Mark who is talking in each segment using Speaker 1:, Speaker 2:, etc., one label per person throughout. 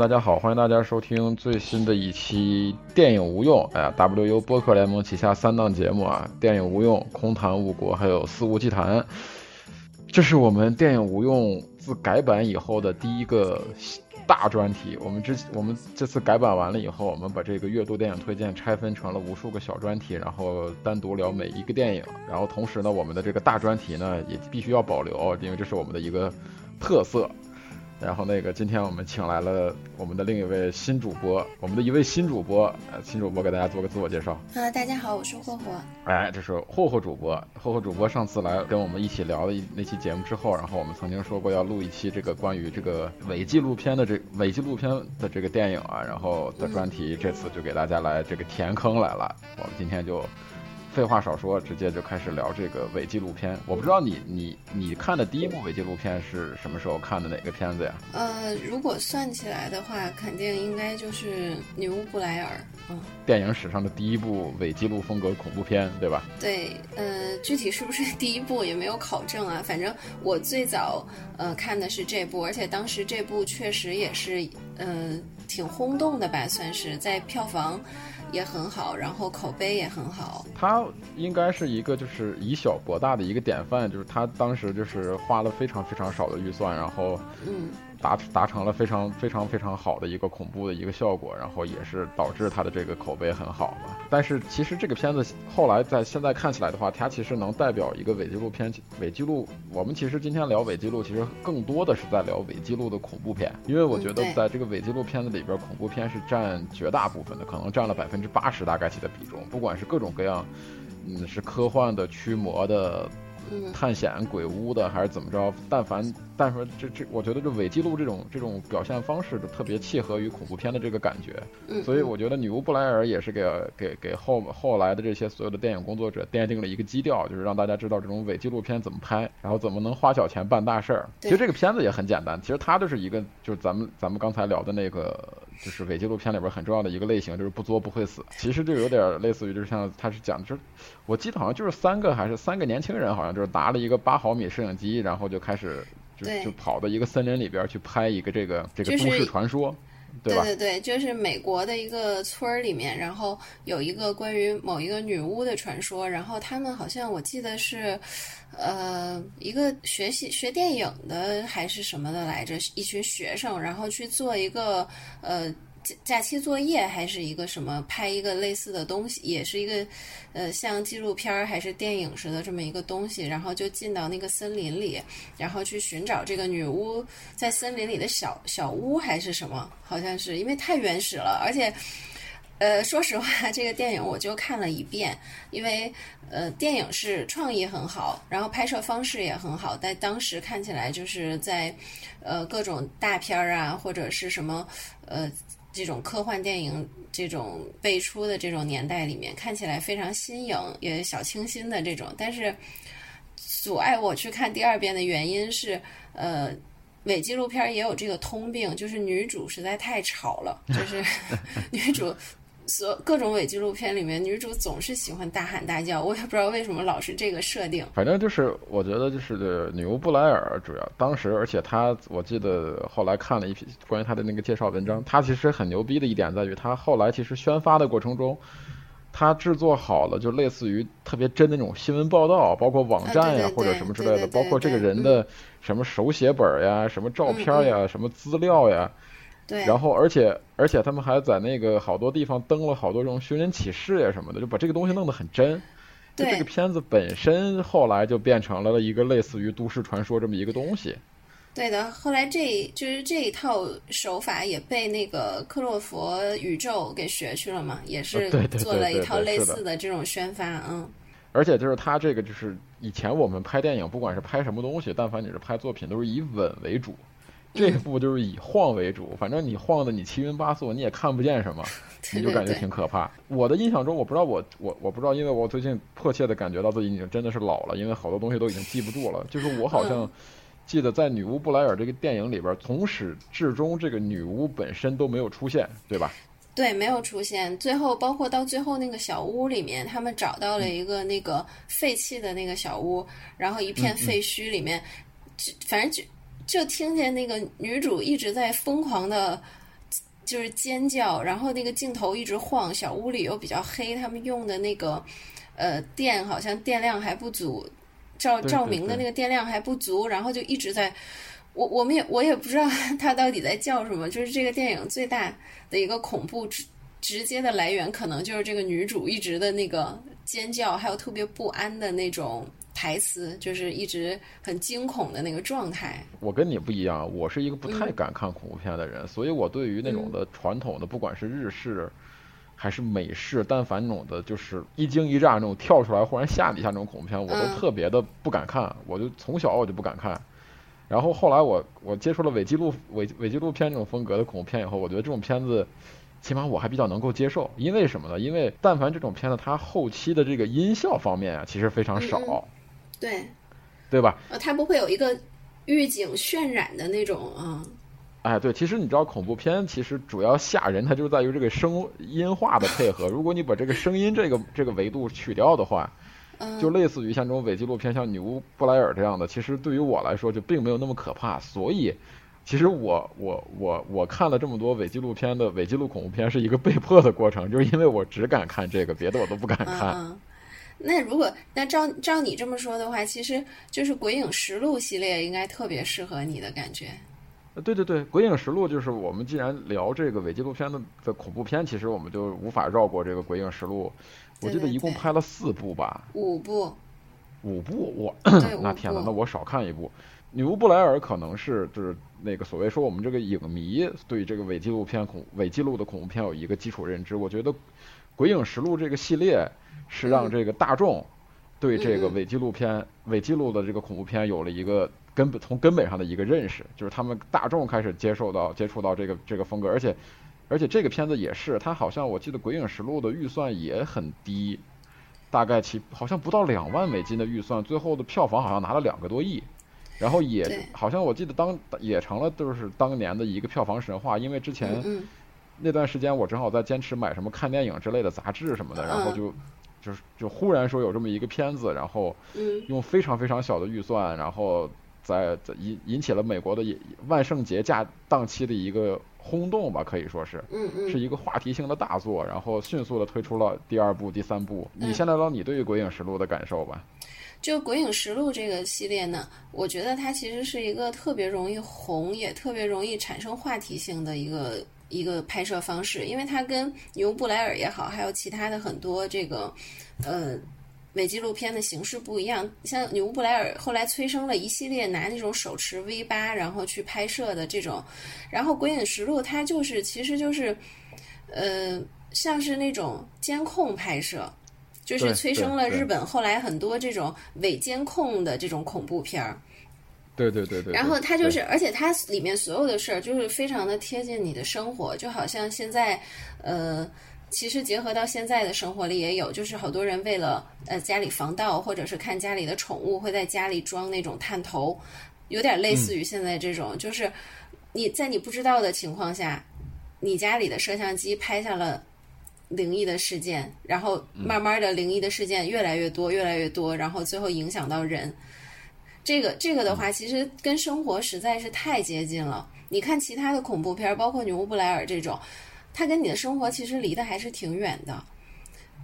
Speaker 1: 大家好，欢迎大家收听最新的一期电影无用。哎呀，WU 播客联盟旗下三档节目啊，电影无用、空谈误国，还有肆无忌谈。这是我们电影无用自改版以后的第一个大专题。我们之我们这次改版完了以后，我们把这个阅读电影推荐拆分成了无数个小专题，然后单独聊每一个电影。然后同时呢，我们的这个大专题呢也必须要保留，因为这是我们的一个特色。然后那个，今天我们请来了我们的另一位新主播，我们的一位新主播，呃，新主播给大家做个自我介绍。
Speaker 2: 啊，大家好，我是霍霍。
Speaker 1: 哎，这是霍霍主播，霍霍主播上次来跟我们一起聊了一那期节目之后，然后我们曾经说过要录一期这个关于这个伪纪录片的这伪纪录片的这个电影啊，然后的专题，这次就给大家来这个填坑来了。我们今天就。废话少说，直接就开始聊这个伪纪录片。我不知道你你你看的第一部伪纪录片是什么时候看的哪个片子呀？
Speaker 2: 呃，如果算起来的话，肯定应该就是《女巫布莱尔》。嗯，
Speaker 1: 电影史上的第一部伪纪录风格恐怖片，对吧？
Speaker 2: 对，呃，具体是不是第一部也没有考证啊。反正我最早呃看的是这部，而且当时这部确实也是呃挺轰动的吧，算是在票房。也很好，然后口碑也很好。
Speaker 1: 他应该是一个就是以小博大的一个典范，就是他当时就是花了非常非常少的预算，然后
Speaker 2: 嗯。
Speaker 1: 达达成了非常非常非常好的一个恐怖的一个效果，然后也是导致它的这个口碑很好嘛。但是其实这个片子后来在现在看起来的话，它其实能代表一个伪纪录片。伪纪录，我们其实今天聊伪纪录，其实更多的是在聊伪纪录的恐怖片，因为我觉得在这个伪纪录片子里边，恐怖片是占绝大部分的，可能占了百分之八十大概起的比重。不管是各种各样，嗯，是科幻的、驱魔的。探险鬼屋的还是怎么着？但凡但凡这这，我觉得这伪记录这种这种表现方式就特别契合于恐怖片的这个感觉。所以我觉得女巫布莱尔也是给给给后后来的这些所有的电影工作者奠定了一个基调，就是让大家知道这种伪纪录片怎么拍，然后怎么能花小钱办大事儿。其实这个片子也很简单，其实它就是一个就是咱们咱们刚才聊的那个。就是伪纪录片里边很重要的一个类型，就是不作不会死。其实就有点类似于，就是像他是讲，就是我记得好像就是三个还是三个年轻人，好像就是拿了一个八毫米摄影机，然后就开始就就跑到一个森林里边去拍一个这个这个都市传说。
Speaker 2: 对对对，就是美国的一个村儿里面，然后有一个关于某一个女巫的传说，然后他们好像我记得是，呃，一个学习学电影的还是什么的来着，一群学生，然后去做一个呃。假期作业还是一个什么？拍一个类似的东西，也是一个，呃，像纪录片还是电影似的这么一个东西。然后就进到那个森林里，然后去寻找这个女巫在森林里的小小屋还是什么？好像是因为太原始了，而且，呃，说实话，这个电影我就看了一遍，因为呃，电影是创意很好，然后拍摄方式也很好，在当时看起来就是在呃各种大片儿啊或者是什么呃。这种科幻电影这种辈出的这种年代里面，看起来非常新颖，也小清新的这种。但是阻碍我去看第二遍的原因是，呃，伪纪录片也有这个通病，就是女主实在太吵了，就是 女主。所各种伪纪录片里面，女主总是喜欢大喊大叫，我也不知道为什么老是这个设定。
Speaker 1: 反正就是，我觉得就是女巫布莱尔主要当时，而且她，我记得后来看了一批关于她的那个介绍文章，她其实很牛逼的一点在于，她后来其实宣发的过程中，她制作好了就类似于特别真的那种新闻报道，包括网站呀或者什么之类的，包括这个人的什么手写本呀、什么照片呀、什么资料呀。然后，而且，而且他们还在那个好多地方登了好多这种寻人启事呀什么的，就把这个东西弄得很真。就这个片子本身后来就变成了一个类似于都市传说这么一个东西。
Speaker 2: 对的，后来这就是这一套手法也被那个克洛佛宇宙给学去了嘛，也是做了一套类似的这种宣发，嗯。
Speaker 1: 而且就是他这个就是以前我们拍电影，不管是拍什么东西，但凡你是拍作品，都是以稳为主。这部就是以晃为主，反正你晃的你七晕八素，你也看不见什么，你就感觉挺可怕。我的印象中，我不知道我我我不知道，因为我最近迫切的感觉到自己已经真的是老了，因为好多东西都已经记不住了。就是我好像记得在《女巫布莱尔》这个电影里边，从始至终这个女巫本身都没有出现，对吧？
Speaker 2: 对，没有出现。最后，包括到最后那个小屋里面，他们找到了一个那个废弃的那个小屋，然后一片废墟里面，反正就。就听见那个女主一直在疯狂的就是尖叫，然后那个镜头一直晃，小屋里又比较黑，他们用的那个呃电好像电量还不足，照照明的那个电量还不足，然后就一直在。我我们也我也不知道 他到底在叫什么，就是这个电影最大的一个恐怖直直接的来源，可能就是这个女主一直的那个尖叫，还有特别不安的那种台词，就是一直很惊恐的那个状态。
Speaker 1: 我跟你不一样，我是一个不太敢看恐怖片的人，所以我对于那种的传统的，不管是日式还是美式，但凡那种的，就是一惊一乍那种跳出来忽然吓你一下那种恐怖片，我都特别的不敢看，我就从小我就不敢看。然后后来我我接触了伪纪录伪伪纪录片这种风格的恐怖片以后，我觉得这种片子，起码我还比较能够接受。因为什么呢？因为但凡这种片子，它后期的这个音效方面啊，其实非常少。
Speaker 2: 对，
Speaker 1: 对吧？
Speaker 2: 呃，它不会有一个预警渲染的那种啊。
Speaker 1: 哎，对，其实你知道恐怖片其实主要吓人，它就在于这个声音化的配合。如果你把这个声音这个这个维度去掉的话。就类似于像这种伪纪录片，像《女巫布莱尔》这样的，其实对于我来说就并没有那么可怕。所以，其实我我我我看了这么多伪纪录片的伪纪录恐怖片，是一个被迫的过程，就是因为我只敢看这个，别的我都不敢看。
Speaker 2: 那如果那照照你这么说的话，其实就是《鬼影实录》系列应该特别适合你的感觉。
Speaker 1: 对对对，《鬼影实录》就是我们既然聊这个伪纪录片的的恐怖片，其实我们就无法绕过这个《鬼影实录》。我记得一共拍了四部吧，
Speaker 2: 五部，
Speaker 1: 五部，我 那天呐，那我少看一部。女巫布莱尔可能是就是那个所谓说我们这个影迷对这个伪纪录片恐伪纪录的恐怖片有一个基础认知。我觉得《鬼影实录》这个系列是让这个大众对这个伪纪录片、伪纪录的这个恐怖片有了一个根本从根本上的一个认识，就是他们大众开始接受到接触到这个这个风格，而且。而且这个片子也是，它好像我记得《鬼影实录》的预算也很低，大概其好像不到两万美金的预算，最后的票房好像拿了两个多亿，然后也好像我记得当也成了就是当年的一个票房神话，因为之前那段时间我正好在坚持买什么看电影之类的杂志什么的，然后就就是就忽然说有这么一个片子，然后用非常非常小的预算，然后在在引引起了美国的万圣节假档期的一个。轰动吧，可以说是，是一个话题性的大作，然后迅速的推出了第二部、第三部。你先聊聊你对于《鬼影实录》的感受吧。
Speaker 2: 就《鬼影实录》这个系列呢，我觉得它其实是一个特别容易红，也特别容易产生话题性的一个一个拍摄方式，因为它跟《女巫布莱尔》也好，还有其他的很多这个，呃。伪纪录片的形式不一样，像女巫布莱尔后来催生了一系列拿那种手持 V 八然后去拍摄的这种，然后《鬼影实录》它就是其实就是，呃，像是那种监控拍摄，就是催生了日本后来很多这种伪监控的这种恐怖片儿。
Speaker 1: 对对对对。
Speaker 2: 然后它就是，而且它里面所有的事儿就是非常的贴近你的生活，就好像现在，呃。其实结合到现在的生活里也有，就是好多人为了呃家里防盗，或者是看家里的宠物，会在家里装那种探头，有点类似于现在这种，就是你在你不知道的情况下，你家里的摄像机拍下了灵异的事件，然后慢慢的灵异的事件越来越多，越来越多，然后最后影响到人。这个这个的话，其实跟生活实在是太接近了。你看其他的恐怖片，包括《女巫布莱尔》这种。它跟你的生活其实离得还是挺远的，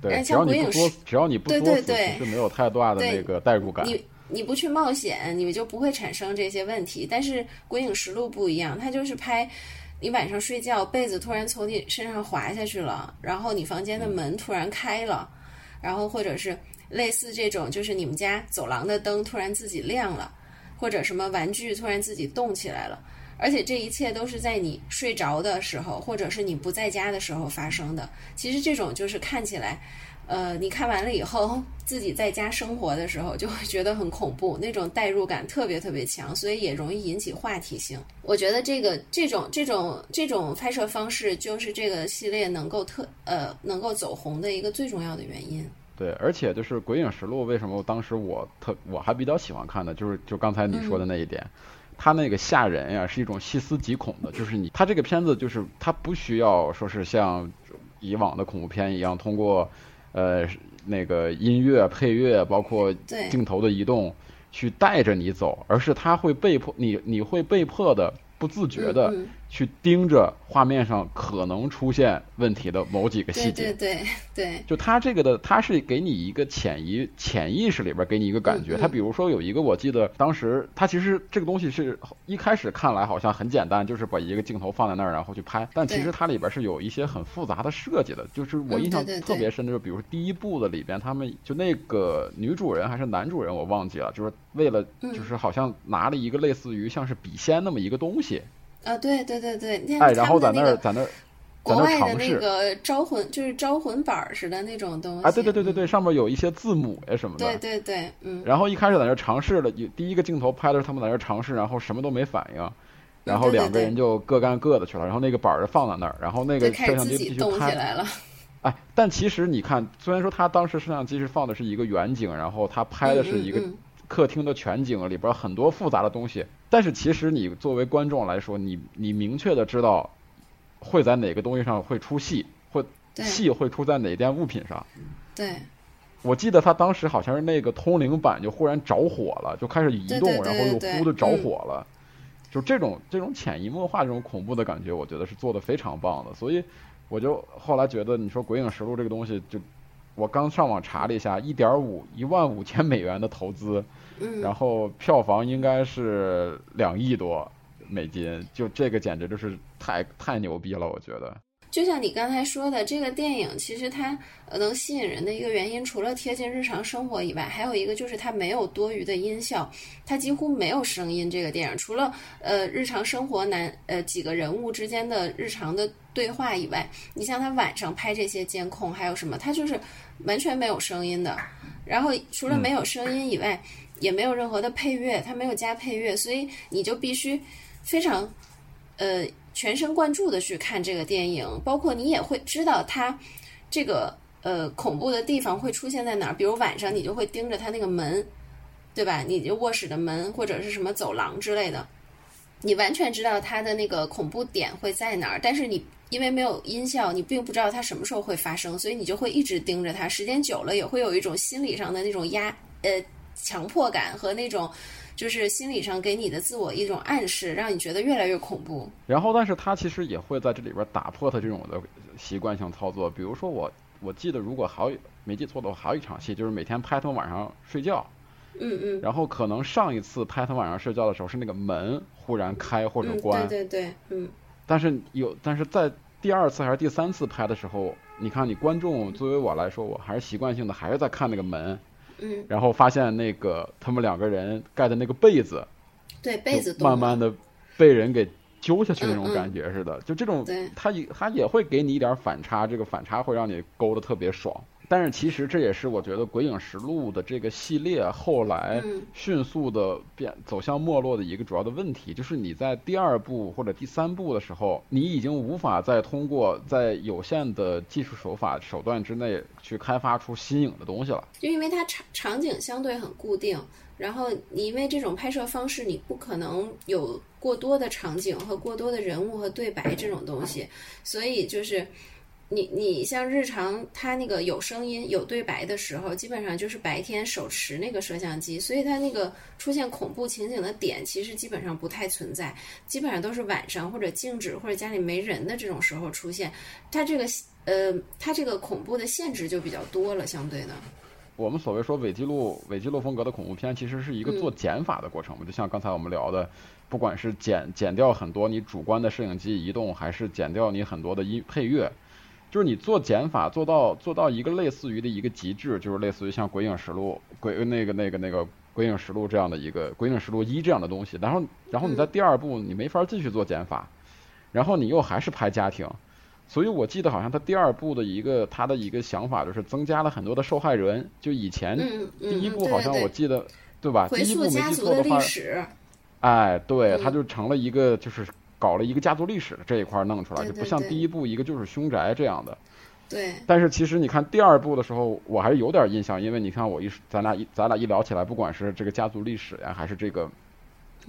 Speaker 1: 对，只要你不作，只要你不
Speaker 2: 多，对对
Speaker 1: 对，是没有太大的那个代入感。
Speaker 2: 你你不去冒险，你就不会产生这些问题。但是《鬼影实录》不一样，它就是拍你晚上睡觉，被子突然从你身上滑下去了，然后你房间的门突然开了，然后或者是类似这种，就是你们家走廊的灯突然自己亮了，或者什么玩具突然自己动起来了。而且这一切都是在你睡着的时候，或者是你不在家的时候发生的。其实这种就是看起来，呃，你看完了以后，自己在家生活的时候就会觉得很恐怖，那种代入感特别特别强，所以也容易引起话题性。我觉得这个这种这种这种拍摄方式，就是这个系列能够特呃能够走红的一个最重要的原因。
Speaker 1: 对，而且就是《鬼影实录》，为什么当时我特我还比较喜欢看的，就是就刚才你说的那一点。他那个吓人呀，是一种细思极恐的，就是你，他这个片子就是他不需要说是像以往的恐怖片一样，通过呃那个音乐配乐，包括镜头的移动去带着你走，而是他会被迫你，你会被迫的不自觉的去盯着画面上可能出现问题的某几个细
Speaker 2: 节。对对对对。
Speaker 1: 就他这个的，他是给你一个潜移潜意识里边给你一个感觉。他比如说有一个，我记得当时他其实这个东西是一开始看来好像很简单，就是把一个镜头放在那儿然后去拍。但其实它里边是有一些很复杂的设计的。就是我印象特别深的，就比如说第一部的里边，他们就那个女主人还是男主人我忘记了，就是为了就是好像拿了一个类似于像是笔仙那么一个东西。
Speaker 2: 啊，对对对对，
Speaker 1: 哎，然后在那儿在那儿，
Speaker 2: 国外的那个招魂就是招魂板似的那种东西。
Speaker 1: 啊，对对对对对，上面有一些字母呀什么的。
Speaker 2: 对对对，嗯。
Speaker 1: 然后一开始在那尝试了，第一个镜头拍的是他们在那尝试，然后什么都没反应，然后两个人就各干各的去了。然后那个板儿就放在那儿，然后那个摄像机继续拍。哎，但其实你看，虽然说他当时摄像机是放的是一个远景，然后他拍的是一个客厅的全景，里边很多复杂的东西。但是其实你作为观众来说，你你明确的知道会在哪个东西上会出戏，会戏会出在哪件物品上。
Speaker 2: 对，
Speaker 1: 我记得他当时好像是那个通灵板就忽然着火了，就开始移动，然后又忽的着火了。就这种这种潜移默化这种恐怖的感觉，我觉得是做的非常棒的。所以我就后来觉得，你说《鬼影实录》这个东西，就我刚上网查了一下，一点五一万五千美元的投资。然后票房应该是两亿多美金，就这个简直就是太太牛逼了，我觉得。
Speaker 2: 就像你刚才说的，这个电影其实它能吸引人的一个原因，除了贴近日常生活以外，还有一个就是它没有多余的音效，它几乎没有声音。这个电影除了呃日常生活男呃几个人物之间的日常的对话以外，你像他晚上拍这些监控，还有什么，它就是完全没有声音的。然后除了没有声音以外，也没有任何的配乐，它没有加配乐，所以你就必须非常呃全神贯注的去看这个电影，包括你也会知道它这个呃恐怖的地方会出现在哪儿，比如晚上你就会盯着它那个门，对吧？你就卧室的门或者是什么走廊之类的，你完全知道它的那个恐怖点会在哪儿，但是你因为没有音效，你并不知道它什么时候会发生，所以你就会一直盯着它，时间久了也会有一种心理上的那种压呃。强迫感和那种，就是心理上给你的自我一种暗示，让你觉得越来越恐怖。
Speaker 1: 然后，但是他其实也会在这里边打破他这种的习惯性操作。比如说，我我记得如果还有没记错的话，还有一场戏就是每天拍他们晚上睡觉。
Speaker 2: 嗯嗯。
Speaker 1: 然后可能上一次拍他们晚上睡觉的时候是那个门忽然开或者关。
Speaker 2: 对对对，嗯。
Speaker 1: 但是有，但是在第二次还是第三次拍的时候，你看你观众作为我来说，我还是习惯性的还是在看那个门。
Speaker 2: 嗯，
Speaker 1: 然后发现那个他们两个人盖的那个被子，
Speaker 2: 对被子
Speaker 1: 慢慢的被人给揪下去那种感觉似的，就这种，他也他也会给你一点反差，这个反差会让你勾的特别爽。但是其实这也是我觉得《鬼影实录》的这个系列后来迅速的变走向没落的一个主要的问题，就是你在第二部或者第三部的时候，你已经无法再通过在有限的技术手法手段之内去开发出新颖的东西了。
Speaker 2: 就因为它场场景相对很固定，然后你因为这种拍摄方式，你不可能有过多的场景和过多的人物和对白这种东西，所以就是。你你像日常它那个有声音有对白的时候，基本上就是白天手持那个摄像机，所以它那个出现恐怖情景的点其实基本上不太存在，基本上都是晚上或者静止或者家里没人的这种时候出现。它这个呃，它这个恐怖的限制就比较多了，相对的。
Speaker 1: 我们所谓说伪记录伪记录风格的恐怖片，其实是一个做减法的过程嘛，就像刚才我们聊的，不管是减减掉很多你主观的摄影机移动，还是减掉你很多的音配乐。就是你做减法做到做到一个类似于的一个极致，就是类似于像《鬼影实录》鬼那个那个那个《鬼影实录》这样的一个《鬼影实录一》这样的东西，然后然后你在第二部你没法继续做减法，然后你又还是拍家庭，所以我记得好像他第二部的一个他的一个想法就是增加了很多的受害人，就以前第一部好像我记得对吧？第一部没记错的话，哎，对，他就成了一个就是。搞了一个家族历史这一块弄出来，就不像第一部一个就是凶宅这样的。
Speaker 2: 对。
Speaker 1: 但是其实你看第二部的时候，我还是有点印象，因为你看我一咱俩一咱俩一聊起来，不管是这个家族历史呀，还是这个，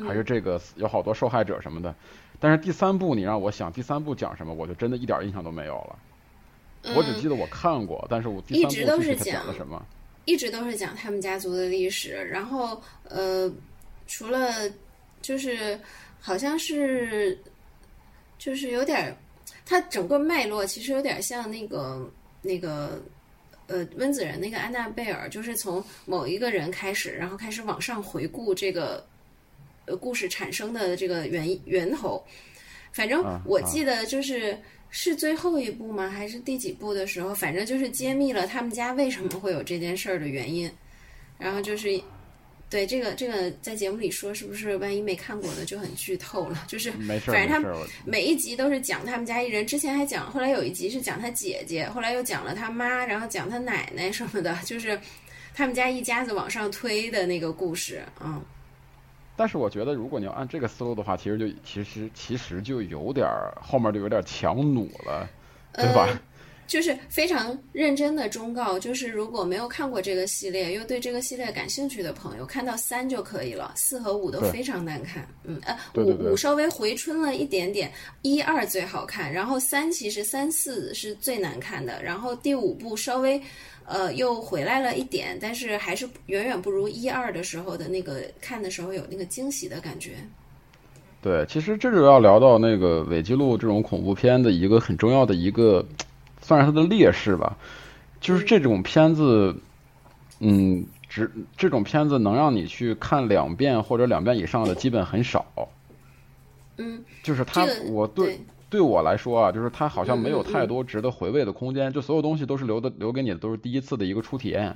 Speaker 1: 还是这个有好多受害者什么的。但是第三部你让我想第三部讲什么，我就真的一点印象都没有了。我只记得我看过，但是我第三部具体讲了什么？
Speaker 2: 一直都是讲他们家族的历史，然后呃，除了就是。好像是就是有点儿，它整个脉络其实有点像那个那个呃温子仁那个安娜贝尔，就是从某一个人开始，然后开始往上回顾这个呃故事产生的这个源源头。反正我记得就是是最后一部吗？还是第几部的时候？反正就是揭秘了他们家为什么会有这件事儿的原因。然后就是，对这个这个在节目里说，是不是万一没看过的就很剧透了？就是
Speaker 1: 没事儿
Speaker 2: 反正他
Speaker 1: 没事儿，
Speaker 2: 每一集都是讲他们家一人，之前还讲，后来有一集是讲他姐姐，后来又讲了他妈，然后讲他奶奶什么的，就是他们家一家子往上推的那个故事，嗯。
Speaker 1: 但是我觉得，如果你要按这个思路的话，其实就其实其实就有点儿后面就有点强弩了，对吧？
Speaker 2: 呃就是非常认真的忠告，就是如果没有看过这个系列，又对这个系列感兴趣的朋友，看到三就可以了，四和五都非常难看。嗯，呃，五五稍微回春了一点点，一二最好看，然后三其实三四是最难看的，然后第五部稍微。呃，又回来了一点，但是还是远远不如一二的时候的那个看的时候有那个惊喜的感觉。
Speaker 1: 对，其实这就要聊到那个伪纪录这种恐怖片的一个很重要的一个，算是它的劣势吧，就是这种片子，嗯，只这种片子能让你去看两遍或者两遍以上的基本很少。
Speaker 2: 嗯，
Speaker 1: 就是它，
Speaker 2: 这个
Speaker 1: 我对对。我来说啊，就是它好像没有太多值得回味的空间，就所有东西都是留的留给你的都是第一次的一个初体验。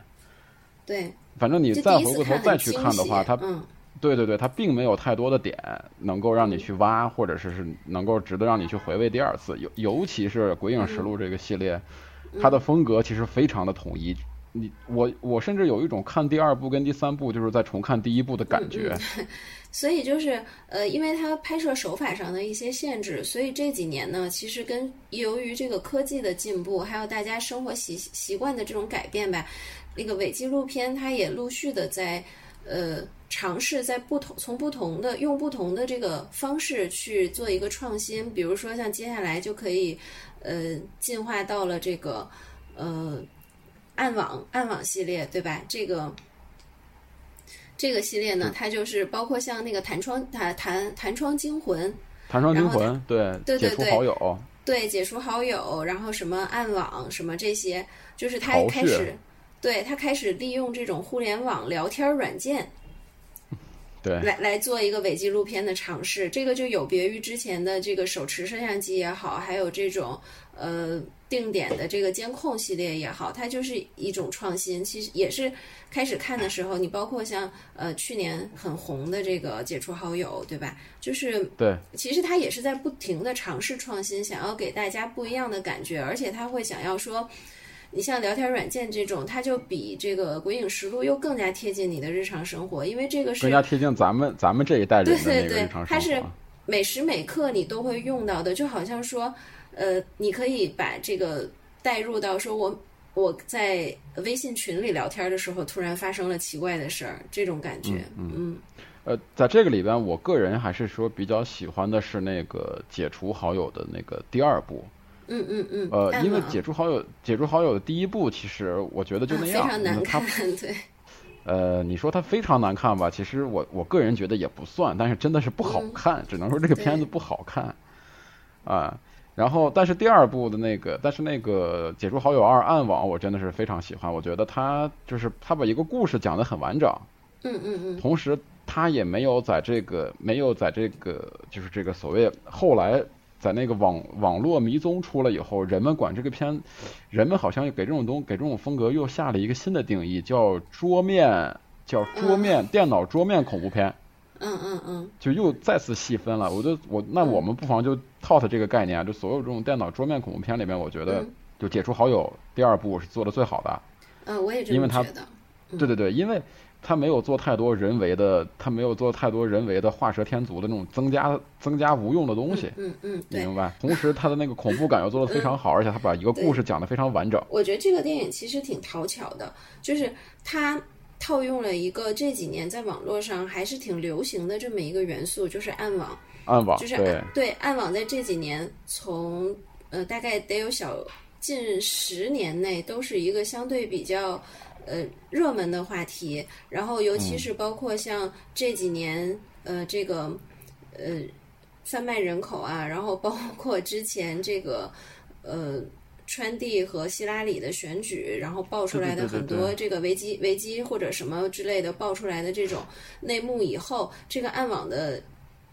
Speaker 2: 对，
Speaker 1: 反正你再回过头再去看的话，它
Speaker 2: 嗯
Speaker 1: 对对对，它并没有太多的点能够让你去挖，或者是是能够值得让你去回味第二次。尤尤其是《鬼影实录》这个系列，它的风格其实非常的统一。你我我甚至有一种看第二部跟第三部就是在重看第一部的感觉。
Speaker 2: 所以就是呃，因为它拍摄手法上的一些限制，所以这几年呢，其实跟由于这个科技的进步，还有大家生活习习惯的这种改变吧，那个伪纪录片它也陆续的在呃尝试在不同从不同的用不同的这个方式去做一个创新，比如说像接下来就可以呃进化到了这个呃暗网暗网系列，对吧？这个。这个系列呢，它就是包括像那个弹窗弹弹弹窗惊魂，
Speaker 1: 弹窗惊魂，对，
Speaker 2: 对对对
Speaker 1: 好友，
Speaker 2: 对，解除好友，然后什么暗网什么这些，就是它
Speaker 1: 逃穴
Speaker 2: 开始，对他开始利用这种互联网聊天软件
Speaker 1: 对，
Speaker 2: 来来做一个伪纪录片的尝试。这个就有别于之前的这个手持摄像机也好，还有这种呃定点的这个监控系列也好，它就是一种创新。其实也是开始看的时候，你包括像呃去年很红的这个解除好友，对吧？就是
Speaker 1: 对，
Speaker 2: 其实他也是在不停的尝试创新，想要给大家不一样的感觉，而且他会想要说，你像聊天软件这种，它就比这个《鬼影实录》又更加贴近你的日常生活，因为这个是
Speaker 1: 更加贴近咱们咱们这一代人的
Speaker 2: 对对对
Speaker 1: 那个日常
Speaker 2: 它是。每时每刻你都会用到的，就好像说，呃，你可以把这个带入到说我我在微信群里聊天的时候，突然发生了奇怪的事儿，这种感觉，嗯
Speaker 1: 呃，在这个里边，我个人还是说比较喜欢的是那个解除好友的那个第二部。
Speaker 2: 嗯嗯嗯，
Speaker 1: 呃，因为解除好友，解除好友的第一部，其实我觉得就
Speaker 2: 啊非
Speaker 1: 那样。
Speaker 2: 常难看，对，
Speaker 1: 呃，你说它非常难看吧？其实我我个人觉得也不算，但是真的是不好
Speaker 2: 嗯
Speaker 1: 看，只能说这个片子不好看啊。然后，但是第二部的那个，但是那个《解除好友二暗网》，我真的是非常喜欢。我觉得他就是他把一个故事讲得很完整，
Speaker 2: 嗯嗯嗯，
Speaker 1: 同时他也没有在这个没有在这个就是这个所谓后来在那个网网络迷踪出来以后，人们管这个片，人们好像给这种东给这种风格又下了一个新的定义，叫桌面叫桌面、电脑桌面恐怖片，
Speaker 2: 嗯嗯嗯，
Speaker 1: 就又再次细分了。我就我那我们不妨就套它这个概念啊，就所有这种电脑桌面恐怖片里面，我觉得
Speaker 2: 嗯
Speaker 1: 就解除好友第二部是做的最好的。
Speaker 2: 嗯，我也这
Speaker 1: 因为它
Speaker 2: 么觉得。
Speaker 1: 对对对，因为他没有做太多人为的，他没有做太多人为的画蛇添足的那种增加增加无用的东西，
Speaker 2: 嗯嗯，
Speaker 1: 你明白？同时，他的那个恐怖感又做得非常好，而且他把一个故事讲得非常完整。
Speaker 2: 我觉得这个电影其实挺讨巧的，就是它套用了一个这几年在网络上还是挺流行的这么一个元素，就是暗网。
Speaker 1: 暗网
Speaker 2: 就是
Speaker 1: 对
Speaker 2: 对暗网在这几年从呃大概得有小近十年内都是一个相对比较呃热门的话题，然后尤其是包括像这几年呃这个呃贩卖人口啊，然后包括之前这个呃。川地和希拉里的选举，然后爆出来的很多这个维基维基或者什么之类的爆出来的这种内幕以后，这个暗网的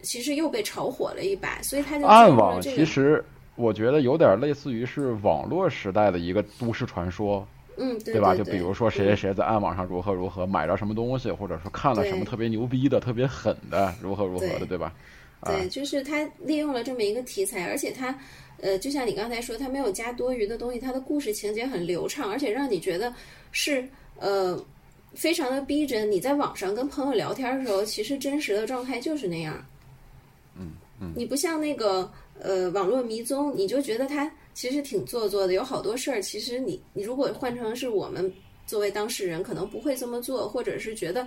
Speaker 2: 其实又被炒火了一把，所以他就
Speaker 1: 暗网其实我觉得有点类似于是网络时代的一个都市传说，
Speaker 2: 嗯，
Speaker 1: 对吧？就比如说谁谁谁在暗网上如何如何买着什么东西，或者说看了什么特别牛逼的、特别狠的，如何如何的，对吧？
Speaker 2: 对，就是他利用了这么一个题材，而且他。呃，就像你刚才说，他没有加多余的东西，他的故事情节很流畅，而且让你觉得是呃非常的逼真。你在网上跟朋友聊天的时候，其实真实的状态就是那样。
Speaker 1: 嗯嗯。
Speaker 2: 你不像那个呃网络迷踪，你就觉得它其实挺做作的，有好多事儿，其实你你如果换成是我们作为当事人，可能不会这么做，或者是觉得。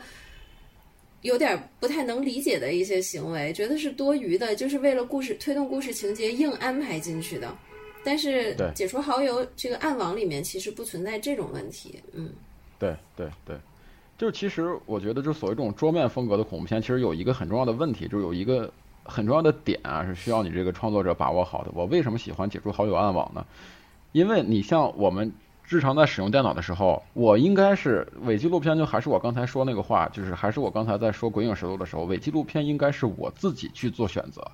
Speaker 2: 有点不太能理解的一些行为，觉得是多余的，就是为了故事推动故事情节硬安排进去的。但是解除好友这个暗网里面其实不存在这种问题。嗯，
Speaker 1: 对对对，就是其实我觉得，就所谓这种桌面风格的恐怖片，其实有一个很重要的问题，就有一个很重要的点啊，是需要你这个创作者把握好的。我为什么喜欢解除好友暗网呢？因为你像我们。日常在使用电脑的时候，我应该是伪纪录片，就还是我刚才说那个话，就是还是我刚才在说《鬼影实录》的时候，伪纪录片应该是我自己去做选择。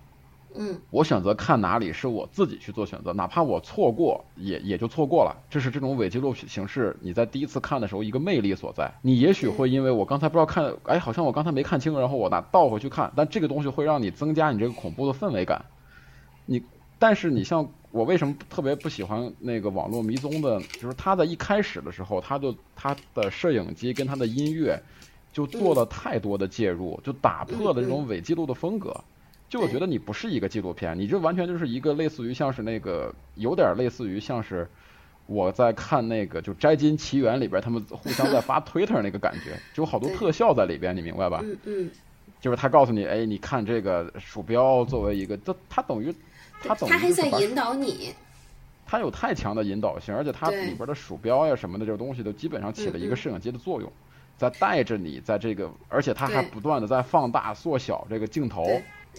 Speaker 2: 嗯，
Speaker 1: 我选择看哪里是我自己去做选择，哪怕我错过也也就错过了。这是这种伪纪录形式，你在第一次看的时候一个魅力所在。你也许会因为我刚才不知道看，哎，好像我刚才没看清，然后我拿倒回去看，但这个东西会让你增加你这个恐怖的氛围感。你，但是你像。我为什么特别不喜欢那个网络迷踪的？就是他在一开始的时候，他就他的摄影机跟他的音乐就做了太多的介入，就打破了这种伪记录的风格。就我觉得你不是一个纪录片，你这完全就是一个类似于像是那个有点类似于像是我在看那个就《摘金奇缘》里边他们互相在发 Twitter 那个感觉，就有好多特效在里边，你明白吧？
Speaker 2: 嗯嗯。
Speaker 1: 就是他告诉你，哎，你看这个鼠标作为一个，这他等于。它
Speaker 2: 它还在引导你，
Speaker 1: 它有太强的引导性，而且它里边的鼠标呀什么的这个东西都基本上起了一个摄影机的作用，在带着你在这个，而且它还不断的在放大缩小这个镜头。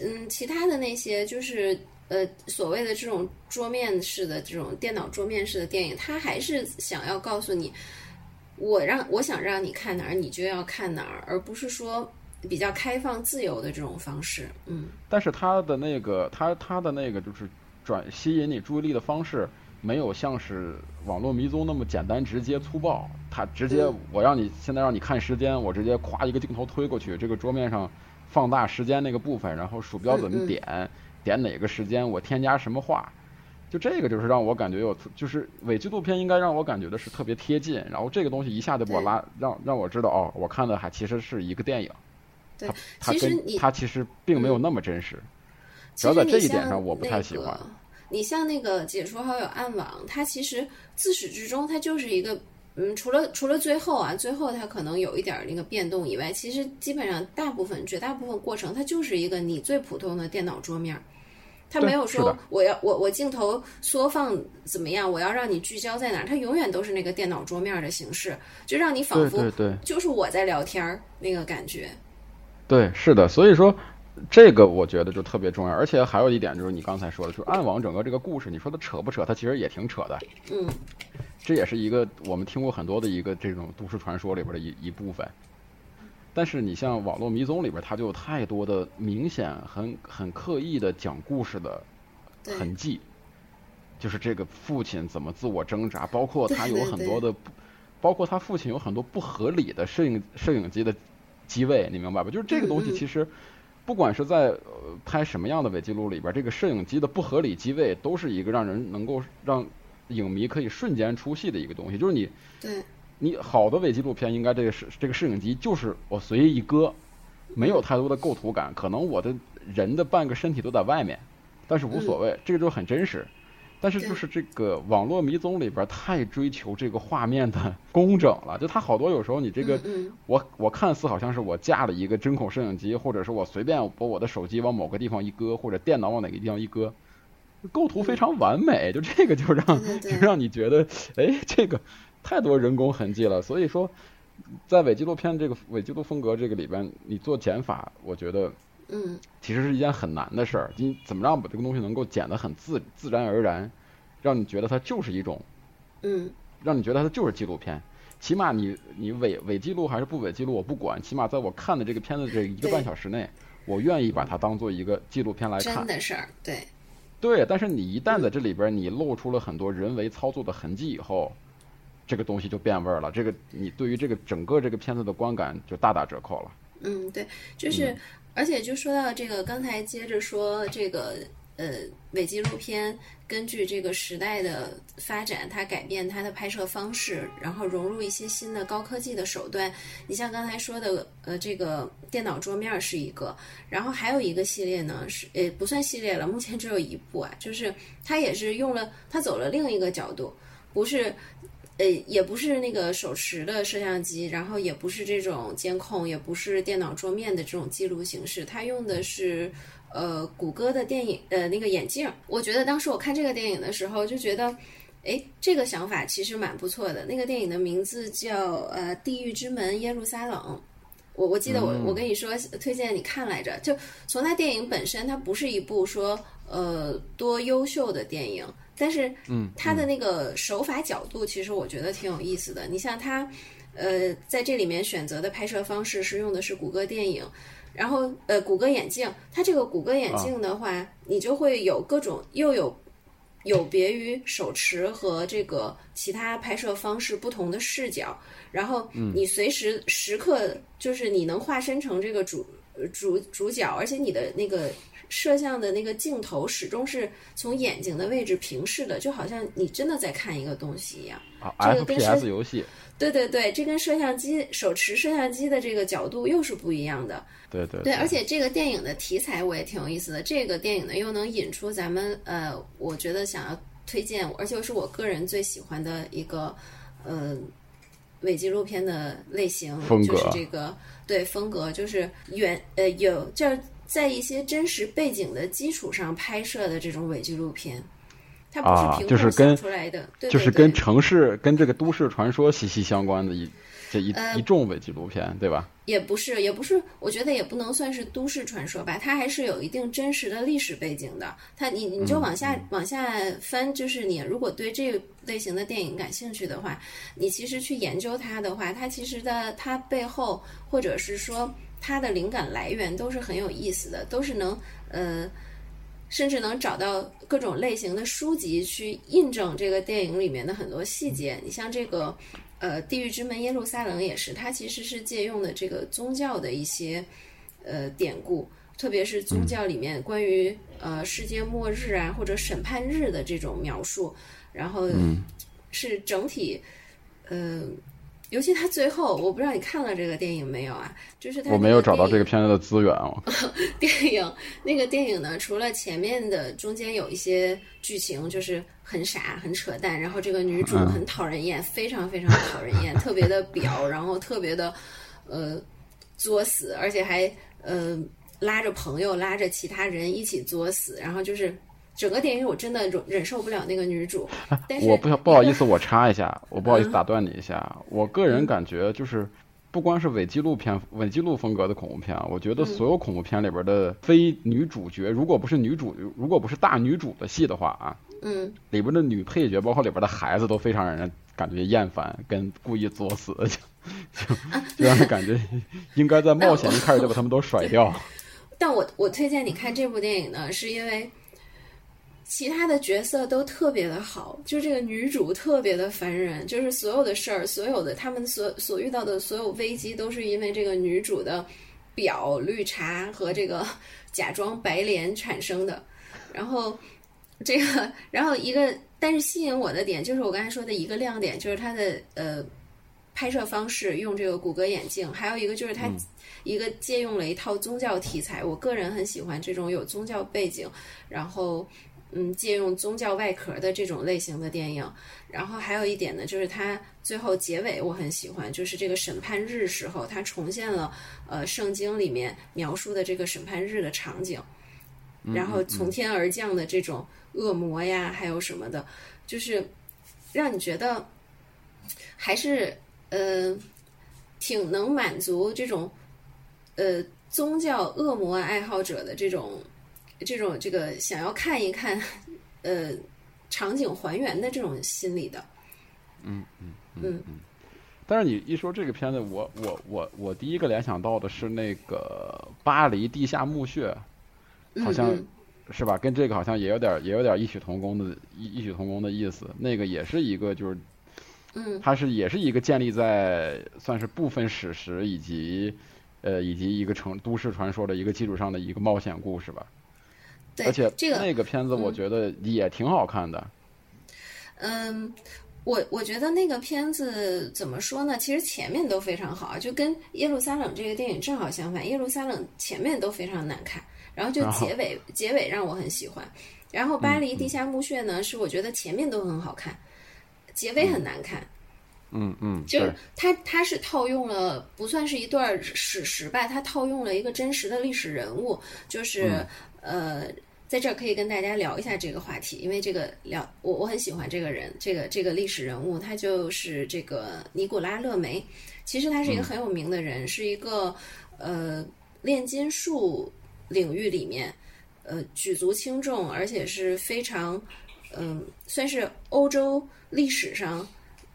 Speaker 2: 嗯，其他的那些就是呃所谓的这种桌面式的这种电脑桌面式的电影，它还是想要告诉你，我让我想让你看哪儿，你就要看哪儿，而不是说。比较开放自由的这种方式，嗯，
Speaker 1: 但是他的那个他他的那个就是转吸引你注意力的方式，没有像是网络迷踪那么简单直接粗暴。他直接我让你现在让你看时间，我直接夸一个镜头推过去，这个桌面上放大时间那个部分，然后鼠标怎么点，点哪个时间，我添加什么话，就这个就是让我感觉有就是伪纪录片应该让我感觉的是特别贴近，然后这个东西一下就给我拉让让我知道哦，我看的还其实是一个电影。
Speaker 2: 对，
Speaker 1: 其实
Speaker 2: 你
Speaker 1: 他其实并没有那么真实，主要在这一点上我不太喜欢。
Speaker 2: 你像那个解除好友暗网，它其实自始至终它就是一个，嗯，除了除了最后啊，最后它可能有一点那个变动以外，其实基本上大部分绝大部分过程它就是一个你最普通的电脑桌面，它没有说。我要我我镜头缩放怎么样，我要让你聚焦在哪儿，它永远都是那个电脑桌面的形式，就让你仿佛就是我在聊天儿那个感觉。
Speaker 1: 对，是的，所以说这个我觉得就特别重要，而且还有一点就是你刚才说的，就是暗网整个这个故事，你说它扯不扯？它其实也挺扯的。
Speaker 2: 嗯，
Speaker 1: 这也是一个我们听过很多的一个这种都市传说里边的一一部分。但是你像网络迷踪里边，它就有太多的明显很很刻意的讲故事的痕迹，就是这个父亲怎么自我挣扎，包括他有很多的，包括他父亲有很多不合理的摄影摄影机的。机位，你明白吧？就是这个东西，其实不管是在呃拍什么样的伪记录里边，这个摄影机的不合理机位，都是一个让人能够让影迷可以瞬间出戏的一个东西。就是你，
Speaker 2: 对，
Speaker 1: 你好的伪纪录片应该这个摄这个摄影机就是我随意一搁，没有太多的构图感，可能我的人的半个身体都在外面，但是无所谓，这个就很真实。但是就是这个网络迷踪里边太追求这个画面的 工整了，就它好多有时候你这个，我我看似好像是我架了一个针孔摄影机，或者是我随便把我的手机往某个地方一搁，或者电脑往哪个地方一搁，构图非常完美，就这个就让 就让你觉得，哎，这个太多人工痕迹了。所以说，在伪纪录片这个伪纪录风格这个里边，你做减法，我觉得
Speaker 2: 嗯
Speaker 1: 其实是一件很难的事儿。你怎么让把这个东西能够剪得很自自然而然，让你觉得它就是一种，
Speaker 2: 嗯
Speaker 1: 让你觉得它就是纪录片。起码你你伪伪记录还是不伪记录我不管，起码在我看的这个片子这一个半小时内，我愿意把它当做一个纪录片来看
Speaker 2: 真。的事儿，对，
Speaker 1: 对，但是你一旦在这里边你露出了很多人为操作的痕迹以后，这个东西就变味儿了。这个你对于这个整个这个片子的观感就大打折扣了。
Speaker 2: 嗯，对，就是，而且就说到这个，刚才接着说这个，呃，伪纪录片根据这个时代的发展，它改变它的拍摄方式，然后融入一些新的高科技的手段。你像刚才说的，呃，这个电脑桌面是一个，然后还有一个系列呢，是呃不算系列了，目前只有一部啊，就是它也是用了，它走了另一个角度，不是。呃，也不是那个手持的摄像机，然后也不是这种监控，也不是电脑桌面的这种记录形式，它用的是呃谷歌的电影呃那个眼镜。我觉得当时我看这个电影的时候就觉得，哎，这个想法其实蛮不错的。那个电影的名字叫呃《地狱之门：耶路撒冷》。我我记得我我跟你说推荐你看来着，就从它电影本身，它不是一部说呃多优秀的电影，但是
Speaker 1: 嗯，
Speaker 2: 他的那个手法角度，其实我觉得挺有意思的。你像他，呃，在这里面选择的拍摄方式是用的是谷歌电影，然后呃谷歌眼镜，它这个谷歌眼镜的话，你就会有各种又有有别于手持和这个其他拍摄方式不同的视角，然后你随时时刻就是你能化身成这个主呃主主角，而且你的那个摄像的那个镜头始终是从眼睛的位置平视的，就好像你真的在看一个东西一样。
Speaker 1: 啊
Speaker 2: 这个跟
Speaker 1: ，FPS 游戏，
Speaker 2: 对对对，这跟摄像机手持摄像机的这个角度又是不一样的。
Speaker 1: 对对
Speaker 2: 对，而且这个电影的题材我也挺有意思的。这个电影呢，又能引出咱们呃，我觉得想要推荐，而且是我个人最喜欢的一个呃伪纪录片的类型，
Speaker 1: 风格
Speaker 2: 就是这个对风格，就是原呃有就是在一些真实背景的基础上拍摄的这种伪纪录片。它不
Speaker 1: 啊
Speaker 2: 是凭空
Speaker 1: 就是跟
Speaker 2: 想出来的，对
Speaker 1: 就是跟城市跟这个都市传说息息相关的一这一
Speaker 2: 呃
Speaker 1: 一众伪纪录片，对吧？
Speaker 2: 也不是，也不是，我觉得也不能算是都市传说吧，它还是有一定真实的历史背景的。它你你就往下、往下翻，就是你如果对这类型的电影感兴趣的话，你其实去研究它的话，它其实的它背后或者是说它的灵感来源都是很有意思的，都是能呃。甚至能找到各种类型的书籍去印证这个电影里面的很多细节。你像这个，呃，《地狱之门：耶路撒冷》也是，它其实是借用的这个宗教的一些呃典故，特别是宗教里面关于呃世界末日啊或者审判日的这种描述，然后是整体，呃。尤其他最后，我不知道你看了这个电影没有啊？就是他
Speaker 1: 我没有找到这个片子的资源哦。
Speaker 2: 电影那个电影呢，除了前面的中间有一些剧情就是很傻很扯淡，然后这个女主很讨人厌，非常非常讨人厌，特别的婊，然后特别的呃作死，而且还呃拉着朋友拉着其他人一起作死，然后就是整个电影我真的忍忍受不了那个女主，但是
Speaker 1: 我不不好意思，我插一下，我不好意思
Speaker 2: 嗯
Speaker 1: 打断你一下。我个人感觉就是，不光是伪纪录片、伪纪录风格的恐怖片啊，我觉得所有恐怖片里边的非女主角，如果不是女主，如果不是大女主的戏的话啊，
Speaker 2: 嗯
Speaker 1: 里边的女配角，包括里边的孩子，都非常让人感觉厌烦，跟故意作死，就就就让人感觉应该在冒险一开始就把他们都甩掉。
Speaker 2: 但我我推荐你看这部电影呢，是因为其他的角色都特别的好，就这个女主特别的烦人，就是所有的事儿，所有的他们所所遇到的所有危机，都是因为这个女主的表绿茶和这个 假装白莲产生的。然后这个，然后一个，但是吸引我的点就是我刚才说的一个亮点，就是它的呃拍摄方式用这个谷歌眼镜，还有一个就是它一个借用了一套宗教题材，我个人很喜欢这种有宗教背景，然后嗯借用宗教外壳的这种类型的电影。然后还有一点呢，就是它最后结尾我很喜欢，就是这个审判日时候，它重现了呃圣经里面描述的这个审判日的场景。然后从天而降的这种恶魔呀，还有什么的，就是让你觉得还是呃挺能满足这种呃宗教恶魔爱好者的这种这种这个想要看一看呃场景还原的这种心理的。
Speaker 1: 嗯嗯嗯嗯。但是你一说这个片子，我我我我第一个联想到的是那个巴黎地下墓穴，好像是吧？跟这个好像也有点也有点异曲同工的异异曲同工的意思。那个也是一个就是，
Speaker 2: 嗯，
Speaker 1: 它是也是一个建立在算是部分史实以及呃以及一个城都市传说的一个基础上的一个冒险故事吧。
Speaker 2: 对，
Speaker 1: 而且
Speaker 2: 这个
Speaker 1: 那个片子我觉得也挺好看的。
Speaker 2: 嗯。我我觉得那个片子怎么说呢？其实前面都非常好，就跟耶路撒冷这个电影正好相反。耶路撒冷前面都非常难看，然后就结尾结尾让我很喜欢。然后巴黎地下墓穴呢，是我觉得前面都很好看，结尾很难看。
Speaker 1: 嗯嗯，
Speaker 2: 就是他他是套用了不算是一段史实吧，他套用了一个真实的历史人物，就是呃。在这儿可以跟大家聊一下这个话题，因为这个聊我我很喜欢这个人，这个这个历史人物，他就是这个尼古拉勒梅。其实他是一个很有名的人，是一个呃炼金术领域里面呃举足轻重，而且是非常嗯算是欧洲历史上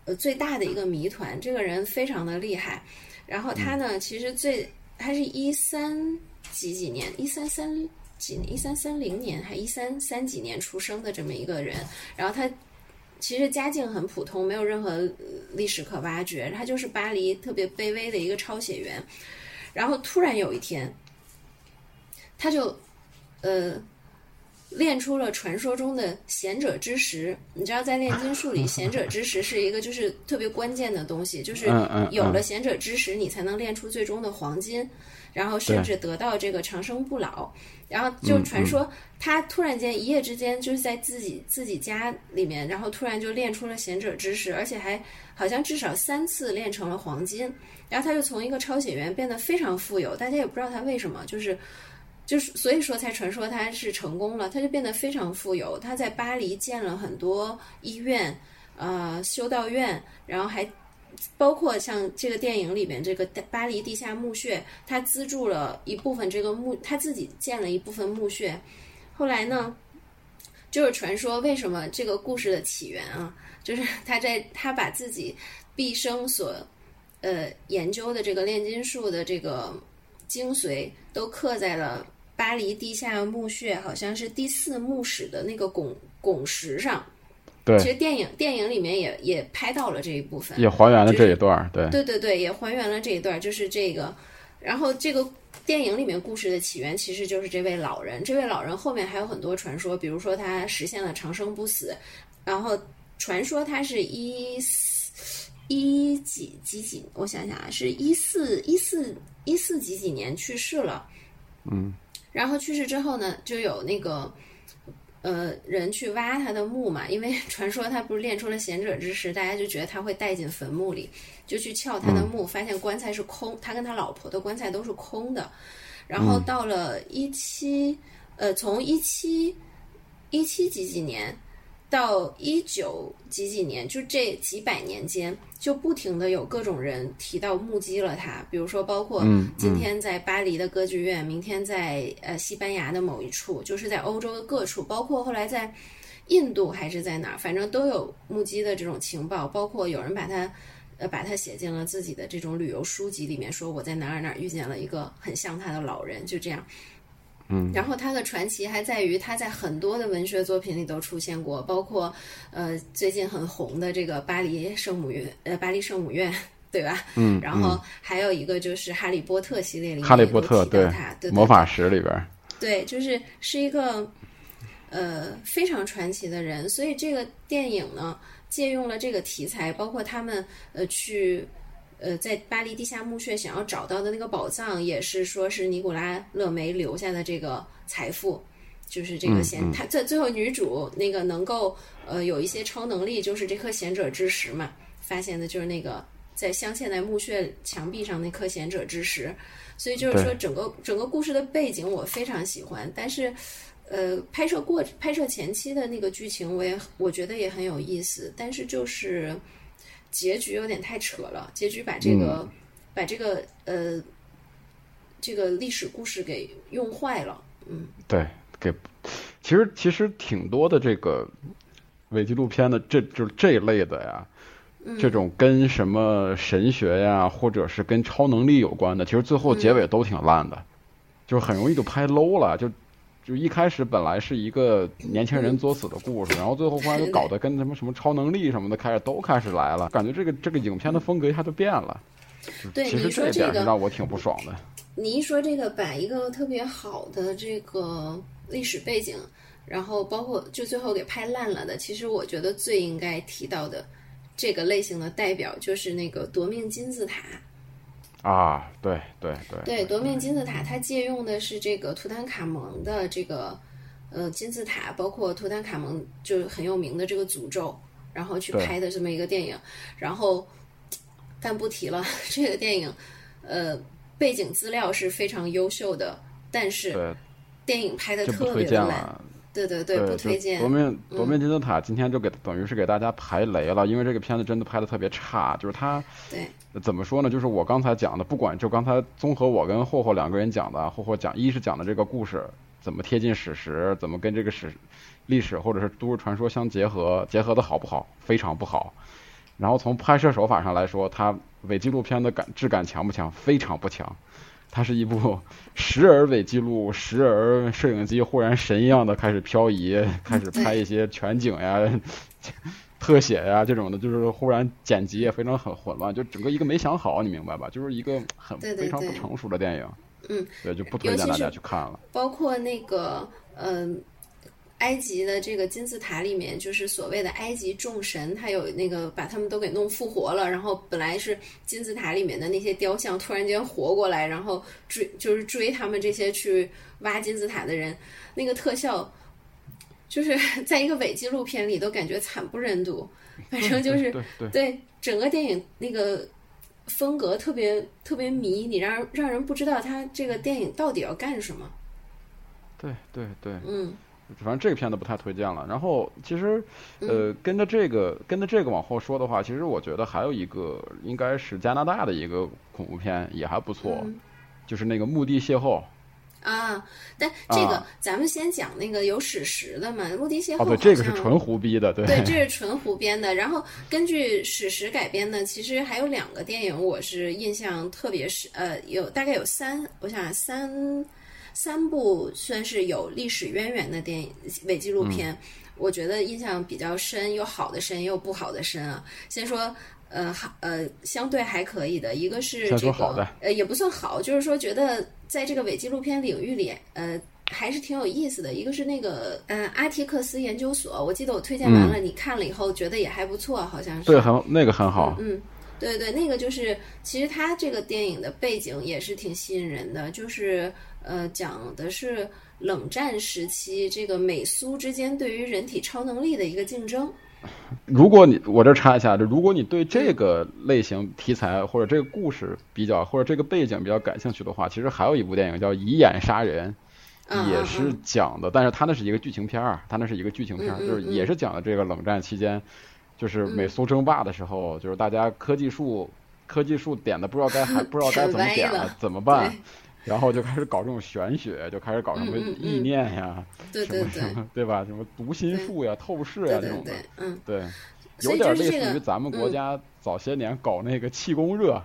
Speaker 2: 呃最大的一个谜团。这个人非常的厉害。然后他呢，其实最他是一三几几年，一三三。几一三三零年还一三三几年出生的这么一个人，然后他其实家境很普通，没有任何历史可挖掘，他就是巴黎特别卑微的一个抄写员。然后突然有一天，他就呃练出了传说中的贤者之石。你知道，在炼金术里，贤者之石是一个就是特别关键的东西，就是有了贤者之石，你才能炼出最终的黄金。然后甚至得到这个长生不老，然后就传说他突然间一夜之间就是在自己自己家里面，然后突然就练出了贤者之石，而且还好像至少三次练成了黄金，然后他就从一个抄写员变得非常富有，大家也不知道他为什么，就是就是所以说才传说他是成功了，他就变得非常富有，他在巴黎建了很多医院，呃修道院，然后还。包括像这个电影里边这个巴黎地下墓穴，他资助了一部分这个墓，他自己建了一部分墓穴。后来呢，就是传说为什么这个故事的起源啊，就是他在他把自己毕生所呃研究的这个炼金术的这个精髓都刻在了巴黎地下墓穴，好像是第四墓室的那个拱拱石上。
Speaker 1: 对，
Speaker 2: 其实电影电影里面也也拍到了这一部分，
Speaker 1: 也还原了这一段对，
Speaker 2: 对对对，也还原了这一段就是这个。然后这个电影里面故事的起源其实就是这位老人，这位老人后面还有很多传说，比如说他实现了长生不死，然后传说他是一四一几几几，我想想啊，是一四一四一四几几年去世了，
Speaker 1: 嗯，
Speaker 2: 然后去世之后呢，就有那个。呃，人去挖他的墓嘛，因为 传说他不是练出了贤者之石，大家就觉得他会带进坟墓里，就去撬他的墓，发现棺材是空，他跟他老婆的棺材都是空的。然后到了一七，呃，从一七一七几几年。到一九几几年，就这几百年间，就不停的有各种人提到目击了他，比如说包括今天在巴黎的歌剧院，明天在呃西班牙的某一处，就是在欧洲的各处，包括后来在印度还是在哪儿，反正都有目击的这种情报，包括有人把他呃把他写进了自己的这种旅游书籍里面，说我在哪儿哪儿遇见了一个很像他的老人，就这样。
Speaker 1: 嗯，
Speaker 2: 然后他的传奇还在于他在很多的文学作品里都出现过，包括呃最近很红的这个巴黎圣母院，呃巴黎圣母院，对吧？
Speaker 1: 嗯，
Speaker 2: 然后还有一个就是哈利波特系列里面
Speaker 1: 哈利波特对魔法石里边，
Speaker 2: 对，就是是一个呃非常传奇的人，所以这个电影呢借用了这个题材，包括他们呃去。呃，在巴黎地下墓穴想要找到的那个宝藏，也是说是尼古拉勒梅留下的这个财富，就是这个贤，他最最后女主那个能够呃有一些超能力，就是这颗贤者之石嘛，发现的就是那个在镶嵌在墓穴墙壁上那颗贤者之石，所以就是说整个整个故事的背景我非常喜欢，但是呃拍摄过拍摄前期的那个剧情我也我觉得也很有意思，但是就是。结局有点太扯了，结局把这个，把这个呃，这个历史故事给用坏了。嗯，
Speaker 1: 对，给其实其实挺多的这个伪纪录片的，这就是这一类的呀。这种跟什么神学呀，或者是跟超能力有关的，其实最后结尾都挺烂的，就是很容易就拍 low 了。就就一开始本来是一个年轻人作死的故事，然后最后忽然就搞得跟什么什么超能力什么的开始都开始来了，感觉这个这个影片的风格一下就变了。
Speaker 2: 对，
Speaker 1: 其实这点是让我挺不爽的。
Speaker 2: 你一说这个，把一个特别好的这个历史背景，然后包括就最后给拍烂了的，其实我觉得最应该提到的。这个类型的代表就是那个夺命金字塔
Speaker 1: 啊，对对对，
Speaker 2: 对夺命金字塔，它借用的是这个图坦卡蒙的这个呃金字塔，包括图坦卡蒙就很有名的这个诅咒，然后去拍的这么一个电影。然后但不提了，这个电影呃背景资料是非常优秀的，但是电影拍的特别的烂。对对对，不推荐。夺
Speaker 1: 命夺命金字塔今天就给等于是给大家排雷了，因为这个片子真的拍的特别差，就是它，
Speaker 2: 对，
Speaker 1: 怎么说呢？就是我刚才讲的，不管就刚才综合我跟霍霍两个人讲的，霍霍讲一是讲的这个故事怎么贴近史实，怎么跟这个史历史或者是都市传说相结合，结合的好不好？非常不好。然后从拍摄手法上来说，它伪纪录片的感质感强不强？非常不强。它是一部 时而伪记录，时而摄影机忽然神一样的开始漂移，开始拍一些全景呀、特写呀这种的，就是忽然剪辑也非常很混乱，就整个一个没想好，你明白吧？就是一个很非常不成熟的电影。
Speaker 2: 嗯，
Speaker 1: 对，就不推荐大家去看了。
Speaker 2: 包括那个，嗯。埃及的这个金字塔里面，就是所谓的埃及众神，他有那个把他们都给弄复活了。然后本来是金字塔里面的那些雕像，突然间活过来，然后追就是追他们这些去挖金字塔的人。那个特效，就是 在一个伪纪录片里都感觉惨不忍睹。反正就是
Speaker 1: 对
Speaker 2: 整个电影那个风格特别特别迷，你让让人不知道他这个电影到底要干什么。
Speaker 1: 对对对，
Speaker 2: 嗯。
Speaker 1: 反正这个片子不太推荐了。然后其实，呃，跟着这个跟着这个往后说的话，其实我觉得还有一个应该是加拿大的一个恐怖片也还不错，就是那个墓地邂逅。
Speaker 2: 啊，但这个咱们先讲那个有史实的嘛，墓地邂逅。
Speaker 1: 哦，对，这个是纯胡逼的，对。
Speaker 2: 对，这是纯胡编的。然后根据史实改编的，其实还有两个电影，我是印象特别是呃，有大概有三，我想三。三部算是有历史渊源的电影伪纪录片，我觉得印象比较深，有好的深，也有不好的深啊。先说，呃，好，呃，相对还可以的，一个是这个，呃，也不算好，就是说觉得在这个伪纪录片领域里，呃，还是挺有意思的。一个是那个，呃，阿提克斯研究所，我记得我推荐完了，你看了以后觉得也还不错，好像是。
Speaker 1: 对，很那个很好。
Speaker 2: 嗯，对对，那个就是其实他这个电影的背景也是挺吸引人的，就是。呃，讲的是冷战时期这个美苏之间对于人体超能力的一个竞争。
Speaker 1: 如果你我这插一下，就如果你对这个类型题材或者这个故事比较或者这个背景比较感兴趣的话，其实还有一部电影叫《以眼杀人》，也是讲的，但是它那是一个剧情片儿，它那是一个剧情片儿，就是也是讲的这个冷战期间，就是美苏争霸的时候，就是大家科技树科技树点的不知道该还 不知道该怎么点了，怎么办？然后就开始搞这种玄学，就开始搞什么意念呀，
Speaker 2: 什么
Speaker 1: 什么，对吧？什么读心术呀、透视呀这种的，
Speaker 2: 嗯，
Speaker 1: 对，有点类似于咱们国家早些年搞那个气功热，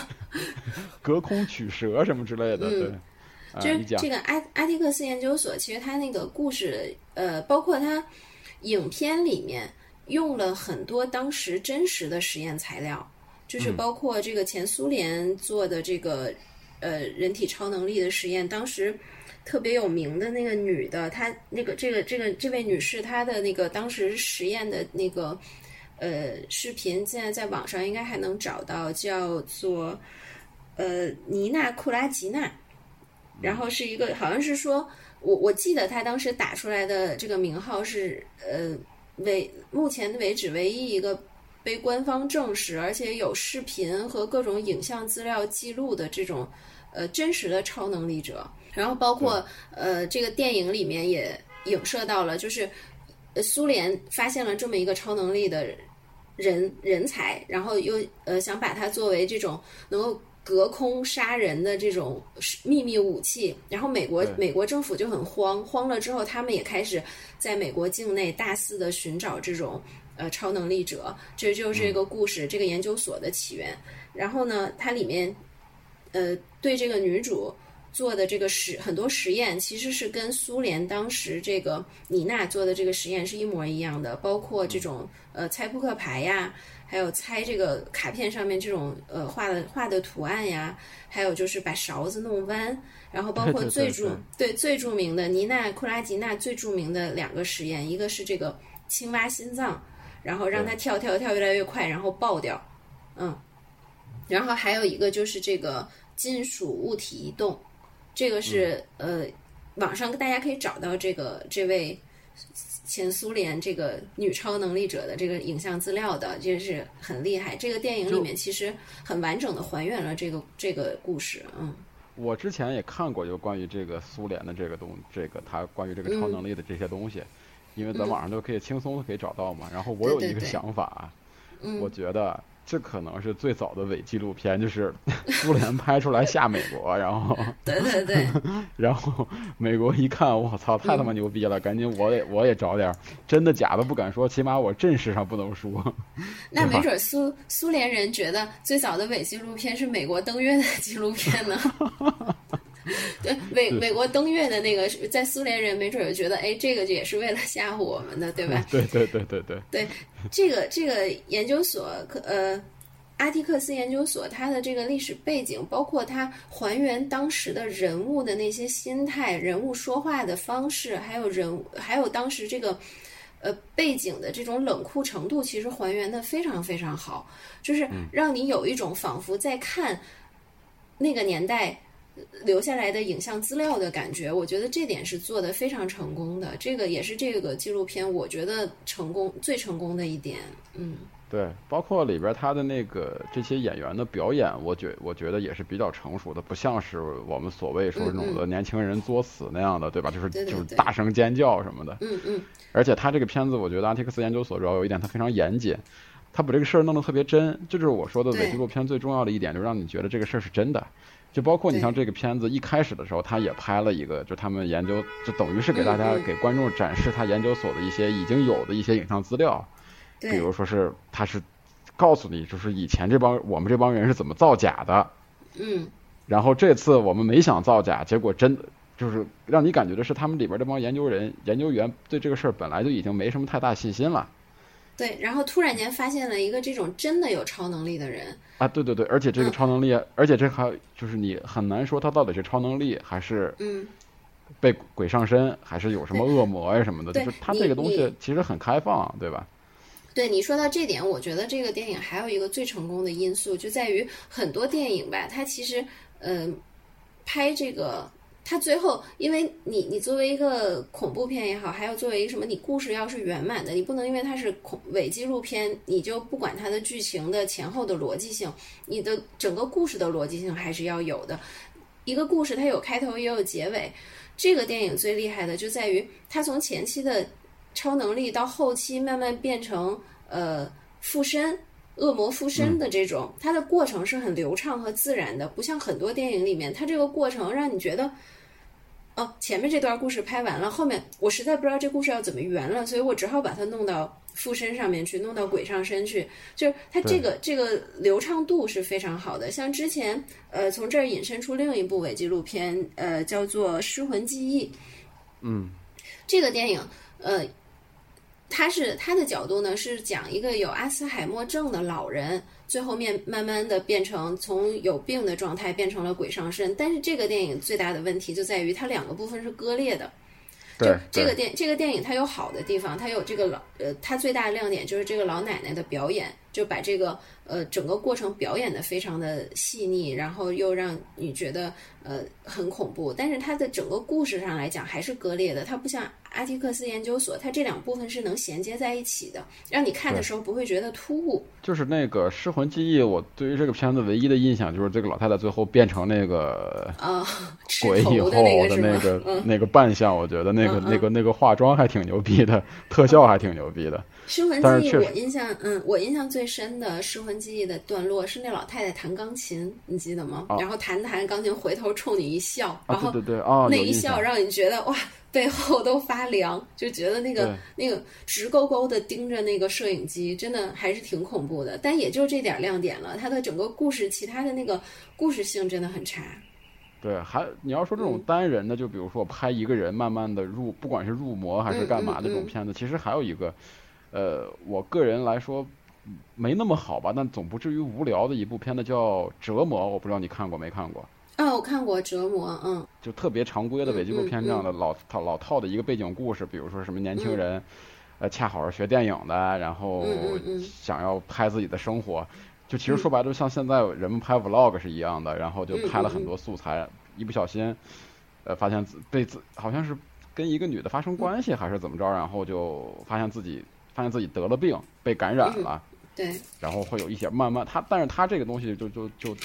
Speaker 1: 隔空取蛇什么之类的，对。
Speaker 2: 就是这个阿阿蒂克斯研究所，其实他那个故事，呃，包括他影片里面用了很多当时真实的实验材料，就是包括这个前苏联做的这个。呃，人体超能力的实验，当时特别有名的那个女的，她那个这个这个这位女士，她的那个当时实验的那个呃视频，现在在网上应该还能找到，叫做呃尼娜库拉吉娜，然后是一个好像是说，我我记得她当时打出来的这个名号是呃为目前为止唯一一个。被官方证实，而且有视频和各种影像资料记录的这种，呃，真实的超能力者。然后包括呃，这个电影里面也影射到了，就是苏联发现了这么一个超能力的人人才，然后又呃想把它作为这种能够隔空杀人的这种秘密武器，然后美国美国政府就很慌，慌了之后，他们也开始在美国境内大肆的寻找这种呃超能力者，这就是这个故事这个研究所的起源。然后呢，它里面呃对这个女主做的这个实很多实验，其实是跟苏联当时这个妮娜做的这个实验是一模一样的，包括这种呃猜扑克牌呀。还有猜这个卡片上面这种呃画的画的图案呀，还有就是把勺子弄弯，然后包括 最著对最著名的妮娜库拉吉娜最著名的两个实验，一个是这个青蛙心脏，然后让它跳跳跳越来越快，然后爆掉，嗯，然后还有一个就是这个金属物体移动，这个是呃网上大家可以找到这个这位。前苏联这个女超能力者的这个影像资料的，就是很厉害。这个电影里面其实很完整的还原了这个这个故事。嗯，
Speaker 1: 我之前也看过，就关于这个苏联的这个东，这个他关于这个超能力的这些东西，因为在网上都可以轻松的可以找到嘛。然后我有一个想法，我觉得。这可能是最早的伪纪录片，就是 苏联拍出来吓美国，然后
Speaker 2: 对对对，
Speaker 1: 然后美国一看，我操，太他妈牛逼了，赶紧我也我也找点真的假的不敢说，起码我阵势上不能输。
Speaker 2: 那没准苏苏联人觉得最早的伪纪录片是美国登月的纪录片呢。对美美国登月的那个，在苏联人没准儿觉得，哎，这个也是为了吓唬我们的，对吧？
Speaker 1: 对对对对对。
Speaker 2: 对这个这个研究所，可呃，阿提克斯研究所，它的这个历史背景，包括它还原当时的人物的那些心态、人物说话的方式，还有人还有当时这个呃背景的这种冷酷程度，其实还原的非常非常好，就是让你有一种仿佛在看那个年代。留下来的影像资料的感觉，我觉得这点是做的非常成功的。这个也是这个纪录片我觉得成功最成功的一点。嗯，
Speaker 1: 对，包括里边他的那个这些演员的表演，我觉我觉得也是比较成熟的，不像是我们所谓说那种的年轻人作死那样的，对吧？就是就是大声尖叫什么的。
Speaker 2: 嗯嗯。
Speaker 1: 而且他这个片子，我觉得阿提克斯研究所主要有一点，他非常严谨，他把这个事儿弄得特别真。这就是我说的伪纪录片最重要的一点，就是让你觉得这个事儿是真的。就包括你像这个片子一开始的时候，他也拍了一个，就他们研究，就等于是给大家给观众展示他研究所的一些已经有的一些影像资料，比如说是他是告诉你，就是以前这帮我们这帮人是怎么造假的，
Speaker 2: 嗯，
Speaker 1: 然后这次我们没想造假，结果真的就是让你感觉的是他们里边这帮研究人研究员对这个事儿本来就已经没什么太大信心了。
Speaker 2: 对，然后突然间发现了一个这种真的有超能力的人
Speaker 1: 啊！对对对，而且这个超能力，而且这还就是你很难说他到底是超能力还是
Speaker 2: 嗯
Speaker 1: 被鬼上身，还是有什么恶魔呀什么的，就是他这个东西其实很开放，对吧？
Speaker 2: 对你说到这点，我觉得这个电影还有一个最成功的因素，就在于很多电影吧，它其实嗯拍这个。它最后，因为你你作为一个恐怖片也好，还有作为一个什么，你故事要是圆满的，你不能因为它是恐伪纪录片，你就不管它的剧情的前后的逻辑性，你的整个故事的逻辑性还是要有的。一个故事它有开头也有结尾，这个电影最厉害的就在于它从前期的超能力到后期慢慢变成呃附身。恶魔附身的这种，它的过程是很流畅和自然的，不像很多电影里面，它这个过程让你觉得，哦，前面这段故事拍完了，后面我实在不知道这故事要怎么圆了，所以我只好把它弄到附身上面去，弄到鬼上身去，就是它这个这个流畅度是非常好的。像之前，呃，从这儿引申出另一部伪纪录片，呃，叫做《失魂记忆》，
Speaker 1: 嗯，
Speaker 2: 这个电影，呃。他是他的角度呢，是讲一个有阿斯海默症的老人，最后面慢慢的变成从有病的状态变成了鬼上身。但是这个电影最大的问题就在于它两个部分是割裂的。
Speaker 1: 对
Speaker 2: 这个电这个电影它有好的地方，它有这个老呃，它最大的亮点就是这个老奶奶的表演，就把这个呃整个过程表演的非常的细腻，然后又让你觉得呃很恐怖。但是它的整个故事上来讲还是割裂的，它不像。阿提克斯研究所，它这两部分是能衔接在一起的，让你看的时候不会觉得突兀。
Speaker 1: 就是那个《失魂记忆》，我对于这个片子唯一的印象就是这个老太太最后变成那个
Speaker 2: 啊
Speaker 1: 鬼以后的
Speaker 2: 那
Speaker 1: 个那个扮相，我觉得那个那个那个化妆还挺牛逼的，特效还挺牛逼的。
Speaker 2: 失魂记忆，我印象嗯，我印象最最深的《失魂记忆》的段落是那老太太弹钢琴，你记得吗？然后弹弹钢琴，回头冲你一笑，然后
Speaker 1: 对对对，哦，
Speaker 2: 那一笑让你觉得哇，背后都发凉，就觉得那个那个直勾勾的盯着那个摄影机，真的还是挺恐怖的。但也就这点亮点了，它的整个故事，其他的那个故事性真的很差。
Speaker 1: 对，还你要说这种单人的，就比如说拍一个人慢慢的入，不管是入魔还是干嘛的这种片子，其实还有一个，呃，我个人来说没那么好吧，但总不至于无聊的一部片子叫《折磨》，我不知道你看过没看过？
Speaker 2: 啊，我看过《折磨》，嗯，
Speaker 1: 就特别常规的伪纪录片这样的老套老套的一个背景故事，比如说什么年轻人，呃，恰好是学电影的，然后想要拍自己的生活。就其实说白了，就像现在人们拍 vlog 是一样的，然后就拍了很多素材，一不小心，呃，发现自被自好像是跟一个女的发生关系还是怎么着，然后就发现自己发现自己得了病，被感染了，
Speaker 2: 对，
Speaker 1: 然后会有一些慢慢他，但是他这个东西就就就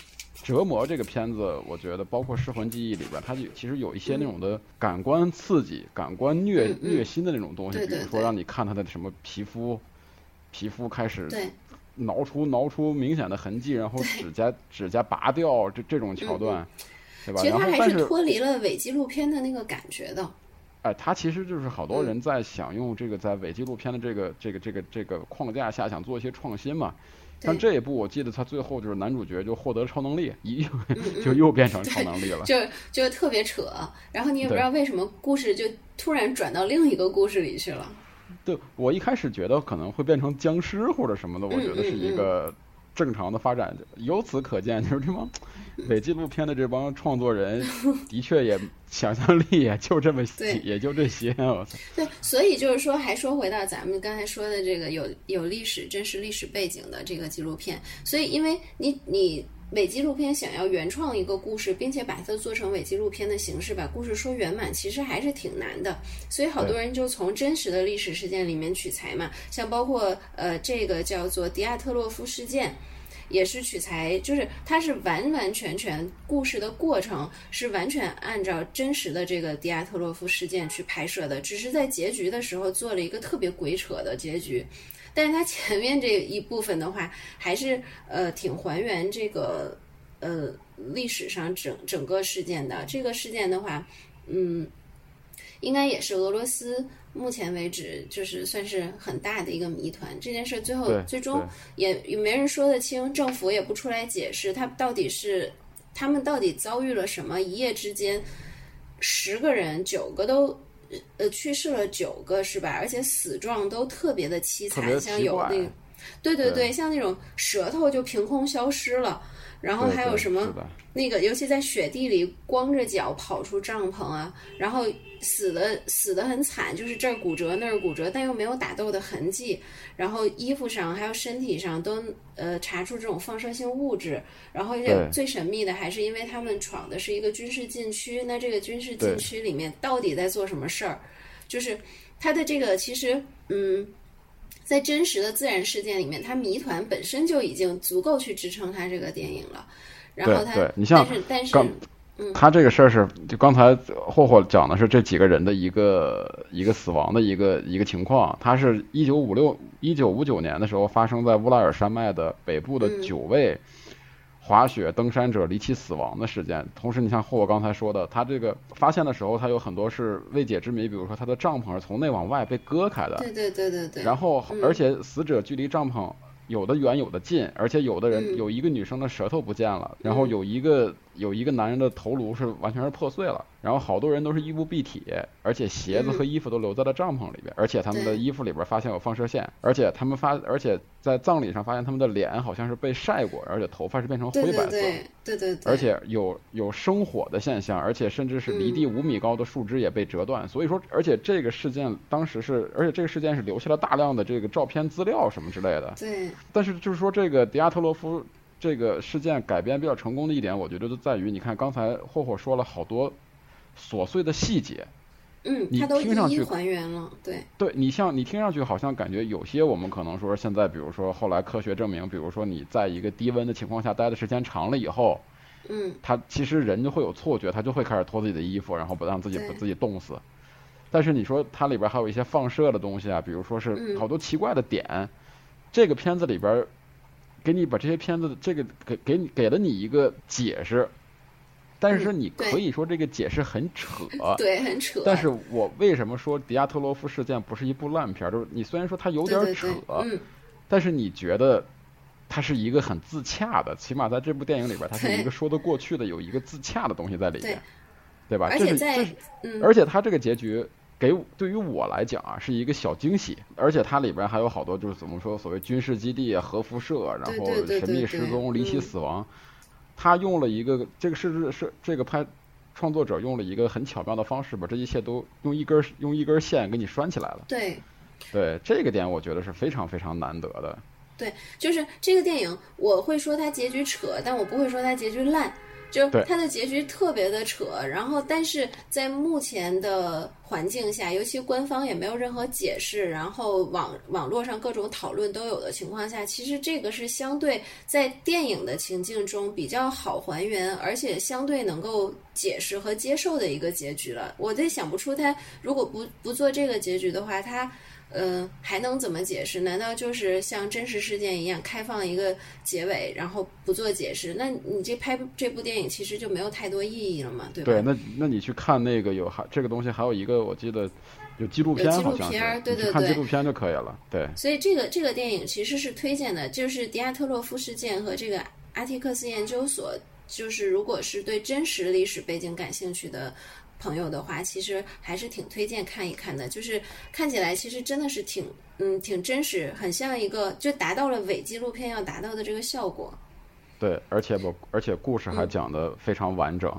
Speaker 1: 折磨这个片子，我觉得包括《失魂记忆》里边，它就其实有一些那种的感官刺激、感官虐虐心的那种东西，比如说让你看他的什么皮肤，皮肤开始。挠出挠出明显的痕迹，然后指甲指甲拔掉，这这种桥段，对吧？
Speaker 2: 其实
Speaker 1: 它还
Speaker 2: 是脱离了伪纪录片的那个感觉的。
Speaker 1: 哎，它其实就是好多人在想用这个在伪纪录片的这个这个这个这个框架下想做一些创新嘛。像这一部，我记得他最后就是男主角就获得超能力，一 就又变成超能力了，
Speaker 2: 就就特别扯。然后你也不知道为什么故事就突然转到另一个故事里去了。
Speaker 1: 对我一开始觉得可能会变成僵尸或者什么的，我觉得是一个正常的发展。由此可见，就是这帮 伪纪录片的这帮创作人，的确也想象力也就这么，也就这些。我操！
Speaker 2: 对，所以就是说，还说回到咱们刚才说的这个有有历史真实历史背景的这个纪录片，所以因为你你。伪纪录片想要原创一个故事，并且把它做成伪纪录片的形式，把故事说圆满，其实还是挺难的。所以好多人就从真实的历史事件里面取材嘛，像包括呃这个叫做迪亚特洛夫事件，也是取材，就是它是完完全全故事的过程是完全按照真实的这个迪亚特洛夫事件去拍摄的，只是在结局的时候做了一个特别鬼扯的结局。但是它前面这一部分的话，还是呃挺还原这个呃历史上整整个事件的。这个事件的话，嗯，应该也是俄罗斯目前为止就是算是很大的一个谜团。这件事最后最终也也没人说得清，政府也不出来解释，他到底是他们到底遭遇了什么？一夜之间，十个人九个都。呃，去世了九个是吧？而且死状都特别的凄惨，像有那个，对对对，像那种舌头就凭空消失了，然后还有什么那个，尤其在雪地里光着脚跑出帐篷啊，然后。死的死的很惨，就是这儿骨折那儿骨折，但又没有打斗的痕迹。然后衣服上还有身体上都呃查出这种放射性物质。然后最神秘的还是因为他们闯的是一个军事禁区，那这个军事禁区里面到底在做什么事儿？就是它的这个其实嗯，在真实的自然事件里面，它谜团本身就已经足够去支撑它这个电影了。然后它但是但是。
Speaker 1: 他这个事儿是，就刚才霍霍讲的是这几个人的一个一个死亡的一个一个情况。他是一九五六一九五九年的时候发生在乌拉尔山脉的北部的九位滑雪登山者离奇死亡的事件。同时，你像霍霍刚才说的，他这个发现的时候，他有很多是未解之谜，比如说他的帐篷是从内往外被割开的。
Speaker 2: 对对对对对。
Speaker 1: 然后，而且死者距离帐篷有的远有的近，而且有的人有一个女生的舌头不见了，然后有一个。有一个男人的头颅是完全是破碎了，然后好多人都是衣不蔽体，而且鞋子和衣服都留在了帐篷里边，而且他们的衣服里边发现有放射线，而且他们发，而且在葬礼上发现他们的脸好像是被晒过，而且头发是变成灰白色，
Speaker 2: 对对对，
Speaker 1: 而且有有生火的现象，而且甚至是离地五米高的树枝也被折断，所以说，而且这个事件当时是，而且这个事件是留下了大量的这个照片资料什么之类的，
Speaker 2: 对，
Speaker 1: 但是就是说这个迪亚特洛夫。这个事件改编比较成功的一点，我觉得就在于，你看刚才霍霍说了好多琐碎的细节，
Speaker 2: 嗯，
Speaker 1: 你听上去
Speaker 2: 还原了，对，
Speaker 1: 对你像你听上去好像感觉有些我们可能说现在，比如说后来科学证明，比如说你在一个低温的情况下待的时间长了以后，
Speaker 2: 嗯，
Speaker 1: 他其实人就会有错觉，他就会开始脱自己的衣服，然后不让自己把自己冻死。但是你说它里边还有一些放射的东西啊，比如说是好多奇怪的点，这个片子里边。给你把这些片子这个给给你给了你一个解释，但是你可以说这个解释很扯，
Speaker 2: 对，很扯。
Speaker 1: 但是我为什么说迪亚特洛夫事件不是一部烂片？就是你虽然说它有点扯，但是你觉得它是一个很自洽的，起码在这部电影里边，它是一个说得过去的，有一个自洽的东西在里面，对吧？
Speaker 2: 而且在，
Speaker 1: 而且它这个结局。给对于我来讲啊，是一个小惊喜，而且它里边还有好多就是怎么说，所谓军事基地啊、核辐射，然后神秘失踪、离奇死亡，他用了一个这个是是这个拍创作者用了一个很巧妙的方式，把这一切都用一根用一根线给你拴起来了。
Speaker 2: 对，
Speaker 1: 对这个点我觉得是非常非常难得的。
Speaker 2: 对，就是这个电影，我会说它结局扯，但我不会说它结局烂。就它的结局特别的扯，然后但是在目前的环境下，尤其官方也没有任何解释，然后网网络上各种讨论都有的情况下，其实这个是相对在电影的情境中比较好还原，而且相对能够解释和接受的一个结局了。我在想不出他如果不不做这个结局的话，他。嗯，还能怎么解释？难道就是像真实事件一样开放一个结尾，然后不做解释？那你这拍这部电影其实就没有太多意义了嘛，对吧？
Speaker 1: 对，那那你去看那个有还这个东西，还有一个我记得有纪录片，
Speaker 2: 好像
Speaker 1: 是，
Speaker 2: 对对对，
Speaker 1: 看纪录片就可以了。对，
Speaker 2: 所以这个这个电影其实是推荐的，就是迪亚特洛夫事件和这个阿提克斯研究所，就是如果是对真实历史背景感兴趣的。朋友的话，其实还是挺推荐看一看的。就是看起来，其实真的是挺，嗯，挺真实，很像一个，就达到了伪纪录片要达到的这个效果。
Speaker 1: 对，而且不，而且故事还讲的非常完整。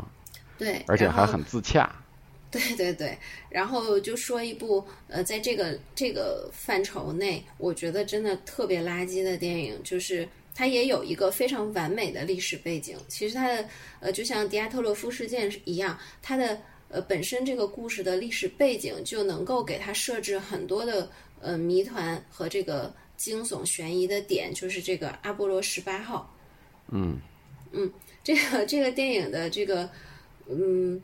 Speaker 2: 对，
Speaker 1: 而且还很自洽。
Speaker 2: 对对对，然后就说一部，呃，在这个这个范畴内，我觉得真的特别垃圾的电影，就是它也有一个非常完美的历史背景。其实它的，呃，就像迪亚特洛夫事件一样，它的。呃，本身这个故事的历史背景就能够给它设置很多的呃谜团和这个惊悚悬疑的点，就是这个阿波罗十八号。
Speaker 1: 嗯
Speaker 2: 嗯，这个这个电影的这个嗯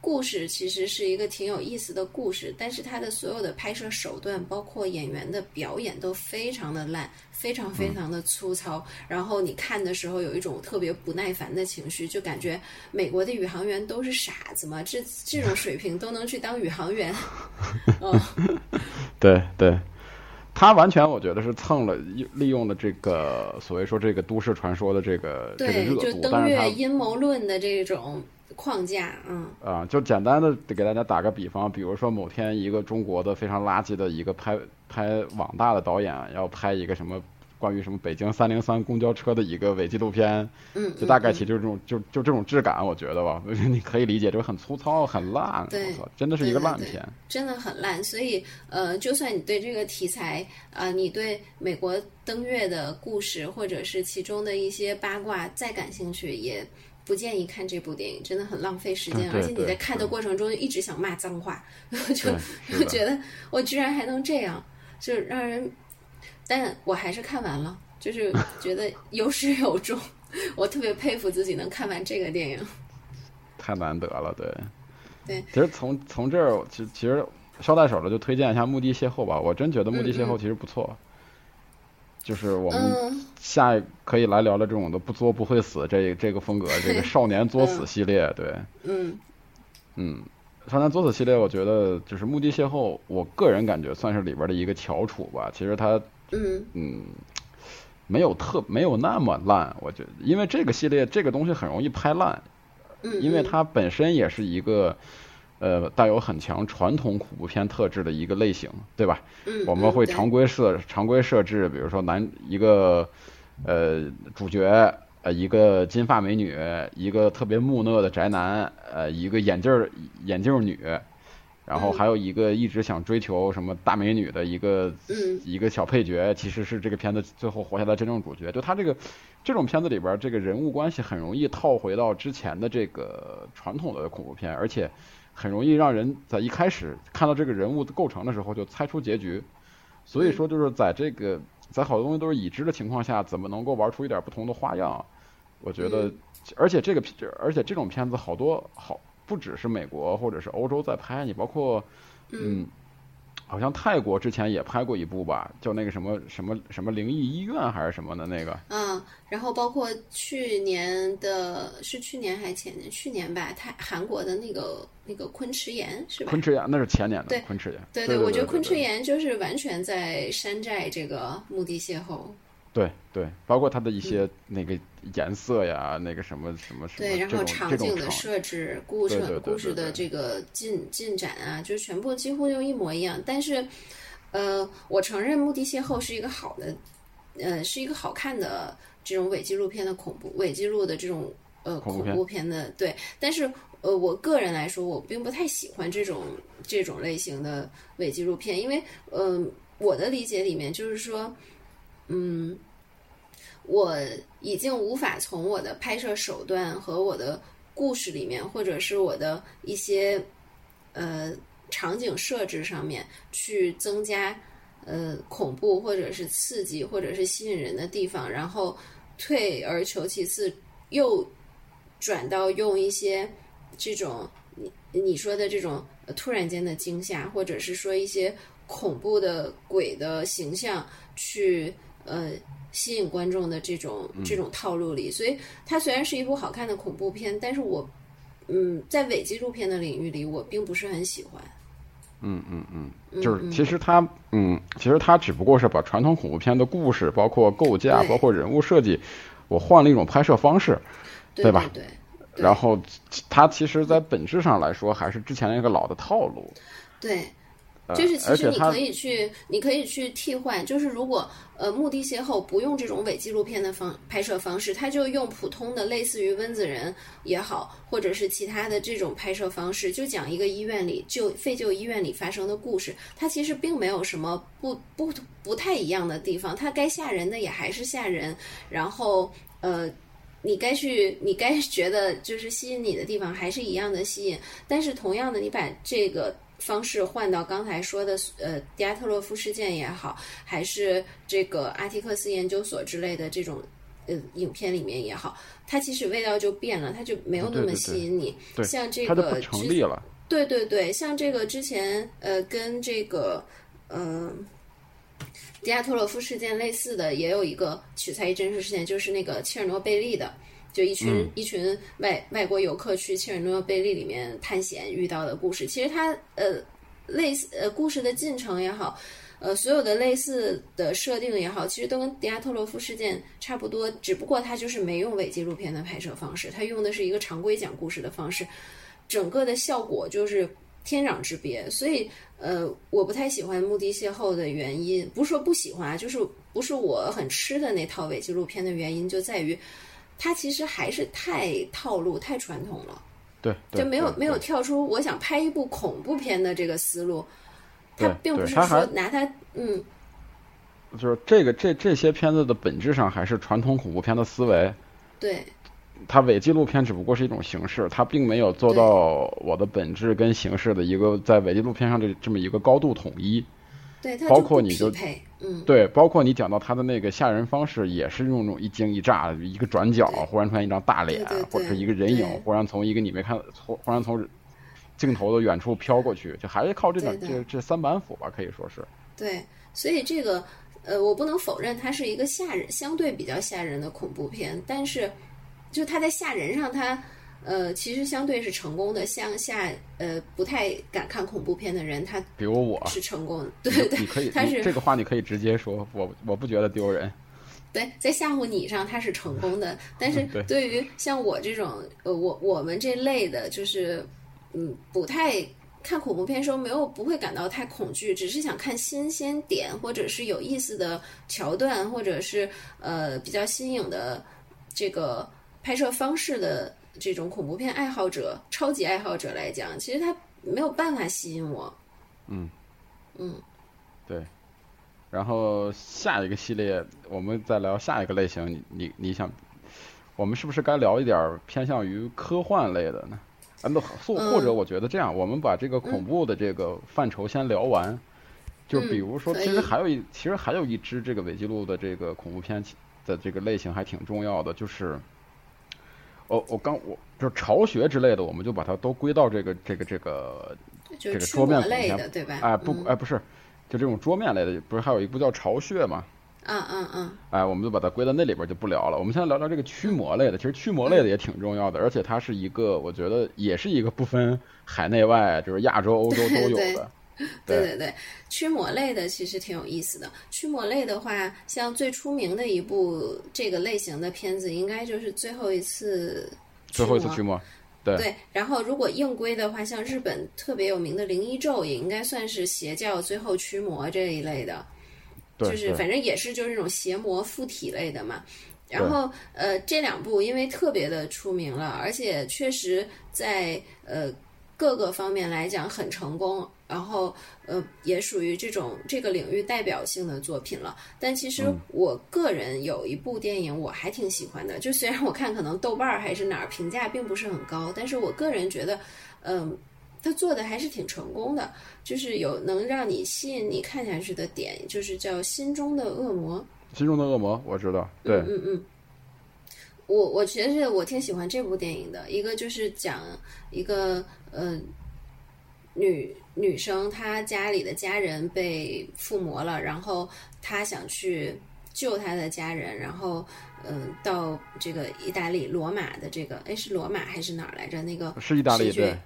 Speaker 2: 故事其实是一个挺有意思的故事，但是它的所有的拍摄手段，包括演员的表演都非常的烂。非常非常的粗糙，然后你看的时候有一种特别不耐烦的情绪，就感觉美国的宇航员都是傻子吗？这这种水平都能去当宇航员？嗯，
Speaker 1: 对对，他完全我觉得是蹭了利用了这个所谓说这个都市传说的这个这个热
Speaker 2: 度，就登月阴谋论的这种框架，嗯
Speaker 1: 啊，就简单的给大家打个比方，比如说某天一个中国的非常垃圾的一个拍。拍网大的导演要拍一个什么关于什么北京三零三公交车的一个伪纪录片，
Speaker 2: 嗯，
Speaker 1: 就大概其实就是这种就就这种质感，我觉得吧，你可以理解，就是很粗糙、很烂，
Speaker 2: 对，
Speaker 1: 真的是一个烂片，
Speaker 2: 真的很烂。所以呃，就算你对这个题材啊，你对美国登月的故事或者是其中的一些八卦再感兴趣，也不建议看这部电影，真的很浪费时间，而且你在看的过程中一直想骂脏话，就就觉得我居然还能这样。就让人，但我还是看完了，就是 觉得有始有终。我特别佩服自己能看完这个电影，
Speaker 1: 太难得了，对。
Speaker 2: 对，
Speaker 1: 其实从从这儿，其其实捎带手的就推荐一下《墓地邂逅》吧。我真觉得《墓地邂逅》其实不错，就是我们下可以来聊聊这种的不作不会死这这个风格，这个 少年作死系列，对。
Speaker 2: 嗯。
Speaker 1: 嗯。少年作死系列，我觉得就是《墓地邂逅》，我个人感觉算是里边的一个翘楚吧。其实它，
Speaker 2: 嗯
Speaker 1: 嗯，没有特没有那么烂，我觉得，因为这个系列这个东西很容易拍烂，
Speaker 2: 嗯，
Speaker 1: 因为它本身也是一个呃带有很强传统恐怖片特质的一个类型，对吧？
Speaker 2: 嗯，
Speaker 1: 我们会常规设常规设置，比如说男一个呃主角。呃，一个金发美女，一个特别木讷的宅男，呃，一个眼镜儿眼镜女，然后还有一个一直想追求什么大美女的一个一个小配角，其实是这个片子最后活下来真正主角。就他这个这种片子里边，这个人物关系很容易套回到之前的这个传统的恐怖片，而且很容易让人在一开始看到这个人物构成的时候就猜出结局。所以说，就是在这个。在好多东西都是已知的情况下，怎么能够玩出一点不同的花样？我觉得，而且这个，而且这种片子好多好，不只是美国或者是欧洲在拍，你包括，嗯，好像泰国之前也拍过一部吧，叫那个什么什么什么灵异医院还是什么的那个。
Speaker 2: 嗯，然后包括去年的，是去年还是前年？去年吧，泰韩国的那个那个昆池岩是吧？
Speaker 1: 昆池岩那是前年的。
Speaker 2: 对，
Speaker 1: 昆池岩。
Speaker 2: 对
Speaker 1: 对，
Speaker 2: 我觉得昆池岩就是完全在山寨这个墓地邂逅。
Speaker 1: 对对，包括它的一些那个颜色呀，那个什么什么什么，
Speaker 2: 对，然后场景的设置、故事故事
Speaker 1: 的
Speaker 2: 这个进进展啊，就全部几乎就一模一样。但是，呃，我承认《墓地邂逅》是一个好的，呃，是一个好看的这种伪纪录片的恐怖伪纪录的这种呃恐怖片的对。但是，呃，我个人来说，我并不太喜欢这种这种类型的伪纪录片，因为，嗯，我的理解里面就是说，嗯。我已经无法从我的拍摄手段和我的故事里面，或者是我的一些呃场景设置上面去增加呃恐怖或者是刺激或者是吸引人的地方，然后退而求其次，又转到用一些这种你你说的这种突然间的惊吓，或者是说一些恐怖的鬼的形象去呃。吸引观众的这种这种套路里，所以它虽然是一部好看的恐怖片，但是我，嗯，在伪纪录片的领域里，我并不是很喜欢。
Speaker 1: 嗯嗯嗯，就是其实它，嗯，其实它只不过是把传统恐怖片的故事，包括构架，包括人物设计，我换了一种拍摄方式，
Speaker 2: 对
Speaker 1: 吧？
Speaker 2: 对。
Speaker 1: 然后它其实，在本质上来说，还是之前那个老的套路。
Speaker 2: 对。就是其实你可以去，你可以去替换。就是如果呃墓地邂逅不用这种伪纪录片的方拍摄方式，他就用普通的类似于温子仁也好，或者是其他的这种拍摄方式，就讲一个医院里就废旧医院里发生的故事。它其实并没有什么不不不太一样的地方，它该吓人的也还是吓人。然后呃，你该去你该觉得就是吸引你的地方还是一样的吸引。但是同样的，你把这个。方式换到刚才说的，呃，迪亚特洛夫事件也好，还是这个阿提克斯研究所之类的这种呃影片里面也好，它其实味道就变了，它就没有那么吸引你。像这个
Speaker 1: 成立了。
Speaker 2: 对对对，像这个之前呃跟这个嗯迪亚特洛夫事件类似的，也有一个取材于真实事件，就是那个切尔诺贝利的。就一群一群外外国游客去切尔诺贝利里面探险遇到的故事，其实它呃类似呃故事的进程也好，呃所有的类似的设定也好，其实都跟迪亚特洛夫事件差不多，只不过它就是没用伪纪录片的拍摄方式，它用的是一个常规讲故事的方式，整个的效果就是天壤之别。所以呃我不太喜欢《墓地邂逅》的原因，不是说不喜欢啊，就是不是我很吃的那套伪纪录片的原因就在于。它其实还是太套路、太传统了，
Speaker 1: 对，
Speaker 2: 就没有没有跳出我想拍一部恐怖片的这个思路。它并不是说拿它，嗯，
Speaker 1: 就是这个这这些片子的本质上还是传统恐怖片的思维。
Speaker 2: 对，
Speaker 1: 它伪纪录片只不过是一种形式，它并没有做到我的本质跟形式的一个在伪纪录片上的这么一个高度统一。
Speaker 2: 对，
Speaker 1: 包括你就
Speaker 2: 嗯，
Speaker 1: 对，包括你讲到他的那个吓人方式，也是用那种一惊一乍，一个转角忽然出现一张大脸，或者是一个人影忽然从一个你没看，从忽然从镜头的远处飘过去，就还是靠这种这这三板斧吧，可以说是。
Speaker 2: 对，所以这个呃，我不能否认它是一个吓人，相对比较吓人的恐怖片，但是就它在吓人上，它。呃，其实相对是成功的，像下呃不太敢看恐怖片的人，他
Speaker 1: 比如我
Speaker 2: 是成功，对对，
Speaker 1: 你可以，
Speaker 2: 他是
Speaker 1: 这个话你可以直接说，我我不觉得丢人。
Speaker 2: 对，在吓唬你上他是成功的，但是对于像我这种呃我我们这类的，就是嗯不太看恐怖片时候没有不会感到太恐惧，只是想看新鲜点或者是有意思的桥段，或者是呃比较新颖的这个拍摄方式的。这种恐怖片爱好者、超级爱好者来讲，其实他没有办法吸引我。
Speaker 1: 嗯，
Speaker 2: 嗯，
Speaker 1: 对。然后下一个系列，我们再聊下一个类型。你你你想，我们是不是该聊一点偏向于科幻类的呢？啊，那或或者我觉得这样，我们把这个恐怖的这个范畴先聊完。就比如说，其实还有一，其实还有一支这个伪记录的这个恐怖片的这个类型还挺重要的，就是。哦，我刚我就是巢穴之类的，我们就把它都归到这个这个这个这个桌面
Speaker 2: 类的，对吧？
Speaker 1: 哎，不，哎，不是，就这种桌面类的，不是还有一部叫《巢穴》吗？
Speaker 2: 嗯嗯嗯。
Speaker 1: 哎，我们就把它归到那里边就不聊了。我们现在聊聊这个驱魔类的，其实驱魔类的也挺重要的，而且它是一个，我觉得也是一个不分海内外，就是亚洲、欧洲都有的。
Speaker 2: 对对对，驱魔类的其实挺有意思的。驱魔类的话，像最出名的一部这个类型的片子，应该就是最后一次。
Speaker 1: 最后一次驱魔。对。
Speaker 2: 对，然后如果硬归的话，像日本特别有名的《灵异咒》，也应该算是邪教最后驱魔这一类的。就是反正也是就是那种邪魔附体类的嘛。然后呃，这两部因为特别的出名了，而且确实在呃各个方面来讲很成功。然后，呃，也属于这种这个领域代表性的作品了。但其实我个人有一部电影我还挺喜欢的，就虽然我看可能豆瓣儿还是哪儿评价并不是很高，但是我个人觉得，嗯，他做的还是挺成功的，就是有能让你吸引你看下去的点，就是叫《心中的恶魔》。
Speaker 1: 心中的恶魔，我知道。对，
Speaker 2: 嗯嗯。我我其实我挺喜欢这部电影的，一个就是讲一个呃。女女生她家里的家人被附魔了，然后她想去救她的家人，然后嗯，到这个意大利罗马的这个，哎，是罗马还是哪儿来着？那个
Speaker 1: 是意大利对，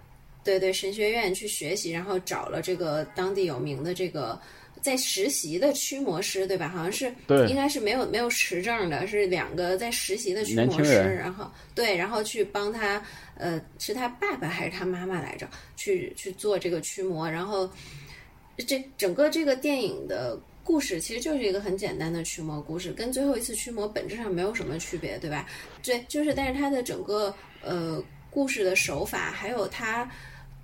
Speaker 2: 对对，神学院去学习，然后找了这个当地有名的这个。在实习的驱魔师，对吧？好像是，应该是没有没有持证的，是两个在实习的驱魔师，然后对，然后去帮他，呃，是他爸爸还是他妈妈来着？去去做这个驱魔，然后这整个这个电影的故事其实就是一个很简单的驱魔故事，跟最后一次驱魔本质上没有什么区别，对吧？对，就是，但是它的整个呃故事的手法还有它。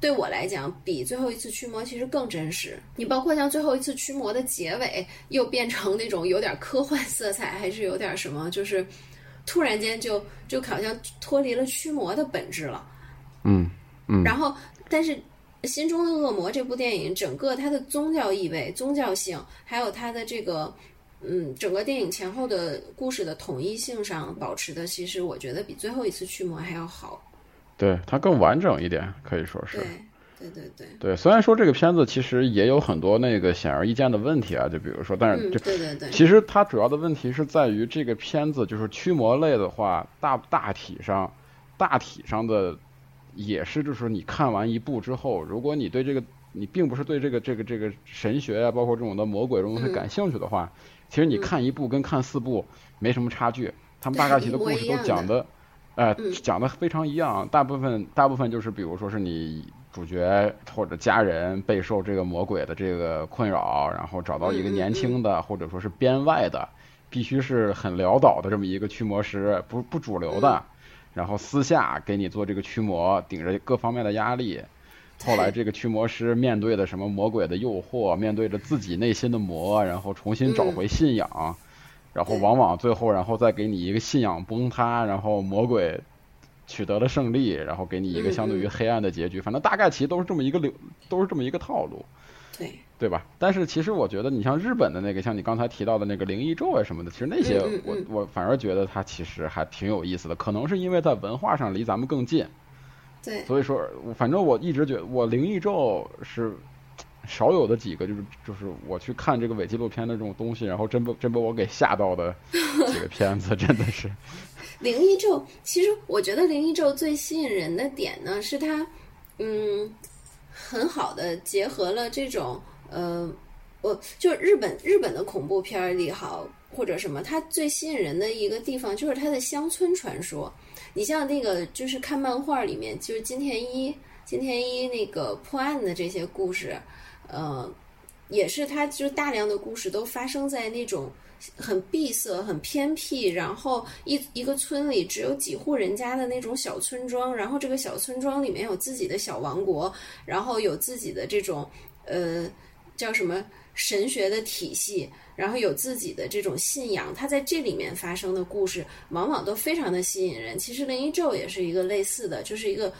Speaker 2: 对我来讲，比最后一次驱魔其实更真实。你包括像最后一次驱魔的结尾，又变成那种有点科幻色彩，还是有点什么，就是突然间就就好像脱离了驱魔的本质了。
Speaker 1: 嗯嗯。
Speaker 2: 然后，但是《心中的恶魔》这部电影，整个它的宗教意味、宗教性，还有它的这个嗯，整个电影前后的故事的统一性上保持的，其实我觉得比最后一次驱魔还要好。
Speaker 1: 对它更完整一点，可以说是。
Speaker 2: 对对对对。
Speaker 1: 虽然说这个片子其实也有很多那个显而易见的问题啊，就比如说，但是
Speaker 2: 就对对对。
Speaker 1: 其实它主要的问题是在于这个片子就是驱魔类的话，大大体上，大体上的也是就是你看完一部之后，如果你对这个你并不是对这个这个这个神学啊，包括这种的魔鬼这种东西感兴趣的话，其实你看一部跟看四部没什么差距，他们大概其的故事都讲的。呃，讲的非常一样，大部分大部分就是，比如说是你主角或者家人备受这个魔鬼的这个困扰，然后找到一个年轻的或者说是编外的，必须是很潦倒的这么一个驱魔师，不不主流的，然后私下给你做这个驱魔，顶着各方面的压力，后来这个驱魔师面对的什么魔鬼的诱惑，面对着自己内心的魔，然后重新找回信仰。然后往往最后，然后再给你一个信仰崩塌，然后魔鬼取得了胜利，然后给你一个相对于黑暗的结局。反正大概其实都是这么一个流，都是这么一个套路，
Speaker 2: 对
Speaker 1: 对吧？但是其实我觉得，你像日本的那个，像你刚才提到的那个灵异咒啊什么的，其实那些我我反而觉得它其实还挺有意思的。可能是因为在文化上离咱们更近，
Speaker 2: 对，
Speaker 1: 所以说反正我一直觉得我灵异咒是。少有的几个就是就是我去看这个伪纪录片的这种东西，然后真不真把我给吓到的几个片子，真的是。
Speaker 2: 灵异咒，其实我觉得灵异咒最吸引人的点呢，是它，嗯，很好的结合了这种呃，我就日本日本的恐怖片里好或者什么，它最吸引人的一个地方就是它的乡村传说。你像那个就是看漫画里面，就是金田一金田一那个破案的这些故事。呃，也是，它就大量的故事都发生在那种很闭塞、很偏僻，然后一一个村里只有几户人家的那种小村庄，然后这个小村庄里面有自己的小王国，然后有自己的这种呃叫什么神学的体系，然后有自己的这种信仰，它在这里面发生的故事往往都非常的吸引人。其实《灵异咒》也是一个类似的，就是一个。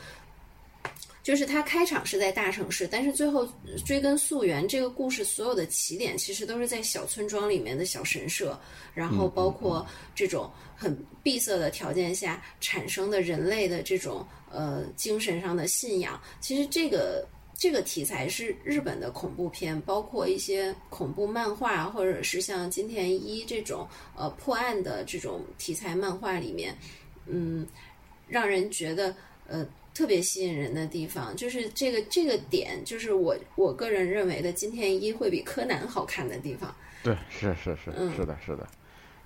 Speaker 2: 就是它开场是在大城市，但是最后追根溯源，这个故事所有的起点其实都是在小村庄里面的小神社，然后包括这种很闭塞的条件下产生的人类的这种呃精神上的信仰。其实这个这个题材是日本的恐怖片，包括一些恐怖漫画，或者是像金田一这种呃破案的这种题材漫画里面，嗯，让人觉得呃特别吸引人的地方，就是这个这个点，就是我我个人认为的金田一会比柯南好看的地方。
Speaker 1: 对，是是是，是的，是的。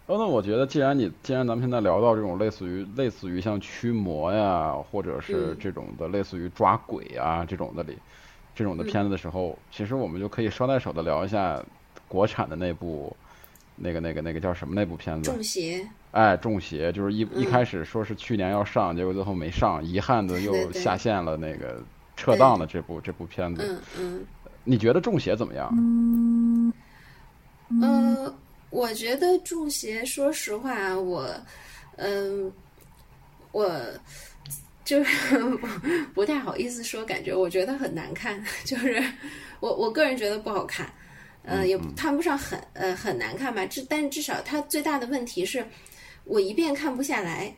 Speaker 1: 哦，那我觉得，既然你既然咱们现在聊到这种类似于类似于像驱魔呀，或者是这种的类似于抓鬼啊这种的里，这种的片子的时候，其实我们就可以捎带手的聊一下国产的那部那个那个那个叫什么那部片子？
Speaker 2: 中邪。
Speaker 1: 哎，中邪就是一一开始说是去年要上，结果最后没上，遗憾的又下线了。那个撤档的这部这部片子，
Speaker 2: 嗯嗯，
Speaker 1: 你觉得中邪怎么样？
Speaker 2: 呃。我觉得《中邪》，说实话，我，嗯，我就是 不太好意思说，感觉我觉得很难看，就是我我个人觉得不好看，嗯，也谈不上很呃很难看吧，至但至少它最大的问题是，我一遍看不下来，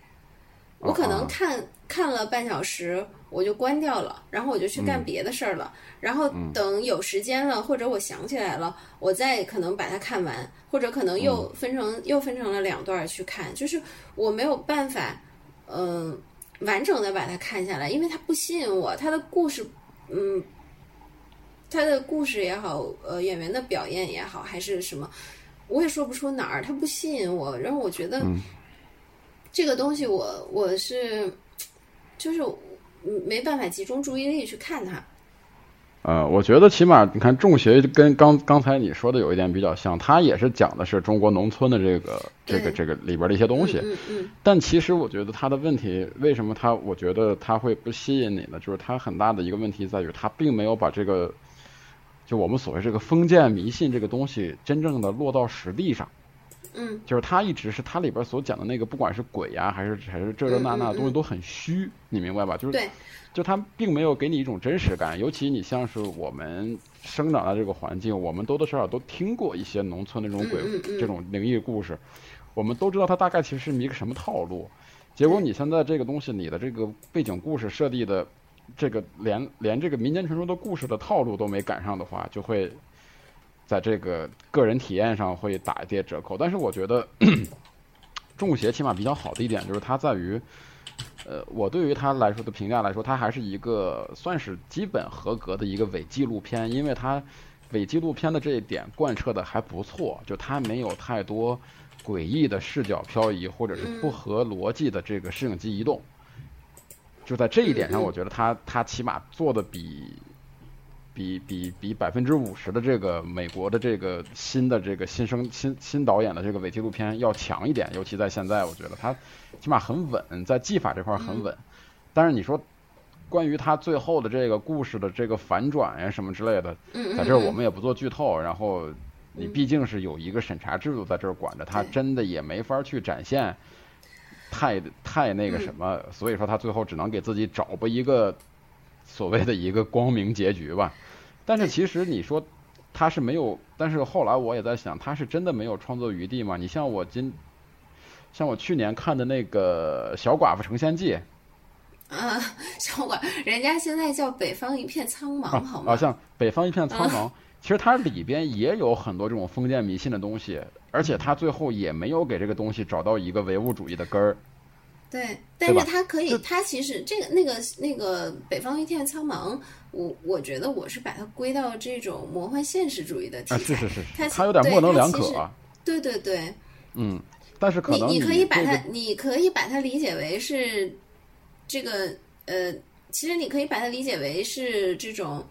Speaker 2: 我可能看看了半小时。我就关掉了，然后我就去干别的事儿了。然后等有时间了，或者我想起来了，我再可能把它看完，或者可能又分成又分成了两段去看。就是我没有办法，嗯，完整的把它看下来，因为它不吸引我。它的故事，嗯，他的故事也好，呃，演员的表演也好，还是什么，我也说不出哪儿，它不吸引我。然后我觉得这个东西，我我是就是。没办法集中注意力去看它。
Speaker 1: 呃，我觉得起码你看《中邪》跟刚刚才你说的有一点比较像，它也是讲的是中国农村的这个这个这个里边的一些东西。
Speaker 2: 嗯嗯。
Speaker 1: 但其实我觉得它的问题，为什么它我觉得它会不吸引你呢？就是它很大的一个问题在于，它并没有把这个就我们所谓这个封建迷信这个东西真正的落到实地上。
Speaker 2: 嗯，
Speaker 1: 就是它一直是它里边所讲的那个，不管是鬼呀，还是还是这这那那的东西都很虚，你明白吧？就是，就它并没有给你一种真实感。尤其你像是我们生长在这个环境，我们多多少少都听过一些农村那种鬼这种灵异故事，我们都知道它大概其实是一个什么套路。结果你现在这个东西，你的这个背景故事设立的这个连连这个民间传说的故事的套路都没赶上的话，就会。在这个个人体验上会打一些折扣，但是我觉得《中邪》起码比较好的一点就是它在于，呃，我对于它来说的评价来说，它还是一个算是基本合格的一个伪纪录片，因为它伪纪录片的这一点贯彻的还不错，就它没有太多诡异的视角漂移或者是不合逻辑的这个摄影机移动，就在这一点上，我觉得他他起码做的比。比比比百分之五十的这个美国的这个新的这个新生新新导演的这个伪纪录片要强一点，尤其在现在，我觉得他起码很稳，在技法这块很稳。但是你说关于他最后的这个故事的这个反转呀什么之类的，在这儿我们也不做剧透。然后你毕竟是有一个审查制度在这儿管着，他真的也没法去展现太太那个什么，所以说他最后只能给自己找不一个所谓的一个光明结局吧。但是其实你说他是没有，但是后来我也在想，他是真的没有创作余地吗？你像我今，像我去年看的那个《小寡妇成仙记》，
Speaker 2: 啊，小寡，人家现在叫《北方一片苍茫》，好吗？
Speaker 1: 啊，像《北方一片苍茫》，其实它里边也有很多这种封建迷信的东西，而且它最后也没有给这个东西找到一个唯物主义的根儿。
Speaker 2: 对，但是它可以，它其实这个那个那个《北方一片苍茫》。我我觉得我是把它归到这种魔幻现实主义的题材，
Speaker 1: 是是是，
Speaker 2: 它
Speaker 1: 有点模棱两可。
Speaker 2: 对对对，
Speaker 1: 嗯，但是可能
Speaker 2: 你你可以把它，你可以把它理解为是这个呃，其实你可以把它理解为是这种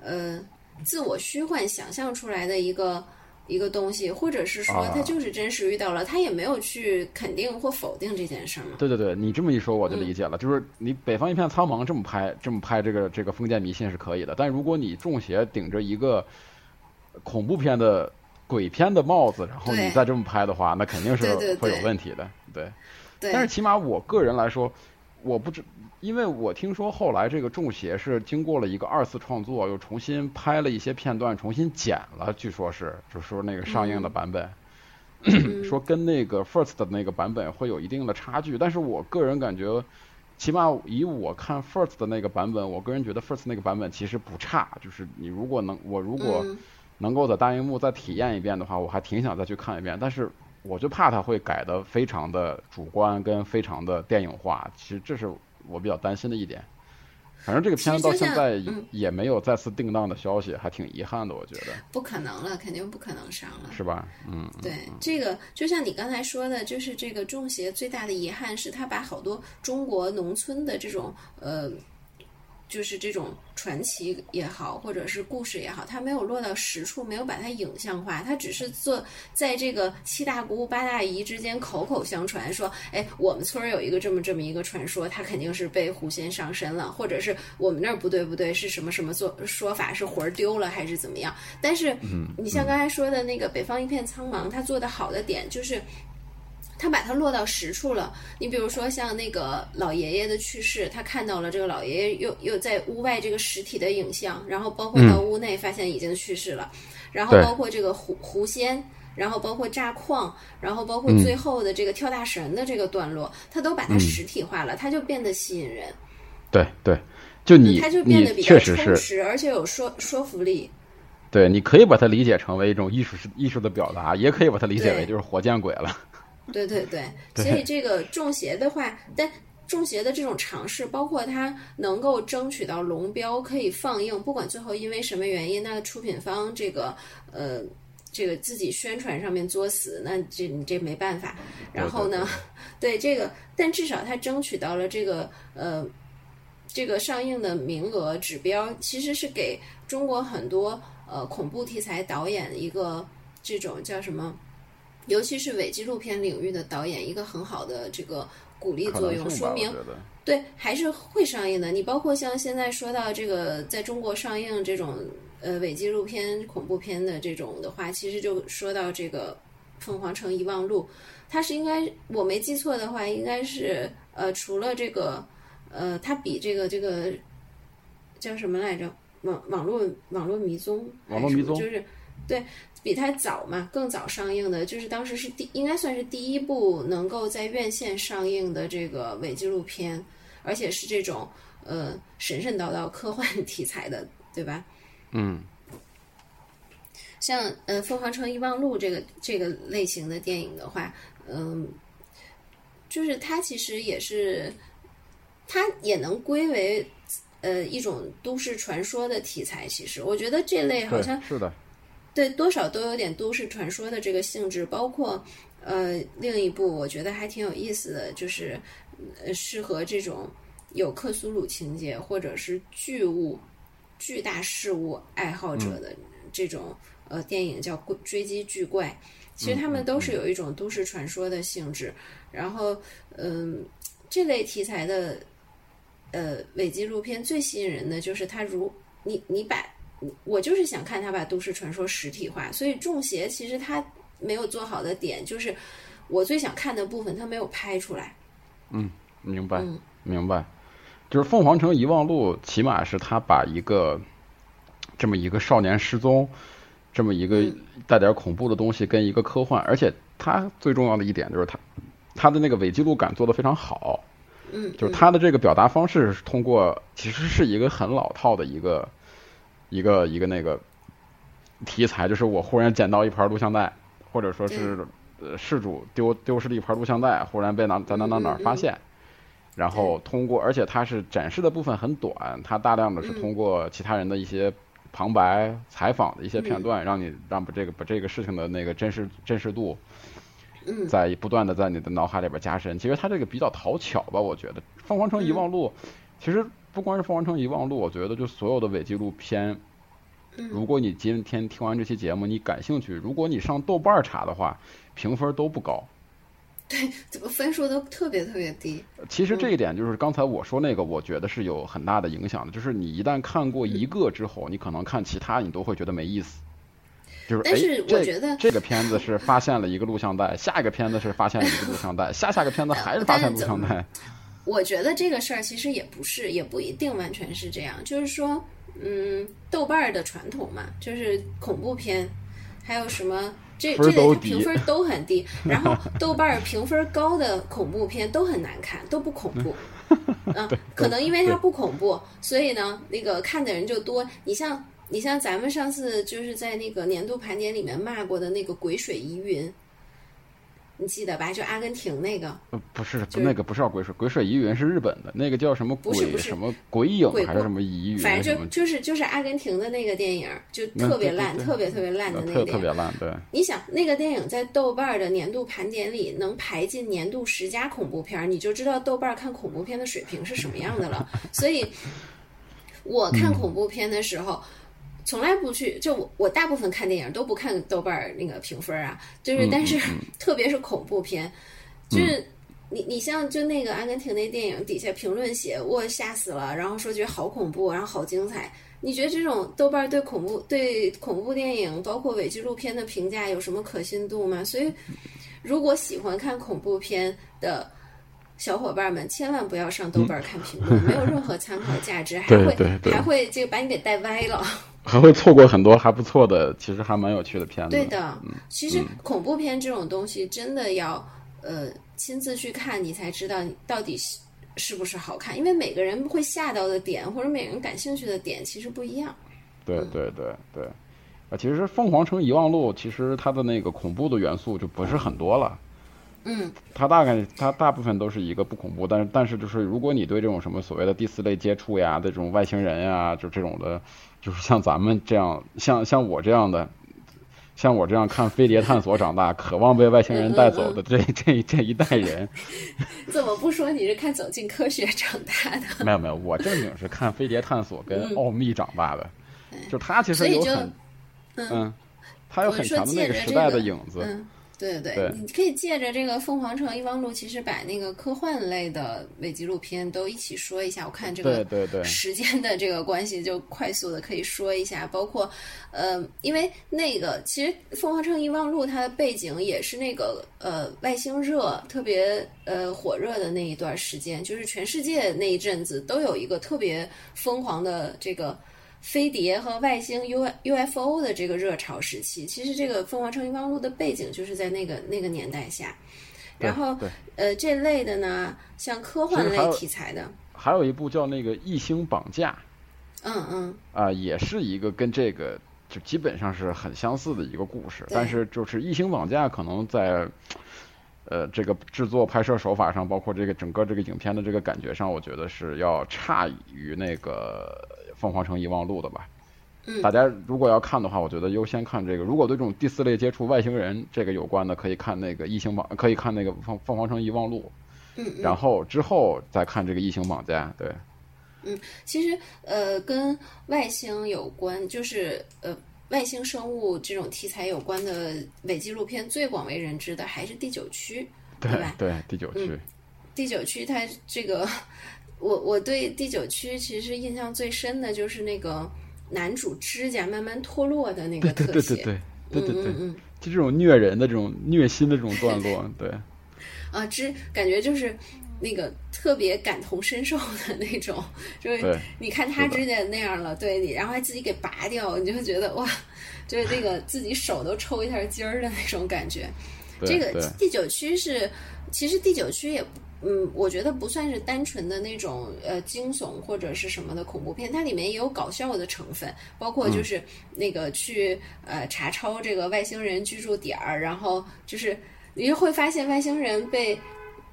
Speaker 2: 呃自我虚幻想象出来的一个。一个东西，或者是说他就是真实遇到了，他也没有去肯定或否定这件事儿嘛。
Speaker 1: 对对对，你这么一说我就理解了，就是你北方一片苍茫这么拍，这么拍这个这个封建迷信是可以的，但如果你中邪顶着一个恐怖片的鬼片的帽子，然后你再这么拍的话，那肯定是会有问题的。
Speaker 2: 对，
Speaker 1: 但是起码我个人来说，我不知。因为我听说后来这个《中邪》是经过了一个二次创作，又重新拍了一些片段，重新剪了，据说是，就说那个上映的版本，说跟那个 First 的那个版本会有一定的差距。但是我个人感觉，起码以我看 First 的那个版本，我个人觉得 First 那个版本其实不差。就是你如果能，我如果能够在大荧幕再体验一遍的话，我还挺想再去看一遍。但是我就怕他会改的非常的主观跟非常的电影化，其实这是我比较担心的一点。反正这个片子到现在也没有再次定档的消息，还挺遗憾的。我觉得
Speaker 2: 不可能了，肯定不可能上了，
Speaker 1: 是吧？嗯，
Speaker 2: 对，这个就像你刚才说的，就是这个《中邪》最大的遗憾是，他把好多中国农村的这种呃。就是这种传奇也好，或者是故事也好，它没有落到实处，没有把它影像化，它只是做在这个七大姑八大姨之间口口相传，说，哎，我们村儿有一个这么这么一个传说，他肯定是被狐仙上身了，或者是我们那儿不对不对，是什么什么做说法是魂儿丢了还是怎么样？但是，你像刚才说的那个北方一片苍茫，他做的好的点就是。他把它落到实处了。你比如说像那个老爷爷的去世，他看到了这个老爷爷又又在屋外这个实体的影像，然后包括到屋内发现已经去世了，然后包括这个狐狐仙，然后包括炸矿，然后包括最后的这个跳大神的这个段落，他都把它实体化了，他就变得吸引人。
Speaker 1: 对对，就你
Speaker 2: 他就变得比较充实，而且有说说服力。
Speaker 1: 对，你可以把它理解成为一种艺术艺术的表达，也可以把它理解为就是活见鬼了。
Speaker 2: 对对对，所以这个中邪的话，但中邪的这种尝试，包括它能够争取到龙标可以放映，不管最后因为什么原因，那出品方这个呃这个自己宣传上面作死，那这你这没办法。然后呢，对 这个，但至少他争取到了这个呃这个上映的名额指标，其实是给中国很多呃恐怖题材导演一个这种叫什么？尤其是伪纪录片领域的导演，一个很好的这个鼓励作用，说明对还是会上映的。你包括像现在说到这个在中国上映这种呃伪纪录片恐怖片的这种的话，其实就说到这个《凤凰城遗忘录》，它是应该我没记错的话，应该是呃除了这个呃，它比这个这个叫什么来着？网网络网络迷踪，
Speaker 1: 网络迷踪
Speaker 2: 就是对。比它早嘛，更早上映的，就是当时是第，应该算是第一部能够在院线上映的这个伪纪录片，而且是这种呃神神叨叨科幻 题材的，对吧？
Speaker 1: 嗯。
Speaker 2: 像呃《凤凰城遗忘录》这个这个类型的电影的话，嗯，就是它其实也是，它也能归为呃一种都市传说的题材。其实我觉得这类好像
Speaker 1: 是的。
Speaker 2: 对，多少都有点都市传说的这个性质，包括，呃，另一部我觉得还挺有意思的，就是，呃，适合这种有克苏鲁情节或者是巨物、巨大事物爱好者的这种呃电影，叫《追击巨怪》。其实他们都是有一种都市传说的性质。然后，嗯，这类题材的呃伪纪录片最吸引人的就是它，如你你把。我就是想看他把都市传说实体化，所以《中邪》其实他没有做好的点，就是我最想看的部分他没有拍出来。
Speaker 1: 嗯，明白，明白。就是《凤凰城遗忘录》，起码是他把一个这么一个少年失踪，这么一个带点恐怖的东西跟一个科幻，而且他最重要的一点就是他他的那个伪记录感做得非常好。
Speaker 2: 嗯，
Speaker 1: 就是他的这个表达方式是通过，其实是一个很老套的一个。一个一个那个题材，就是我忽然捡到一盘录像带，或者说是呃事主丢丢失了一盘录像带，忽然被哪在哪哪哪发现，然后通过，而且它是展示的部分很短，它大量的是通过其他人的一些旁白、采访的一些片段，让你让把这个把这个事情的那个真实真实度，在不断的在你的脑海里边加深。其实它这个比较讨巧吧，我觉得《凤凰城遗忘录》其实。不光是《凤凰城遗忘录》，我觉得就所有的伪纪录片，如果你今天听完这期节目，你感兴趣，如果你上豆瓣查的话，评分都不高。
Speaker 2: 对，怎么分数都特别特别低。
Speaker 1: 其实这一点就是刚才我说那个，我觉得是有很大的影响的。就是你一旦看过一个之后，你可能看其他你都会觉得没意思。就是，
Speaker 2: 但是我觉得
Speaker 1: 这个片子是发现了一个录像带，下一个片子是发现了一个录像带，下下个片子还是发现录像带。
Speaker 2: 我觉得这个事儿其实也不是，也不一定完全是这样。就是说，嗯，豆瓣儿的传统嘛，就是恐怖片，还有什么这这类评分都很低。然后 豆瓣儿评分高的恐怖片都很难看，都不恐怖。嗯，可能因为它不恐怖，所以呢，那个看的人就多。你像你像咱们上次就是在那个年度盘点里面骂过的那个《鬼水疑云》。你记得吧？就阿根廷那个，
Speaker 1: 不是，那个不是叫鬼水，鬼水疑云是日本的，那个叫什么鬼什么鬼影还是什么疑云？
Speaker 2: 反正就就是就是阿根廷的那个电影，就特别烂，特别特别烂的那个电影。
Speaker 1: 特别烂，对。
Speaker 2: 你想那个电影在豆瓣的年度盘点里能排进年度十佳恐怖片，你就知道豆瓣看恐怖片的水平是什么样的了。所以，我看恐怖片的时候。从来不去，就我我大部分看电影都不看豆瓣那个评分啊，就是但是 特别是恐怖片，就是你你像就那个阿根廷那电影底下评论写我吓死了，然后说觉得好恐怖，然后好精彩。你觉得这种豆瓣对恐怖对恐怖电影包括伪纪录片的评价有什么可信度吗？所以如果喜欢看恐怖片的小伙伴们，千万不要上豆瓣看评论，没有任何参考价值，还会还会就把你给带歪了。
Speaker 1: 还会错过很多还不错的，其实还蛮有趣的片子。
Speaker 2: 对的，其实恐怖片这种东西真的要呃亲自去看，你才知道到底是不是好看。因为每个人会吓到的点，或者每个人感兴趣的点，其实不一样。
Speaker 1: 对对对对，啊，其实《凤凰城遗忘录》其实它的那个恐怖的元素就不是很多了。
Speaker 2: 嗯，
Speaker 1: 它大概它大部分都是一个不恐怖，但是但是就是如果你对这种什么所谓的第四类接触呀，这种外星人呀，就这种的。就是像咱们这样，像像我这样的，像我这样看《飞碟探索》长大，渴望被外星人带走的这 这这一代人，
Speaker 2: 怎么不说你是看《走进科学》长大的？
Speaker 1: 没有没有，我正经是看《飞碟探索》跟《奥秘》长大的。就他其实有很，嗯，他有很强的那个时代的影子。
Speaker 2: 对对对，你可以借着这个《凤凰城遗忘录》，其实把那个科幻类的伪纪录片都一起说一下。我看这个
Speaker 1: 对对对
Speaker 2: 时间的这个关系，就快速的可以说一下。包括呃，因为那个其实《凤凰城遗忘录》它的背景也是那个呃外星热特别呃火热的那一段时间，就是全世界那一阵子都有一个特别疯狂的这个。飞碟和外星 U U F O 的这个热潮时期，其实这个《凤凰城遗忘录》的背景就是在那个那个年代下。然后，呃，这类的呢，像科幻类题材的，
Speaker 1: 还有一部叫那个《异星绑架》。
Speaker 2: 嗯嗯。
Speaker 1: 啊，也是一个跟这个就基本上是很相似的一个故事，但是就是《异星绑架》可能在呃这个制作拍摄手法上，包括这个整个这个影片的这个感觉上，我觉得是要差于那个。凤凰城遗忘录的吧，
Speaker 2: 嗯，
Speaker 1: 大家如果要看的话，我觉得优先看这个。如果对这种第四类接触外星人这个有关的，可以看那个异形绑，可以看那个凤凤凰城遗忘录，
Speaker 2: 嗯，
Speaker 1: 然后之后再看这个异形绑架，对。
Speaker 2: 嗯，其实呃，跟外星有关，就是呃外星生物这种题材有关的伪纪录片，最广为人知的还是第九区，
Speaker 1: 对
Speaker 2: 吧？
Speaker 1: 对，第九区。
Speaker 2: 第九区它这个。我我对第九区其实印象最深的就是那个男主指甲慢慢脱落的那个特
Speaker 1: 写，对对对对对对对，
Speaker 2: 嗯
Speaker 1: 就这种虐人的这种虐心的这种段落，对。
Speaker 2: 啊，之感觉就是那个特别感同身受的那种，就是你看他指甲那样了，对你，然后还自己给拔掉，你就会觉得哇，就是那个自己手都抽一下筋儿的那种感觉。这个第九区是，其实第九区也。嗯，我觉得不算是单纯的那种呃惊悚或者是什么的恐怖片，它里面也有搞笑的成分，包括就是那个去呃查抄这个外星人居住点儿，然后就是你就会发现外星人被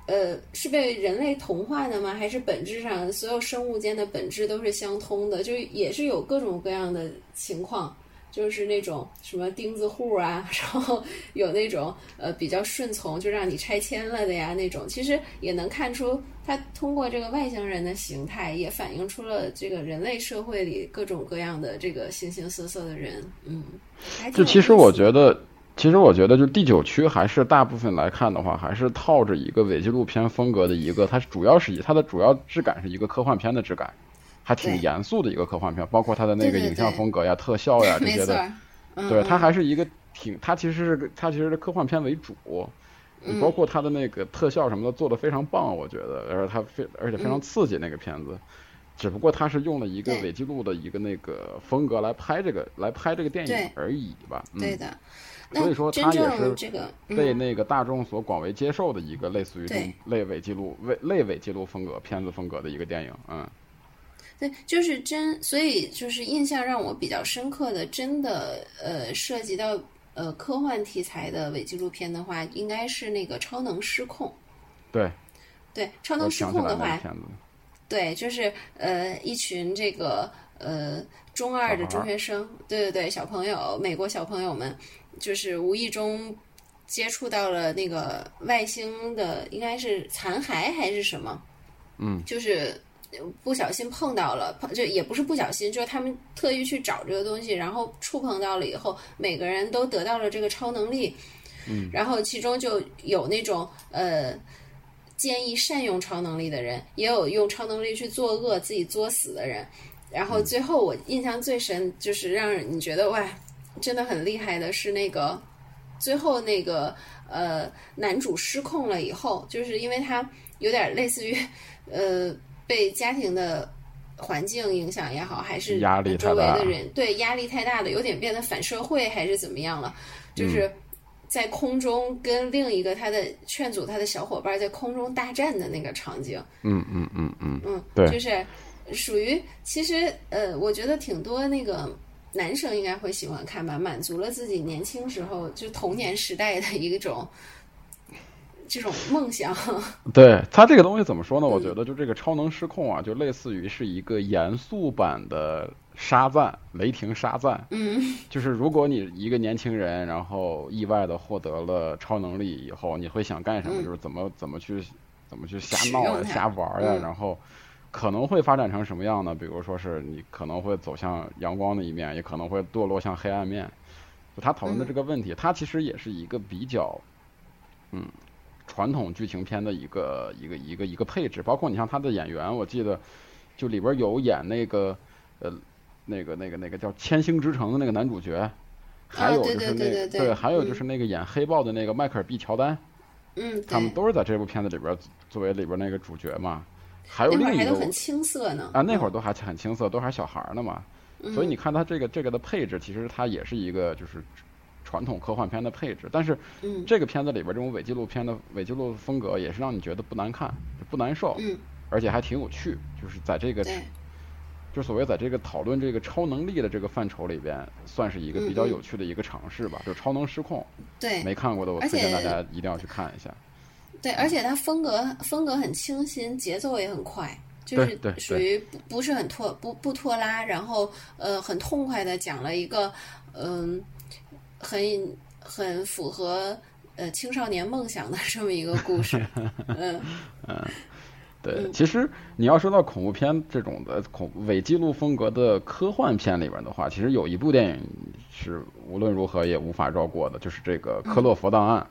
Speaker 2: 呃是被人类同化的吗？还是本质上所有生物间的本质都是相通的？就也是有各种各样的情况。就是那种什么钉子户啊，然后有那种呃比较顺从，就让你拆迁了的呀那种，其实也能看出他通过这个外星人的形态，也反映出了这个人类社会里各种各样的这个形形色色的人。嗯，
Speaker 1: 就其实我觉得，其实我觉得，就第九区还是大部分来看的话，还是套着一个伪纪录片风格的一个，它主要是以它的主要质感是一个科幻片的质感。还挺严肃的一个科幻片，包括它的那个影像风格呀、特效呀 这些的。对，它还是一个挺，它其实是它其实是科幻片为主，包括它的那个特效什么的做的非常棒，我觉得，而且它非而且非常刺激那个片子。只不过它是用了一个伪纪录的一个那个风格来拍这个来拍这个电影而已吧。
Speaker 2: 对的。
Speaker 1: 所以说它也是
Speaker 2: 这个
Speaker 1: 被那个大众所广为接受的一个类似于这种类伪纪录、伪类伪纪录风格片子风格的一个电影，嗯。
Speaker 2: 对，就是真，所以就是印象让我比较深刻的，真的呃，涉及到呃科幻题材的伪纪录片的话，应该是那个《超能失控》。
Speaker 1: 对，
Speaker 2: 对，《超能失控》的话，对，就是呃一群这个呃中二的中学生，对对对，小朋友，美国小朋友们，就是无意中接触到了那个外星的，应该是残骸还是什么？
Speaker 1: 嗯，
Speaker 2: 就是。不小心碰到了，碰就也不是不小心，就是他们特意去找这个东西，然后触碰到了以后，每个人都得到了这个超能力。
Speaker 1: 嗯，
Speaker 2: 然后其中就有那种呃建议善用超能力的人，也有用超能力去作恶、自己作死的人。然后最后我印象最深，就是让你觉得哇，真的很厉害的是那个最后那个呃男主失控了以后，就是因为他有点类似于呃。被家庭的环境影响也好，还是周围的人对压力太大的，有点变得反社会，还是怎么样了？就是在空中跟另一个他的劝阻他的小伙伴在空中大战的那个场景。
Speaker 1: 嗯嗯嗯嗯
Speaker 2: 嗯，
Speaker 1: 对，
Speaker 2: 就是属于其实呃，我觉得挺多那个男生应该会喜欢看吧，满足了自己年轻时候就童年时代的一种。这种梦想，
Speaker 1: 对他这个东西怎么说呢？我觉得就这个超能失控啊，就类似于是一个严肃版的沙赞，雷霆沙赞。
Speaker 2: 嗯，
Speaker 1: 就是如果你一个年轻人，然后意外的获得了超能力以后，你会想干什么？就是怎么怎么去怎么去瞎闹呀、瞎玩呀，然后可能会发展成什么样呢？比如说是你可能会走向阳光的一面，也可能会堕落向黑暗面。就他讨论的这个问题，他其实也是一个比较，嗯。传统剧情片的一个一个一个一个配置，包括你像他的演员，我记得就里边有演那个呃那个那个那个叫《千星之城》的那个男主角，还有就是那
Speaker 2: 对，
Speaker 1: 还有就是那个演黑豹的那个迈克尔 B 乔丹，
Speaker 2: 嗯，
Speaker 1: 他们都是在这部片子里边作为里边那个主角嘛。还有另一个
Speaker 2: 很青涩呢
Speaker 1: 啊，那会儿都还很青涩，都还小孩呢嘛。所以你看他这个这个的配置，其实他也是一个就是。传统科幻片的配置，但是这个片子里边这种伪纪录片的伪纪录风格也是让你觉得不难看，不难受，
Speaker 2: 嗯，
Speaker 1: 而且还挺有趣。就是在这个，就所谓在这个讨论这个超能力的这个范畴里边，算是一个比较有趣的一个尝试吧。就超能失控，
Speaker 2: 对，
Speaker 1: 没看过的我推荐大家一定要去看一下。
Speaker 2: 对，而且它风格风格很清新，节奏也很快，就是属于不不是很拖不不拖拉，然后呃很痛快的讲了一个嗯。很 很符合呃青少年梦想的这么一个故事，嗯
Speaker 1: 嗯，对，其实你要说到恐怖片这种的恐伪纪录风格的科幻片里边的话，其实有一部电影是无论如何也无法绕过的，就是这个《科洛弗档案》。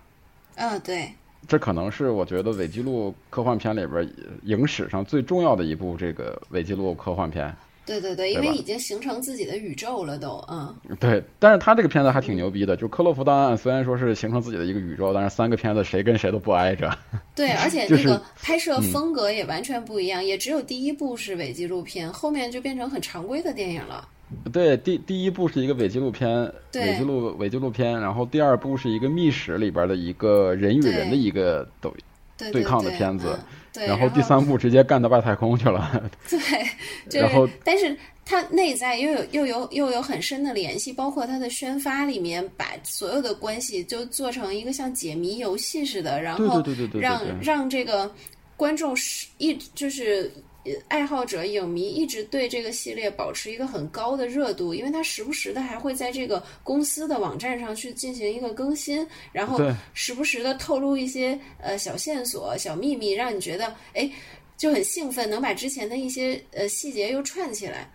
Speaker 2: 嗯，对，
Speaker 1: 这可能是我觉得伪纪录科幻片里边影史上最重要的一部这个伪纪录科幻片。
Speaker 2: 对对对，因为已经形成自己的宇宙了，都嗯。
Speaker 1: 对，但是他这个片子还挺牛逼的，就《克洛弗档案》虽然说是形成自己的一个宇宙，但是三个片子谁跟谁都不挨着。
Speaker 2: 对，而且那个拍摄风格也完全不一样，也只有第一部是伪纪录片，后面就变成很常规的电影了。
Speaker 1: 对，第第一部是一个伪纪录片，伪纪录伪纪录片，然后第二部是一个密室里边的一个人与人的一个斗
Speaker 2: 对
Speaker 1: 抗的片子。
Speaker 2: 然
Speaker 1: 后第三部直接干到外太空去了。
Speaker 2: 对，然后但是它内在又有又有又有很深的联系，包括它的宣发里面把所有的关系就做成一个像解谜游戏似的，然后让让这个观众是一就是。爱好者、影迷一直对这个系列保持一个很高的热度，因为他时不时的还会在这个公司的网站上去进行一个更新，然后时不时的透露一些呃小线索、小秘密，让你觉得哎就很兴奋，能把之前的一些呃细节又串起来。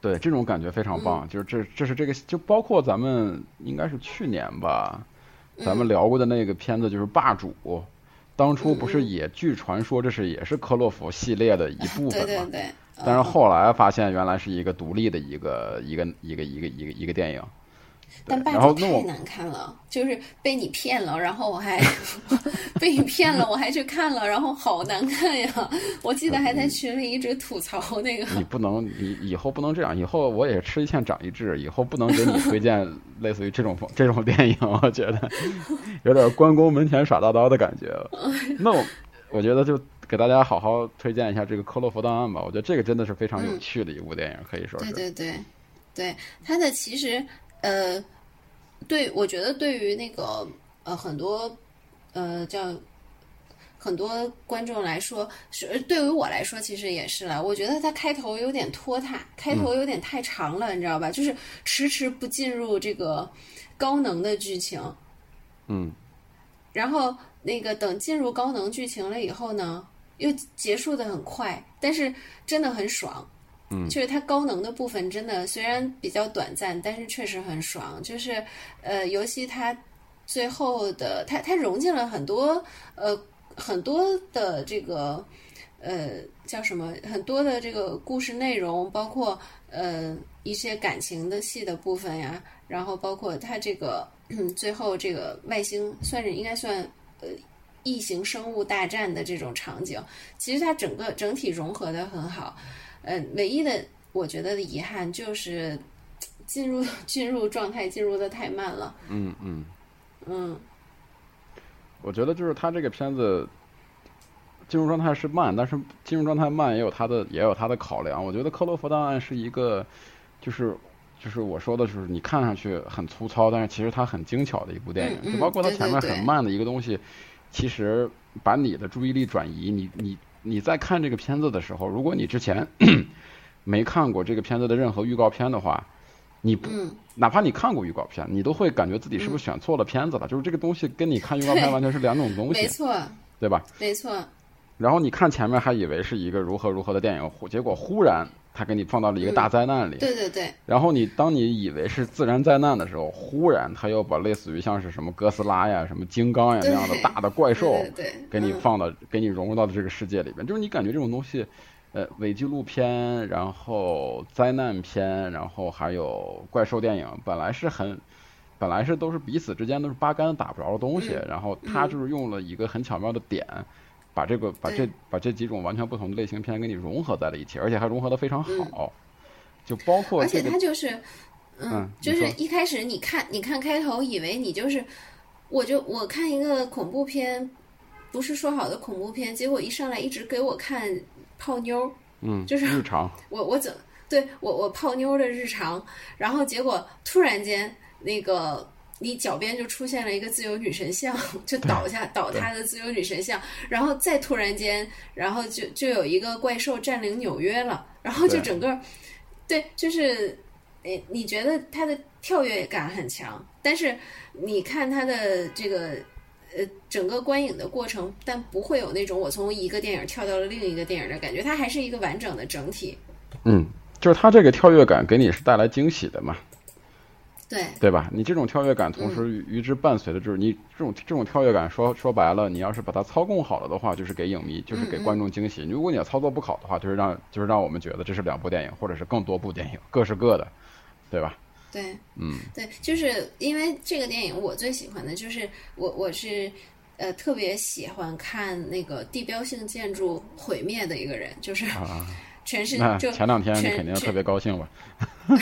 Speaker 1: 对，这种感觉非常棒。就是这这是这个，就包括咱们应该是去年吧，咱们聊过的那个片子就是《霸主》。当初不是也据传说这是也是科洛弗系列的一部分吗？
Speaker 2: 对对对。
Speaker 1: 但是后来发现原来是一个独立的一个一个一个一个一个一个电影。
Speaker 2: 但霸
Speaker 1: 然后
Speaker 2: 主太难看了，就是被你骗了，然后我还 被你骗了，我还去看了，然后好难看呀！我记得还在群里一直吐槽那个。
Speaker 1: 你不能，你以后不能这样，以后我也吃一堑长一智，以后不能给你推荐 类似于这种这种电影，我觉得有点关公门前耍大刀的感觉。那我我觉得就给大家好好推荐一下这个《科洛弗档案》吧，我觉得这个真的是非常有趣的一部电影，可以说是。
Speaker 2: 对对对，对它的其实呃，对我觉得对于那个呃很多呃叫很多观众来说，是对于我来说其实也是了。我觉得它开头有点拖沓，开头有点太长了，你知道吧？就是迟迟不进入这个高能的剧情。
Speaker 1: 嗯，
Speaker 2: 然后那个等进入高能剧情了以后呢，又结束的很快，但是真的很爽。
Speaker 1: 嗯，
Speaker 2: 就是它高能的部分真的虽然比较短暂，但是确实很爽。就是呃，尤其它最后的它它融进了很多呃很多的这个呃叫什么很多的这个故事内容，包括呃一些感情的戏的部分呀，然后包括它这个。最后这个外星算是应该算呃异形生物大战的这种场景，其实它整个整体融合的很好。呃，唯一的我觉得的遗憾就是进入进入状态进入的太慢了。
Speaker 1: 嗯嗯
Speaker 2: 嗯，
Speaker 1: 我觉得就是他这个片子进入状态是慢，但是进入状态慢也有他的也有他的考量。我觉得《克洛弗档案》是一个就是。就是我说的，就是你看上去很粗糙，但是其实它很精巧的一部电影。
Speaker 2: 嗯嗯、
Speaker 1: 就包括它前面很慢的一个东西，其实把你的注意力转移。你你你在看这个片子的时候，如果你之前 没看过这个片子的任何预告片的话，你不、
Speaker 2: 嗯、
Speaker 1: 哪怕你看过预告片，你都会感觉自己是不是选错了片子了？就是这个东西跟你看预告片完全是两种东西，
Speaker 2: 没错，
Speaker 1: 对吧？
Speaker 2: 没错。
Speaker 1: 然后你看前面还以为是一个如何如何的电影，结果忽然。他给你放到了一个大灾难里，
Speaker 2: 嗯、对对对。
Speaker 1: 然后你当你以为是自然灾难的时候，忽然他又把类似于像是什么哥斯拉呀、什么金刚呀那样的大的怪兽，给你放到、
Speaker 2: 嗯、
Speaker 1: 给你融入到这个世界里边。就是你感觉这种东西，呃，伪纪录片，然后灾难片，然后还有怪兽电影，本来是很，本来是都是彼此之间都是八竿子打不着的东西，
Speaker 2: 嗯、
Speaker 1: 然后他就是用了一个很巧妙的点。把这个把这把这几种完全不同的类型片给你融合在了一起，而且还融合的非常好，
Speaker 2: 嗯、
Speaker 1: 就包括、
Speaker 2: 而且
Speaker 1: 这个、
Speaker 2: 它就是，嗯，
Speaker 1: 嗯
Speaker 2: 就是一开始你看你看开头以为你就是，我就我看一个恐怖片，不是说好的恐怖片，结果一上来一直给我看泡妞，
Speaker 1: 嗯，
Speaker 2: 就是
Speaker 1: 日常，
Speaker 2: 我我怎对我我泡妞的日常，然后结果突然间那个。你脚边就出现了一个自由女神像，就倒下倒塌的自由女神像，然后再突然间，然后就就有一个怪兽占领纽约了，然后就整个，对，就是，诶，你觉得它的跳跃感很强，但是你看它的这个，呃，整个观影的过程，但不会有那种我从一个电影跳到了另一个电影的感觉，它还是一个完整的整体。
Speaker 1: 嗯，就是它这个跳跃感给你是带来惊喜的嘛。
Speaker 2: 对
Speaker 1: 对吧？你这种跳跃感，同时与之伴随的就是你这种这种跳跃感，说说白了，你要是把它操控好了的话，就是给影迷，就是给观众惊喜。如果你要操作不好的话，就是让就是让我们觉得这是两部电影，或者是更多部电影，各是各的，对吧？
Speaker 2: 对，
Speaker 1: 嗯，
Speaker 2: 对，就是因为这个电影，我最喜欢的就是我我是呃特别喜欢看那个地标性建筑毁灭的一个人，就是
Speaker 1: 啊，
Speaker 2: 全是
Speaker 1: 那
Speaker 2: 就
Speaker 1: 前两天你肯定特别高兴吧？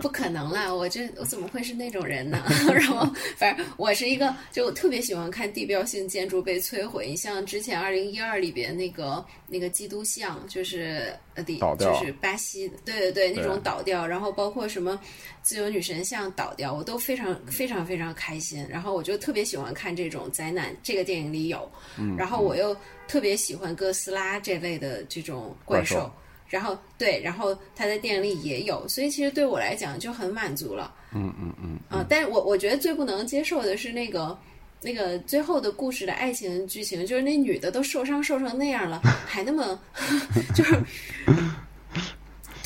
Speaker 2: 不可能啦！我这我怎么会是那种人呢？然后反正我是一个，就我特别喜欢看地标性建筑被摧毁。你像之前二零一二里边那个那个基督像，就是呃底
Speaker 1: 倒掉
Speaker 2: 就是巴西，对对对，那种倒掉，然后包括什么自由女神像倒掉，我都非常非常非常开心。然后我就特别喜欢看这种灾难，这个电影里有，
Speaker 1: 嗯
Speaker 2: 然后我又特别喜欢哥斯拉这类的这种怪
Speaker 1: 怪兽
Speaker 2: 然后对，然后他在电影里也有，所以其实对我来讲就很满足了。
Speaker 1: 嗯嗯嗯
Speaker 2: 啊，但是我我觉得最不能接受的是那个那个最后的故事的爱情剧情，就是那女的都受伤受成那样了，还那么 就是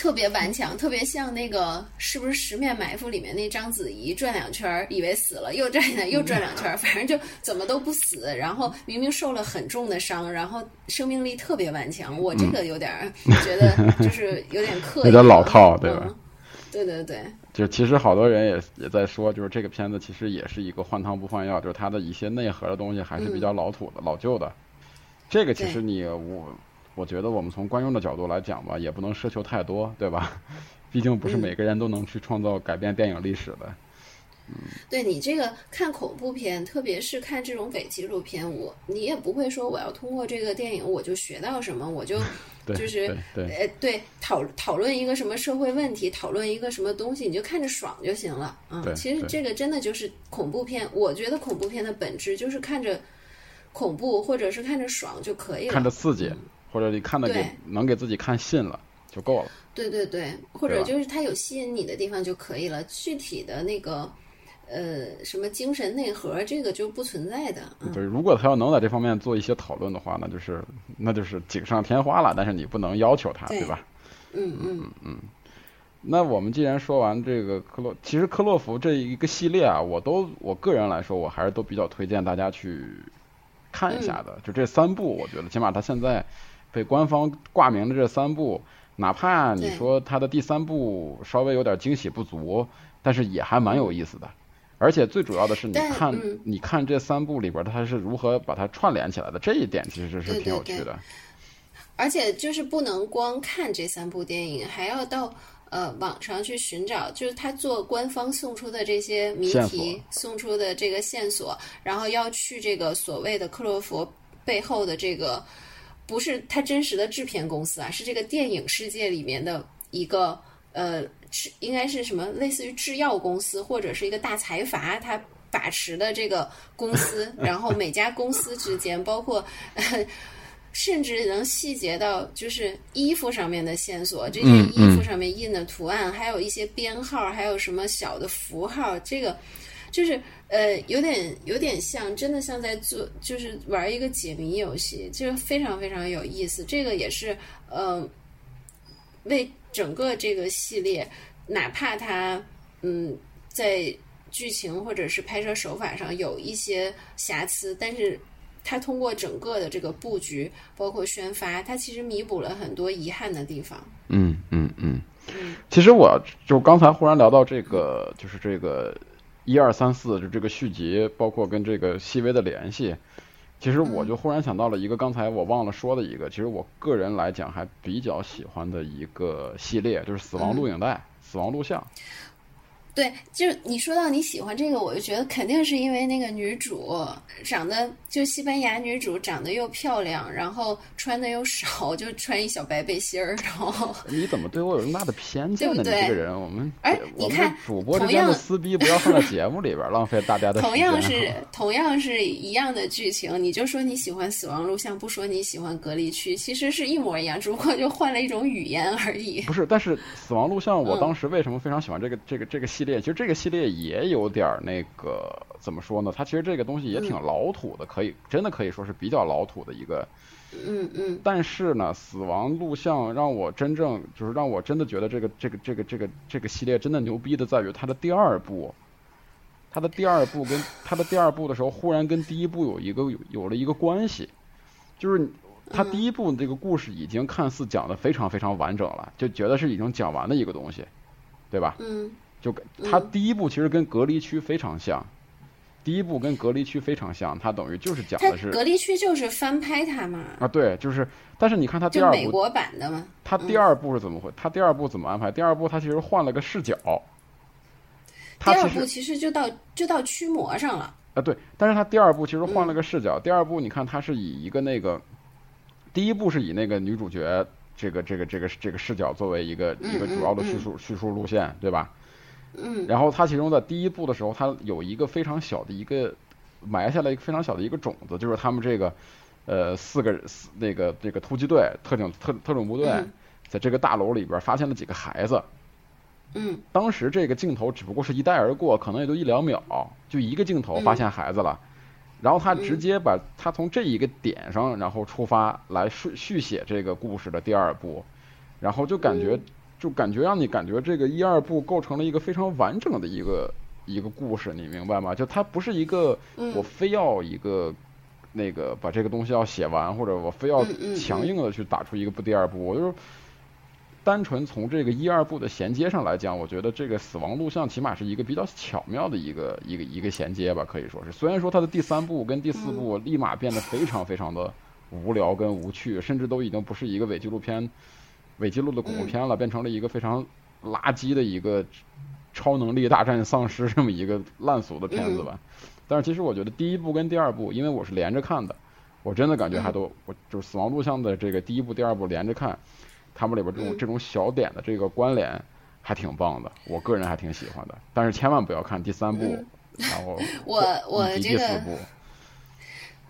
Speaker 2: 特别顽强，特别像那个是不是《十面埋伏》里面那章子怡转两圈儿，以为死了，又转 又转两圈儿，反正就怎么都不死。然后明明受了很重的伤，然后生命力特别顽强。我这个有点儿觉得就是有点刻 意，
Speaker 1: 有点老套对吧
Speaker 2: 嗯对对对，
Speaker 1: 就其实好多人也也在说，就是这个片子其实也是一个换汤不换药，就是它的一些内核的东西还是比较老土的、老旧的。这个其实你我我觉得我们从观众的角度来讲吧，也不能奢求太多，对吧？毕竟不是每个人都能去创造改变电影历史的。
Speaker 2: 嗯对你这个看恐怖片，特别是看这种伪纪录片，我你也不会说我要通过这个电影我就学到什么，我就 就是呃对讨讨论一个什么社会问题，讨论一个什么东西，你就看着爽就行了。嗯，其实这个真的就是恐怖片，我觉得恐怖片的本质就是看着恐怖或者是看着爽就可以了，
Speaker 1: 看着刺激，或者你看的给能给自己看信了就够了。
Speaker 2: 对对对，或者就是它有吸引你的地方就可以了，具体的那个。呃，什么精神内核，这个就不存在的。
Speaker 1: 对，如果他要能在这方面做一些讨论的话，那就是那就是锦上添花了。但是你不能要求他，对吧？
Speaker 2: 嗯嗯
Speaker 1: 嗯。那我们既然说完这个克洛，其实克洛弗这一个系列啊，我都我个人来说，我还是都比较推荐大家去看一下的。就这三部，我觉得起码他现在被官方挂名的这三部，哪怕你说它的第三部稍微有点惊喜不足，但是也还蛮有意思的。而且最主要的是，你看，你看这三部里边，它是如何把它串联起来的？这一点其实是挺有趣的。
Speaker 2: 而且就是不能光看这三部电影，还要到呃网上去寻找，就是他做官方送出的这些谜题，送出的这个线索，然后要去这个所谓的克洛佛背后的这个，不是他真实的制片公司啊，是这个电影世界里面的一个呃。制应该是什么类似于制药公司或者是一个大财阀他把持的这个公司，然后每家公司之间，包括 甚至能细节到就是衣服上面的线索，这些衣服上面印的图案，还有一些编号，还有什么小的符号，这个就是呃有点有点像真的像在做就是玩一个解谜游戏，就是非常非常有意思。这个也是呃为。整个这个系列，哪怕它嗯在剧情或者是拍摄手法上有一些瑕疵，但是它通过整个的这个布局，包括宣发，它其实弥补了很多遗憾的地方。
Speaker 1: 嗯嗯嗯。其实我就刚才忽然聊到这个，就是这个一二三四，就这个续集，包括跟这个细微的联系。其实我就忽然想到了一个刚才我忘了说的一个，其实我个人来讲还比较喜欢的一个系列，就是死亡录影带、死亡录像。
Speaker 2: 对，就是你说到你喜欢这个，我就觉得肯定是因为那个女主长得就西班牙女主长得又漂亮，然后穿的又少，就穿一小白背心儿，然后
Speaker 1: 你怎么对我有那么大的偏见呢？你这个人，我们
Speaker 2: 哎，你看
Speaker 1: 主播之间的撕逼不要放在节目里边，浪费大家的。
Speaker 2: 同样是同样是一样的剧情，你就说你喜欢死亡录像，不说你喜欢隔离区，其实是一模一样，只不过就换了一种语言而已。
Speaker 1: 不是，但是死亡录像，我当时为什么非常喜欢这个这个这个系？系列其实这个系列也有点那个怎么说呢？它其实这个东西也挺老土的，可以真的可以说是比较老土的一个。
Speaker 2: 嗯嗯。
Speaker 1: 但是呢，死亡录像让我真正就是让我真的觉得这个这个这个这个这个系列真的牛逼的在于它的第二部，它的第二部跟它的第二部的时候，忽然跟第一部有一个有有了一个关系，就是它第一部这个故事已经看似讲的非常非常完整了，就觉得是已经讲完的一个东西，对吧？
Speaker 2: 嗯。
Speaker 1: 就它第一部其实跟隔离区非常像，第一部跟隔离区非常像，它等于就是讲的是
Speaker 2: 隔离区就是翻拍它嘛
Speaker 1: 啊对，就是但是你看它第二部
Speaker 2: 美国版的嘛，
Speaker 1: 它第二部是怎么回？它第二部怎么安排？第二部它其实换了个视角，
Speaker 2: 第二部其实就到就到驱魔上了
Speaker 1: 啊对，但是它第二部其实换了个视角，第二部你看它是以一个那个第一部是以那个女主角这个这个这个这个视角作为一个一个主要的叙述叙述路线对吧？
Speaker 2: 嗯，
Speaker 1: 然后他其中在第一部的时候，他有一个非常小的一个埋下了一个非常小的一个种子，就是他们这个呃四个四那个这个突击队特警特特种部队在这个大楼里边发现了几个孩子。
Speaker 2: 嗯，
Speaker 1: 当时这个镜头只不过是一带而过，可能也就一两秒，就一个镜头发现孩子了，然后他直接把他从这一个点上然后出发来续续写这个故事的第二部，然后就感觉。就感觉让你感觉这个一二部构成了一个非常完整的一个一个故事，你明白吗？就它不是一个我非要一个那个把这个东西要写完，或者我非要强硬的去打出一个部第二部。我就单纯从这个一二部的衔接上来讲，我觉得这个死亡录像起码是一个比较巧妙的一个一个一个衔接吧，可以说是。虽然说它的第三部跟第四部立马变得非常非常的无聊跟无趣，甚至都已经不是一个伪纪录片、伪纪录的恐怖片了，变成了一个非常垃圾的一个超能力大战丧尸这么一个烂俗的片子吧。但是其实我觉得第一部跟第二部，因为我是连着看的，我真的感觉还都我就是死亡录像的这个第一部、第二部连着看。他们里边这种这种小点的这个关联还挺棒的，我个人还挺喜欢的。但是千万不要看第三部，然后
Speaker 2: 我我这个
Speaker 1: 部。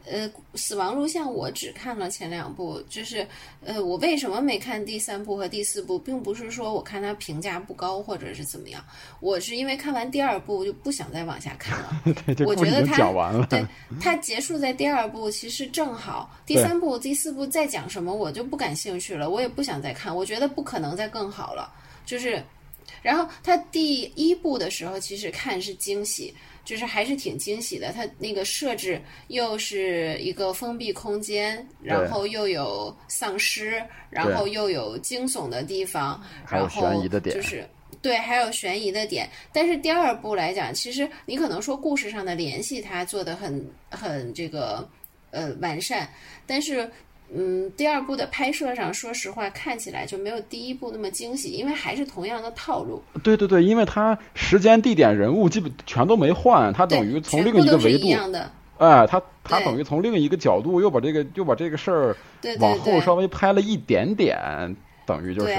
Speaker 2: 呃，死亡录像我只看了前两部，就是呃，我为什么没看第三部和第四部，并不是说我看它评价不高或者是怎么样，我是因为看完第二部就不想再往下看了。我觉得
Speaker 1: 讲完了。
Speaker 2: 对，它结束在第二部，其实正好。第三部、第四部再讲什么，我就不感兴趣了，我也不想再看。我觉得不可能再更好了。就是，然后它第一部的时候，其实看是惊喜。就是还是挺惊喜的，它那个设置又是一个封闭空间，然后又有丧尸，然后又有惊悚的地方，然后就是对，还有悬疑的点。但是第二部来讲，其实你可能说故事上的联系它做的很很这个呃完善，但是。嗯，第二部的拍摄上，说实话，看起来就没有第一部那么惊喜，因为还是同样的套路。
Speaker 1: 对对对，因为它时间、地点、人物基本全都没换，它等于从另一个维度，哎，它它等于从另一个角度又把这个又把这个事儿往后稍微拍了一点点，等于就是，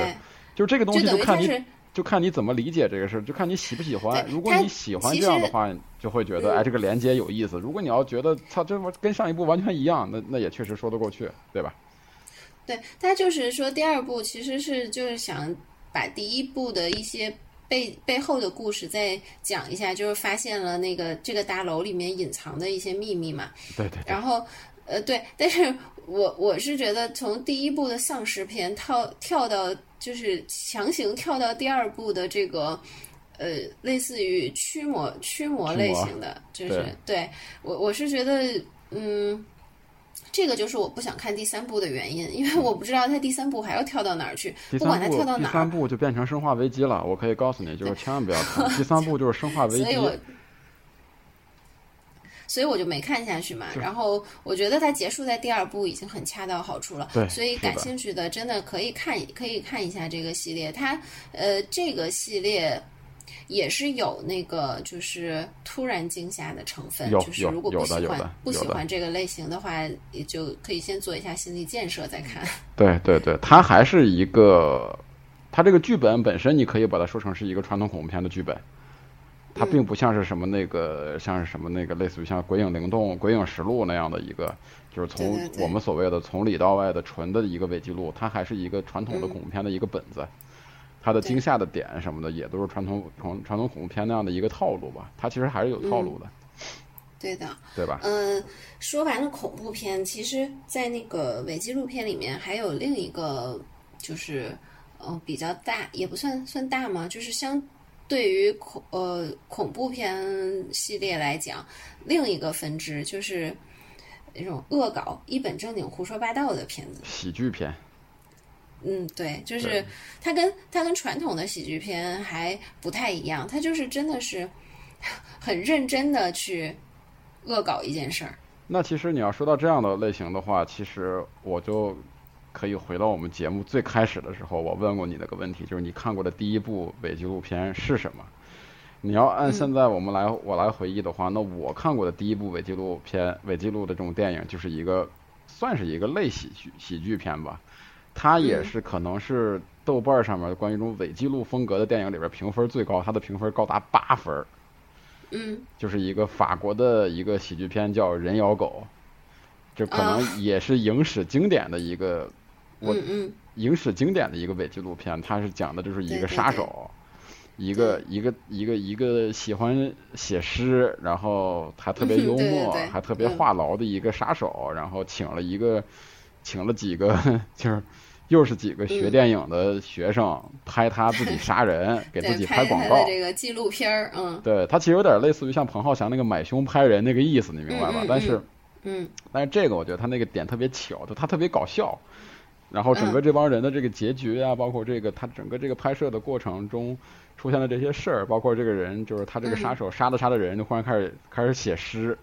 Speaker 2: 就
Speaker 1: 这个东西
Speaker 2: 就
Speaker 1: 看你。就看你怎么理解这个事儿，就看你喜不喜欢。如果你喜欢这样的话，就会觉得哎，这个连接有意思。如果你要觉得它这跟上一部完全一样，那那也确实说得过去，对吧？
Speaker 2: 对他就是说，第二部其实是就是想把第一部的一些背背后的故事再讲一下，就是发现了那个这个大楼里面隐藏的一些秘密嘛。
Speaker 1: 对对。
Speaker 2: 然后呃，对，但是我我是觉得从第一部的丧尸片跳跳到。就是强行跳到第二部的这个，呃，类似于驱魔驱魔类型的，就是对我我是觉得，嗯，这个就是我不想看第三部的原因，因为我不知道他第三部还要跳到哪儿去，不管他跳到哪儿，
Speaker 1: 第三部就变成生化危机了。我可以告诉你，就是千万不要看第三部，就是生化危机。
Speaker 2: 所以我就没看下去嘛，然后我觉得它结束在第二部已经很恰到好处了，对所以感兴趣的真的可以看可以看一下这个系列。它呃这个系列也是有那个就是突然惊吓的成分，就是如果不喜欢不喜欢这个类型的话，也就可以先做一下心理建设再看。
Speaker 1: 对对对，它还是一个，它这个剧本本身你可以把它说成是一个传统恐怖片的剧本。它并不像是什么那个，像是什么那个，类似于像《鬼影灵动》《鬼影实录》那样的一个，就是从我们所谓的从里到外的纯的一个伪记录，它还是一个传统的恐怖片的一个本子，它的惊吓的点什么的也都是传统传传统恐怖片那样的一个套路吧，它其实还是有套路的。
Speaker 2: 对的，
Speaker 1: 对吧？
Speaker 2: 嗯，说完了恐怖片，其实，在那个伪纪录片里面还有另一个，就是嗯比较大，也不算算大嘛，就是相。对于恐呃恐怖片系列来讲，另一个分支就是那种恶搞、一本正经胡说八道的片子，
Speaker 1: 喜剧片。
Speaker 2: 嗯，对，就是它跟它跟传统的喜剧片还不太一样，它就是真的是很认真的去恶搞一件事儿。
Speaker 1: 那其实你要说到这样的类型的话，其实我就。可以回到我们节目最开始的时候，我问过你那个问题，就是你看过的第一部伪纪录片是什么？你要按现在我们来我来回忆的话，那我看过的第一部伪纪录片、伪纪录的这种电影，就是一个算是一个类喜剧喜剧片吧。它也是可能是豆瓣上面关于这种伪纪录风格的电影里边评分最高，它的评分高达八分。
Speaker 2: 嗯，
Speaker 1: 就是一个法国的一个喜剧片，叫《人咬狗》，这可能也是影史经典的一个。我影史经典的一个伪纪录片，它是讲的就是一个杀手，一个一个一个一个喜欢写诗，然后还特别幽默，还特别话痨的一个杀手，然后请了一个请了几个 就是又是几个学电影的学生拍他自己 杀人，给自己
Speaker 2: 拍
Speaker 1: 广告
Speaker 2: 这个纪录片儿，嗯，
Speaker 1: 对他其实有点类似于像彭浩翔那个买凶拍人那个意思，你明白吧？但是
Speaker 2: 嗯，
Speaker 1: 但是这个我觉得他那个点特别巧，就他特别搞笑。然后整个这帮人的这个结局啊，包括这个他整个这个拍摄的过程中出现的这些事儿，包括这个人就是他这个杀手杀的杀的人，就忽然开始开始写诗，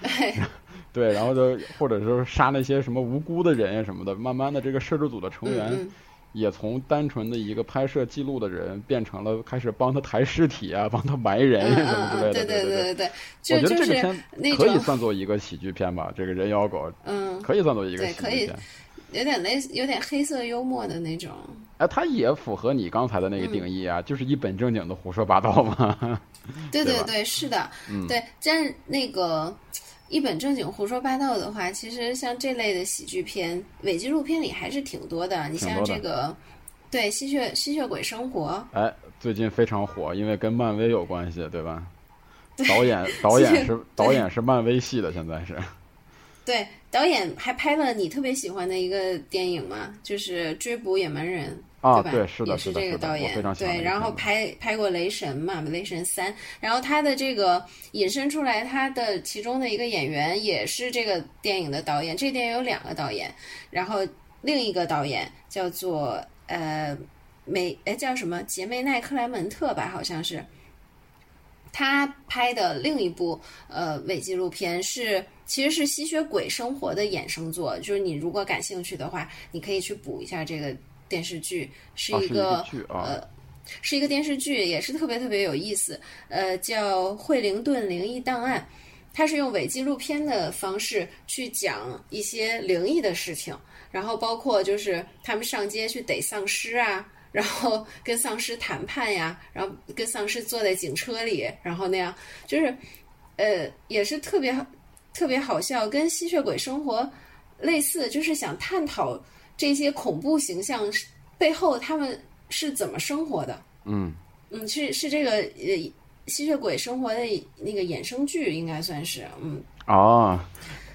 Speaker 1: 对，然后就或者说杀那些什么无辜的人呀什么的，慢慢的这个摄制组的成员。也从单纯的一个拍摄记录的人，变成了开始帮他抬尸体啊，帮他埋人什么之类的。
Speaker 2: 对对对对对，
Speaker 1: 我觉得这个片可以算作一个喜剧片吧。这个人妖狗，
Speaker 2: 嗯，
Speaker 1: 可以算作一个喜剧
Speaker 2: 片，有点类似，有点黑色幽默的那种。
Speaker 1: 哎，它也符合你刚才的那个定义啊，就是一本正经的胡说八道嘛。
Speaker 2: 对对对，是的，对，但那个。一本正经胡说八道的话，其实像这类的喜剧片、伪纪录片里还是挺多的。你像这个，对《吸血吸血鬼生活》，
Speaker 1: 哎，最近非常火，因为跟漫威有关系，对吧？导演 导演是导演是漫威系的，现在是。
Speaker 2: 对，导演还拍了你特别喜欢的一个电影嘛，就是《追捕野蛮人》。
Speaker 1: 啊，
Speaker 2: 对，
Speaker 1: 是的，
Speaker 2: 是这个导演，
Speaker 1: 对，
Speaker 2: 然后拍拍过《雷神》嘛，《雷神三》，然后他的这个引申出来，他的其中的一个演员也是这个电影的导演。这个电影有两个导演，然后另一个导演叫做呃梅，哎叫什么杰梅奈克莱门特吧，好像是。他拍的另一部呃伪纪录片是，其实是吸血鬼生活的衍生作，就是你如果感兴趣的话，你可以去补一下这个。电视剧是一个呃，是一个电视剧，也是特别特别有意思。呃，叫《惠灵顿灵异档案》，它是用伪纪录片的方式去讲一些灵异的事情，然后包括就是他们上街去逮丧尸啊，然后跟丧尸谈判呀，然后跟丧尸坐在警车里，然后那样就是呃，也是特别特别好笑，跟吸血鬼生活类似，就是想探讨。这些恐怖形象背后，他们是怎么生活的？
Speaker 1: 嗯
Speaker 2: 嗯，是是这个呃吸血鬼生活的那个衍生剧，应该算是嗯
Speaker 1: 哦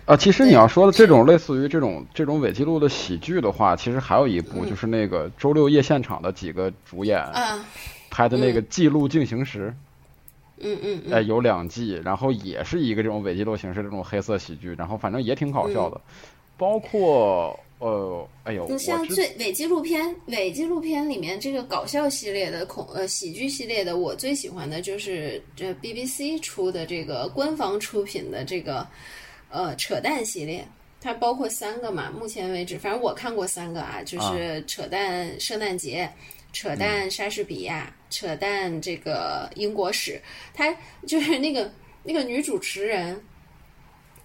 Speaker 1: 啊，其实你要说的这种类似于这种这种伪记录的喜剧的话，其实还有一部就是那个周六夜现场的几个主演
Speaker 2: 啊
Speaker 1: 拍的那个《记录进行时》，
Speaker 2: 嗯嗯
Speaker 1: 哎有两季，然后也是一个这种伪记录形式这种黑色喜剧，然后反正也挺搞笑的，包括。呃，哎呦，
Speaker 2: 你像最伪纪录片，伪纪录片里面这个搞笑系列的恐呃喜剧系列的，我最喜欢的就是这 BBC 出的这个官方出品的这个呃扯淡系列，它包括三个嘛，目前为止，反正我看过三个啊，就是扯淡圣诞节、扯淡莎士比亚、扯淡这个英国史，它就是那个那个女主持人。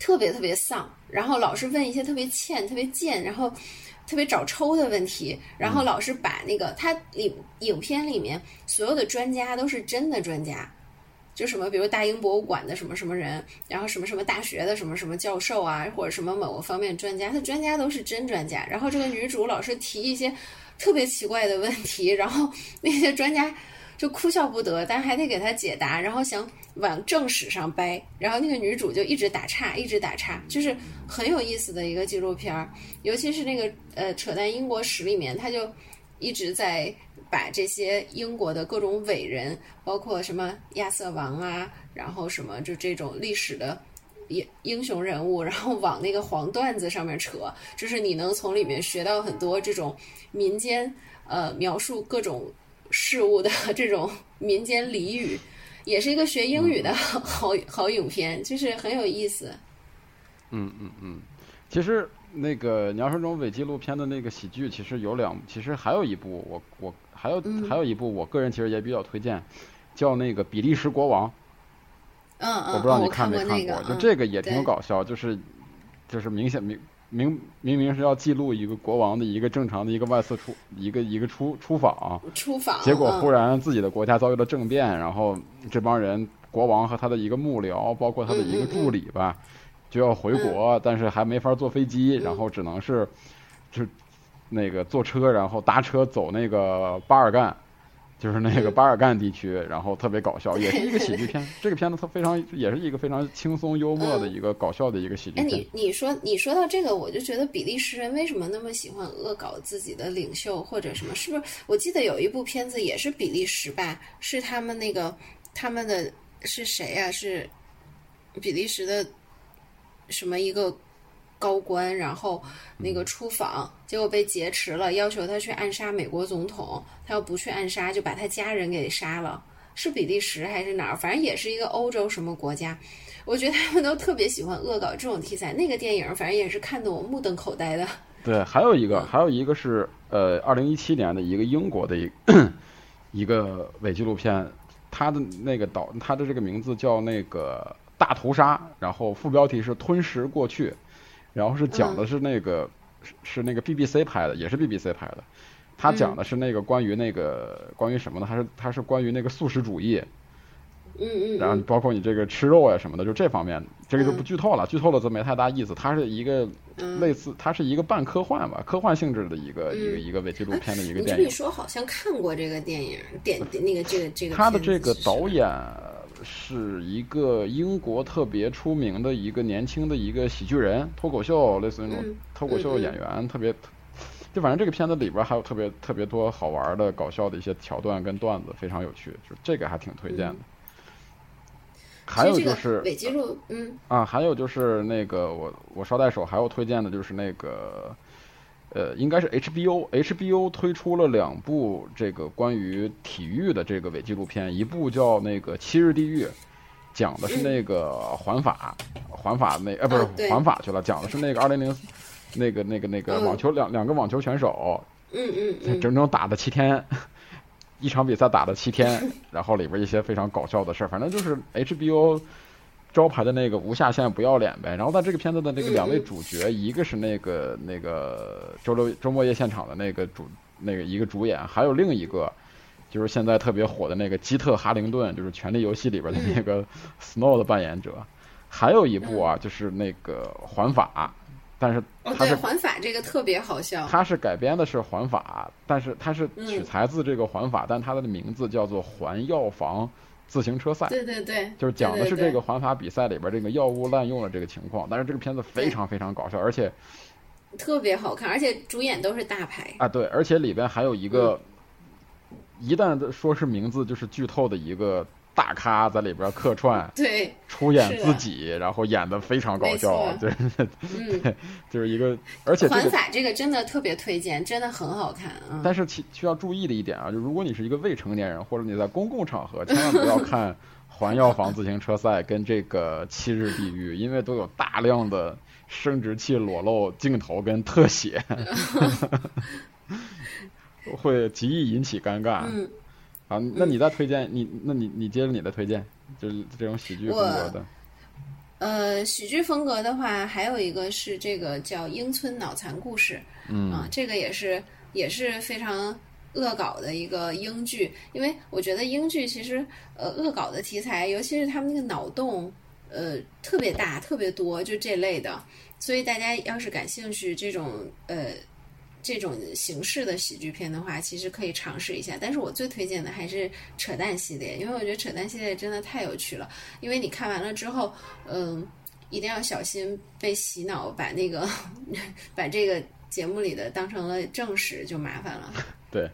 Speaker 2: 特别特别丧，然后老是问一些特别欠、特别贱，然后特别找抽的问题，然后老是把那个他里影片里面所有的专家都是真的专家，就什么比如大英博物馆的什么什么人，然后什么什么大学的什么什么教授啊，或者什么某个方面专家，他专家都是真专家，然后这个女主老是提一些特别奇怪的问题，然后那些专家。就哭笑不得，但还得给他解答，然后想往正史上掰，然后那个女主就一直打岔，一直打岔，就是很有意思的一个纪录片儿。尤其是那个呃，扯淡英国史里面，他就一直在把这些英国的各种伟人，包括什么亚瑟王啊，然后什么就这种历史的英英雄人物，然后往那个黄段子上面扯，就是你能从里面学到很多这种民间呃描述各种。事物的 这种民间俚语，也是一个学英语的 好好影片，就是很有意思。
Speaker 1: 嗯嗯嗯，其实那个你要说这种伪纪录片的那个喜剧，其实有两，其实还有一部，我我还有还有一部，我个人其实也比较推荐，叫那个《比利时国王》。
Speaker 2: 嗯嗯，
Speaker 1: 我不知道你
Speaker 2: 看
Speaker 1: 没看过，就这个也挺搞笑，就是就是明显明。明明明是要记录一个国王的一个正常的一个外次出一个一个出出访，
Speaker 2: 出访，
Speaker 1: 结果忽然自己的国家遭遇了政变，然后这帮人国王和他的一个幕僚，包括他的一个助理吧，就要回国，但是还没法坐飞机，然后只能是就那个坐车，然后搭车走那个巴尔干。就是那个 巴尔干地区，然后特别搞笑，也是一个喜剧片。这个片子它非常，也是一个非常轻松幽默的一个搞笑的一个喜剧片。
Speaker 2: 哎，你你说你说到这个，我就觉得比利时人为什么那么喜欢恶搞自己的领袖或者什么？是不是？我记得有一部片子也是比利时吧？是他们那个他们的是谁呀？是比利时的什么一个高官，然后那个出访，结果被劫持了，要求他去暗杀美国总统，他要不去暗杀，就把他家人给杀了。是比利时还是哪儿？反正也是一个欧洲什么国家。我觉得他们都特别喜欢恶搞这种题材。那个电影反正也是看得我目瞪口呆的。
Speaker 1: 对，还有一个，还有一个是呃，二零一七年的一个英国的一 一个伪纪录片，它的那个导，它的这个名字叫那个大屠杀，然后副标题是吞食过去，然后是讲的是那个是那个 BBC 拍的，也是 BBC 拍的。他讲的是那个关于那个关于什么呢？他是他是关于那个素食主义，
Speaker 2: 嗯嗯，
Speaker 1: 然后包括你这个吃肉呀什么的，就这方面，这个就不剧透了，剧透了就没太大意思。它是一个类似，它是一个半科幻吧，科幻性质的一个一个一个伪纪录片的一个电影。
Speaker 2: 你说好像看过这个电影，电那个这个这个。
Speaker 1: 他的这个导演是一个英国特别出名的一个年轻的一个喜剧人，脱口秀类似那种脱口秀演员，特别。就反正这个片子里边还有特别特别多好玩的、搞笑的一些桥段跟段子，非常有趣，就这个还挺推荐的。还有就是
Speaker 2: 伪记录，嗯
Speaker 1: 啊，还有就是那个我我捎带手还有推荐的就是那个呃，应该是 HBO，HBO 推出了两部这个关于体育的这个伪纪录片，一部叫那个《七日地狱》，讲的是那个环法，环法那呃不是环法去了，讲的是那个二零零。那个、那个、那个网球两两个网球选手，
Speaker 2: 嗯嗯嗯，
Speaker 1: 整整打了七天，一场比赛打了七天，然后里边一些非常搞笑的事儿，反正就是 HBO 招牌的那个无下限不要脸呗。然后在这个片子的那个两位主角，一个是那个那个周六周末夜现场的那个主那个一个主演，还有另一个就是现在特别火的那个基特哈灵顿，就是《权力游戏》里边的那个 Snow 的扮演者。还有一部啊，就是那个环法。但是他是
Speaker 2: 环法这个特别好笑，
Speaker 1: 它是改编的是环法，但是它是取材自这个环法，但它的名字叫做环药房自行车赛。
Speaker 2: 对对对，
Speaker 1: 就是讲的是这个环法比赛里边这个药物滥用的这个情况。但是这个片子非常非常搞笑，而且
Speaker 2: 特别好看，而且主演都是大牌
Speaker 1: 啊。对，而且里边还有一个，一旦说是名字就是剧透的一个。大咖在里边客串，
Speaker 2: 对，
Speaker 1: 出演自己，然后演的非常搞笑，对，嗯，就是一个，而且环
Speaker 2: 法这个真的特别推荐，真的很好看啊。
Speaker 1: 但是其需要注意的一点啊，就如果你是一个未成年人，或者你在公共场合，千万不要看环药房自行车赛跟这个七日地狱，因为都有大量的生殖器裸露镜头跟特写 会极易引起尴尬。
Speaker 2: 嗯。
Speaker 1: 啊，那你再推荐你，那你你接着你的推荐，就是这种喜剧风格的。
Speaker 2: 呃，喜剧风格的话，还有一个是这个叫《英村脑残故事》，
Speaker 1: 嗯
Speaker 2: 啊，这个也是也是非常恶搞的一个英剧，因为我觉得英剧其实呃恶搞的题材，尤其是他们那个脑洞呃特别大、特别多，就这类的，所以大家要是感兴趣这种呃。这种形式的喜剧片的话，其实可以尝试一下。但是我最推荐的还是扯淡系列，因为我觉得扯淡系列真的太有趣了。因为你看完了之后，嗯，一定要小心被洗脑，把那个 把这个节目里的当成了正史，就麻烦了。
Speaker 1: 对，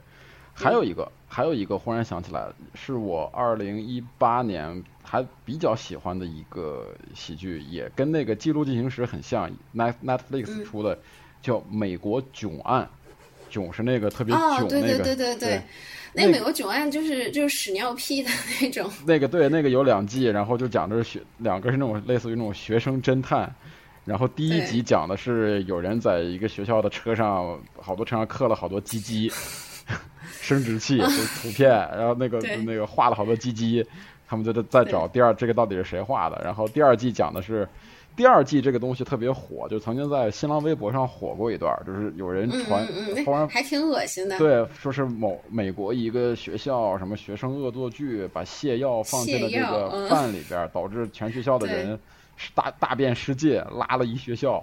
Speaker 1: 还有一个，还有一个，忽然想起来，是我二零一八年还比较喜欢的一个喜剧，也跟那个《记录进行时》很像，Net Netflix 出的。叫美国囧案，囧是那个特别囧那个，
Speaker 2: 对对对对对，那美国囧案就是就是屎尿屁的那种。
Speaker 1: 那个对，那个有两季，然后就讲的是学两个是那种类似于那种学生侦探，然后第一集讲的是有人在一个学校的车上，好多车上刻了好多鸡鸡，生殖器就图片，然后那个那个画了好多鸡鸡，他们就在在找第二这个到底是谁画的，然后第二季讲的是。第二季这个东西特别火，就曾经在新浪微博上火过一段，就是有人传，突然
Speaker 2: 还挺恶心的。
Speaker 1: 对，说是某美国一个学校什么学生恶作剧，把泻药放进了这个饭里边，导致全学校的人大大便失禁，拉了一学校。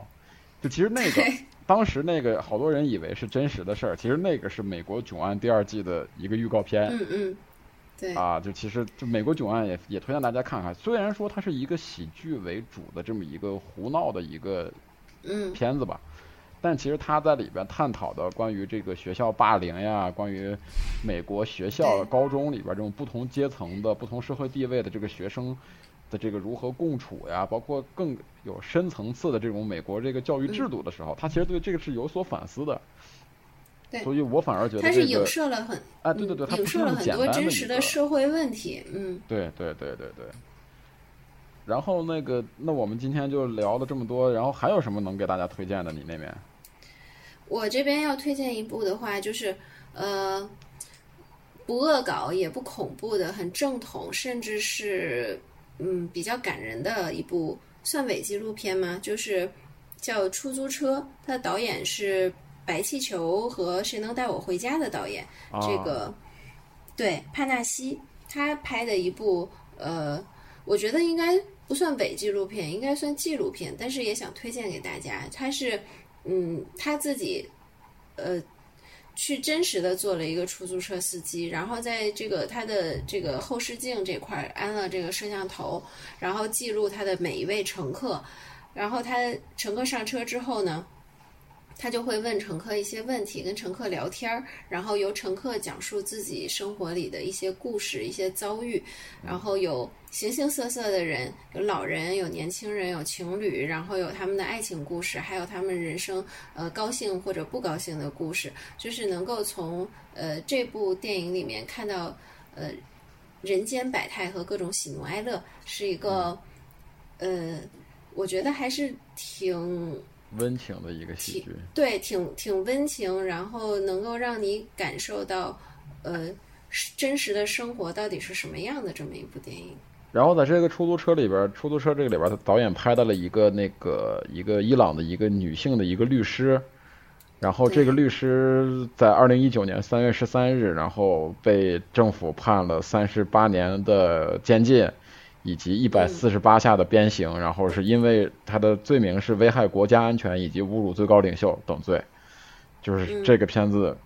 Speaker 1: 就其实那个 当时那个好多人以为是真实的事儿，其实那个是美国囧案第二季的一个预告片。
Speaker 2: 嗯嗯。
Speaker 1: 啊，就其实就美国囧案也也推荐大家看看。虽然说它是一个喜剧为主的这么一个胡闹的一个片子吧，但其实他在里边探讨的关于这个学校霸凌呀，关于美国学校高中里边这种不同阶层的不同社会地位的这个学生的这个如何共处呀，包括更有深层次的这种美国这个教育制度的时候，他其实对这个是有所反思的。
Speaker 2: 对，
Speaker 1: 所以我反而觉得
Speaker 2: 他是影射了很
Speaker 1: 啊，对对对，
Speaker 2: 影射了很多真实
Speaker 1: 的
Speaker 2: 社会问题。嗯，
Speaker 1: 对对对对对。然后那个，那我们今天就聊了这么多，然后还有什么能给大家推荐的？你那边？
Speaker 2: 我这边要推荐一部的话，就是呃，不恶搞也不恐怖的，很正统，甚至是嗯比较感人的一部，算伪纪录片吗？就是叫《出租车》，它的导演是白气球和《谁能带我回家》的导演，这个对帕纳西，他拍的一部呃。我觉得应该不算伪纪录片，应该算纪录片，但是也想推荐给大家。他是，嗯，他自己，呃，去真实的做了一个出租车司机，然后在这个他的这个后视镜这块安了这个摄像头，然后记录他的每一位乘客，然后他乘客上车之后呢。他就会问乘客一些问题，跟乘客聊天儿，然后由乘客讲述自己生活里的一些故事、一些遭遇，然后有形形色色的人，有老人，有年轻人，有情侣，然后有他们的爱情故事，还有他们人生呃高兴或者不高兴的故事，就是能够从呃这部电影里面看到呃人间百态和各种喜怒哀乐，是一个呃我觉得还是挺。
Speaker 1: 温情的一个喜剧，
Speaker 2: 对，挺挺温情，然后能够让你感受到，呃，真实的生活到底是什么样的这么一部电影。
Speaker 1: 然后在这个出租车里边，出租车这个里边，他导演拍到了一个那个一个伊朗的一个女性的一个律师，然后这个律师在二零一九年三月十三日，然后被政府判了三十八年的监禁。以及一百四十八下的鞭刑，然后是因为他的罪名是危害国家安全以及侮辱最高领袖等罪，就是这个片子，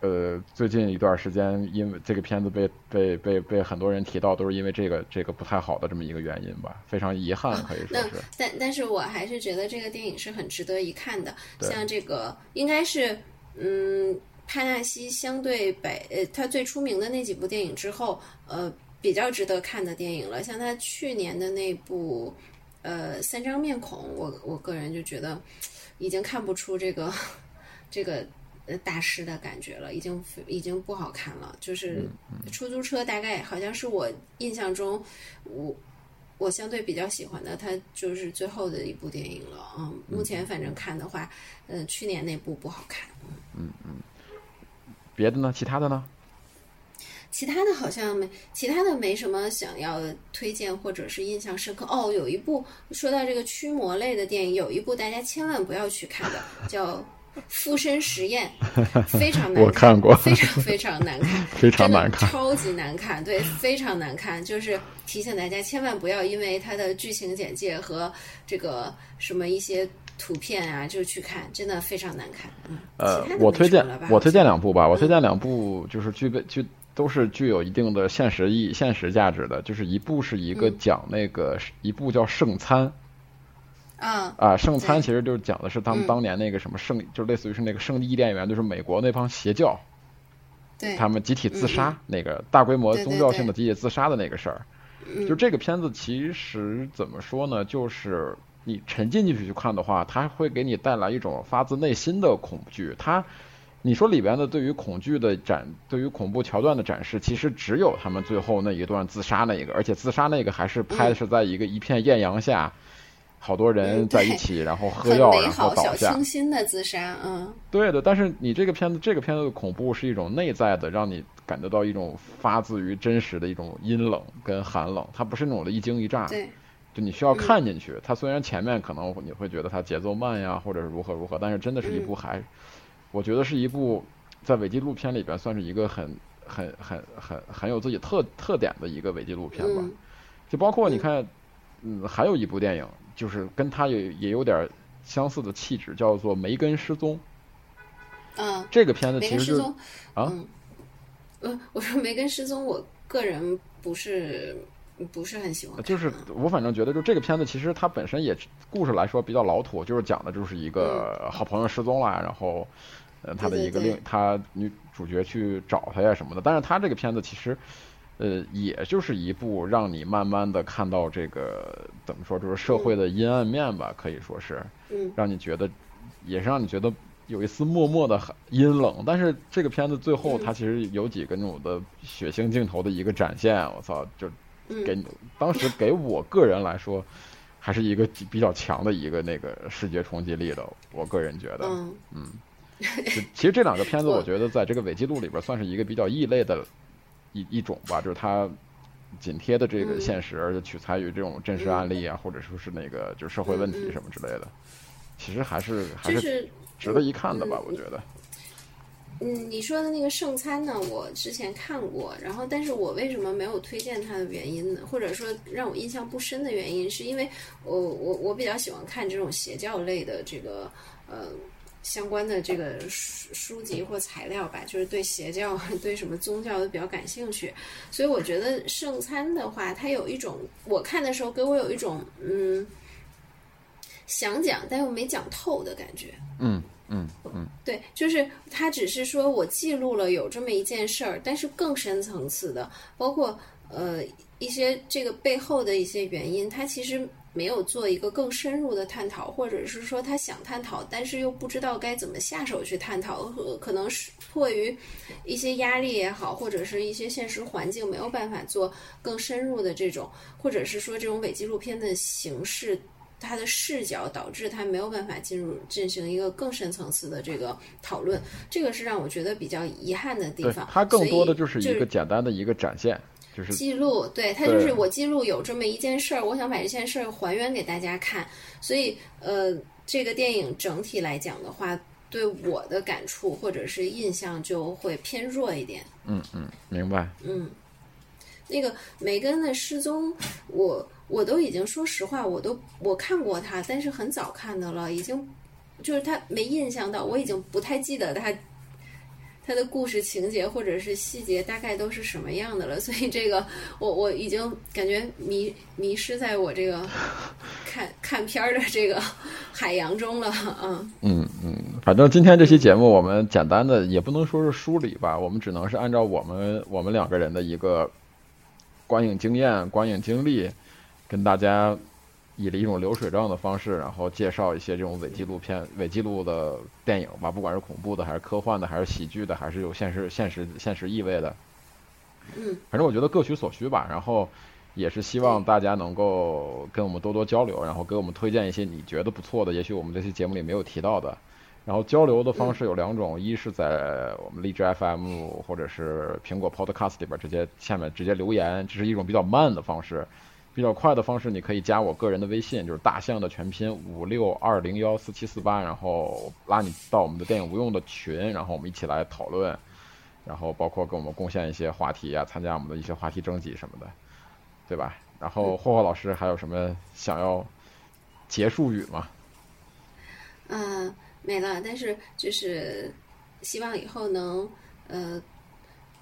Speaker 1: 呃，最近一段时间，因为这个片子被被被被很多人提到，都是因为这个这个不太好的这么一个原因吧，非常遗憾，可以说是。
Speaker 2: 但但是我还是觉得这个电影是很值得一看的，像这个应该是嗯，帕纳西相对北呃他最出名的那几部电影之后，呃。比较值得看的电影了，像他去年的那部，呃，《三张面孔》，我我个人就觉得，已经看不出这个 这个呃大师的感觉了，已经已经不好看了。就是出租车，大概好像是我印象中，我我相对比较喜欢的，他就是最后的一部电影了。嗯，目前反正看的话，呃，去年那部不好看。
Speaker 1: 嗯嗯，别的呢？其他的呢？
Speaker 2: 其他的好像没，其他的没什么想要推荐或者是印象深刻。哦，有一部说到这个驱魔类的电影，有一部大家千万不要去看的，叫《附身实验》，非常难看，
Speaker 1: 我看过，
Speaker 2: 非常非常难看，
Speaker 1: 非常难看，
Speaker 2: 超级难看，对，非常难看。就是提醒大家千万不要因为它的剧情简介和这个什么一些图片啊就去看，真的非常难看。嗯，
Speaker 1: 呃，我推荐我推荐两部吧，我推荐两部就是具备具。都是具有一定的现实意、现实价值的。就是一部是一个讲那个，一部叫《圣餐》。
Speaker 2: 啊
Speaker 1: 啊，《圣餐》其实就是讲的是他们当年那个什么圣，就类似于是那个圣地伊甸园，就是美国那帮邪教，
Speaker 2: 对，
Speaker 1: 他们集体自杀那个大规模宗教性的集体自杀的那个事儿。就这个片子其实怎么说呢？就是你沉浸进去去看的话，它会给你带来一种发自内心的恐惧。它。你说里边的对于恐惧的展，对于恐怖桥段的展示，其实只有他们最后那一段自杀那一个，而且自杀那个还是拍的是在一个一片艳阳下，好多人在一起，然后喝药，然后倒下。
Speaker 2: 清新的自杀，嗯。
Speaker 1: 对的，但是你这个片子，这个片子的恐怖是一种内在的，让你感觉到一种发自于真实的一种阴冷跟寒冷，它不是那种的一惊一乍。
Speaker 2: 对。
Speaker 1: 就你需要看进去，它虽然前面可能你会觉得它节奏慢呀，或者是如何如何，但是真的是一部还。我觉得是一部在伪纪录片里边算是一个很很很很很有自己特特点的一个伪纪录片吧，就包括你看，嗯，还有一部电影，就是跟它也也有点相似的气质，叫做《梅根失踪》。
Speaker 2: 嗯，
Speaker 1: 这个片子其实就啊，
Speaker 2: 嗯，我说《梅根失踪》，我个人不是不是很喜欢。
Speaker 1: 就是我反正觉得，就这个片子其实它本身也故事来说比较老土，就是讲的就是一个好朋友失踪了，然后。呃，他的一个另他女主角去找他呀什么的，但是他这个片子其实，呃，也就是一部让你慢慢的看到这个怎么说，就是社会的阴暗面吧，可以说是，
Speaker 2: 嗯，
Speaker 1: 让你觉得，也是让你觉得有一丝默默的阴冷。但是这个片子最后，它其实有几个那种的血腥镜头的一个展现，我操，就给当时给我个人来说。还是一个比较强的一个那个视觉冲击力的，我个人觉得，
Speaker 2: 嗯。
Speaker 1: 嗯，其实这两个片子，我觉得在这个伪纪录里边算是一个比较异类的一一种吧，就是它紧贴的这个现实，而且取材于这种真实案例啊，或者说是那个就是社会问题什么之类的，其实还是还是值得一看的吧，我觉得。
Speaker 2: 嗯，你说的那个圣餐呢？我之前看过，然后，但是我为什么没有推荐它的原因呢？或者说让我印象不深的原因，是因为我我我比较喜欢看这种邪教类的这个呃相关的这个书书籍或材料吧，就是对邪教、对什么宗教都比较感兴趣，所以我觉得圣餐的话，它有一种我看的时候给我有一种嗯想讲但又没讲透的感觉，
Speaker 1: 嗯。嗯嗯，
Speaker 2: 对，就是他只是说我记录了有这么一件事儿，但是更深层次的，包括呃一些这个背后的一些原因，它其实没有做一个更深入的探讨，或者是说他想探讨，但是又不知道该怎么下手去探讨，和可能是迫于一些压力也好，或者是一些现实环境没有办法做更深入的这种，或者是说这种伪纪录片的形式。它的视角导致他没有办法进入进行一个更深层次的这个讨论，这个是让我觉得比较遗憾的地方。
Speaker 1: 它更多的就
Speaker 2: 是
Speaker 1: 一个简单的一个展现，就是
Speaker 2: 记录。对，
Speaker 1: 它
Speaker 2: 就是我记录有这么一件事儿，我想把这件事儿还原给大家看。所以，呃，这个电影整体来讲的话，对我的感触或者是印象就会偏弱一点。
Speaker 1: 嗯嗯，明白。
Speaker 2: 嗯，那个梅根的失踪，我。我都已经说实话，我都我看过他，但是很早看的了，已经就是他没印象到，我已经不太记得他他的故事情节或者是细节大概都是什么样的了，所以这个我我已经感觉迷迷失在我这个看看片儿的这个海洋中了，
Speaker 1: 嗯嗯嗯，反正今天这期节目我们简单的也不能说是梳理吧，我们只能是按照我们我们两个人的一个观影经验、观影经历。跟大家以了一种流水账的方式，然后介绍一些这种伪纪录片、伪纪录的电影吧，不管是恐怖的，还是科幻的，还是喜剧的，还是有现实、现实、现实意味的。
Speaker 2: 嗯，
Speaker 1: 反正我觉得各取所需吧。然后也是希望大家能够跟我们多多交流，然后给我们推荐一些你觉得不错的，也许我们这期节目里没有提到的。然后交流的方式有两种，一是在我们荔枝 FM 或者是苹果 Podcast 里边直接下面直接留言，这是一种比较慢的方式。比较快的方式，你可以加我个人的微信，就是大象的全拼五六二零幺四七四八，然后拉你到我们的电影无用的群，然后我们一起来讨论，然后包括给我们贡献一些话题啊，参加我们的一些话题征集什么的，对吧？然后霍霍老师还有什么想要结束语吗？
Speaker 2: 嗯，没了，但是就是希望以后能呃。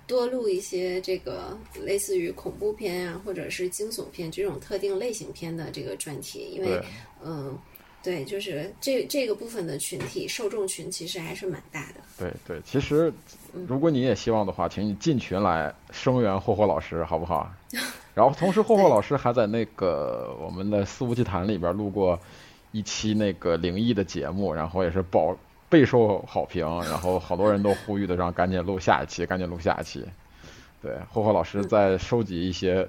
Speaker 2: 多录一些这个类似于恐怖片啊，或者是惊悚片这种特定类型片的这个专题，因为，嗯，对，就是这这个部分的群体受众群其实还是蛮大的。
Speaker 1: 对对，其实如果你也希望的话，请你进群来声援霍霍老师，好不好？然后同时，霍霍老师还在那个我们的肆无忌谈里边录过一期那个灵异的节目，然后也是保。备受好评，然后好多人都呼吁的让赶紧录下一期，赶紧录下一期。对，霍霍老师在收集一些，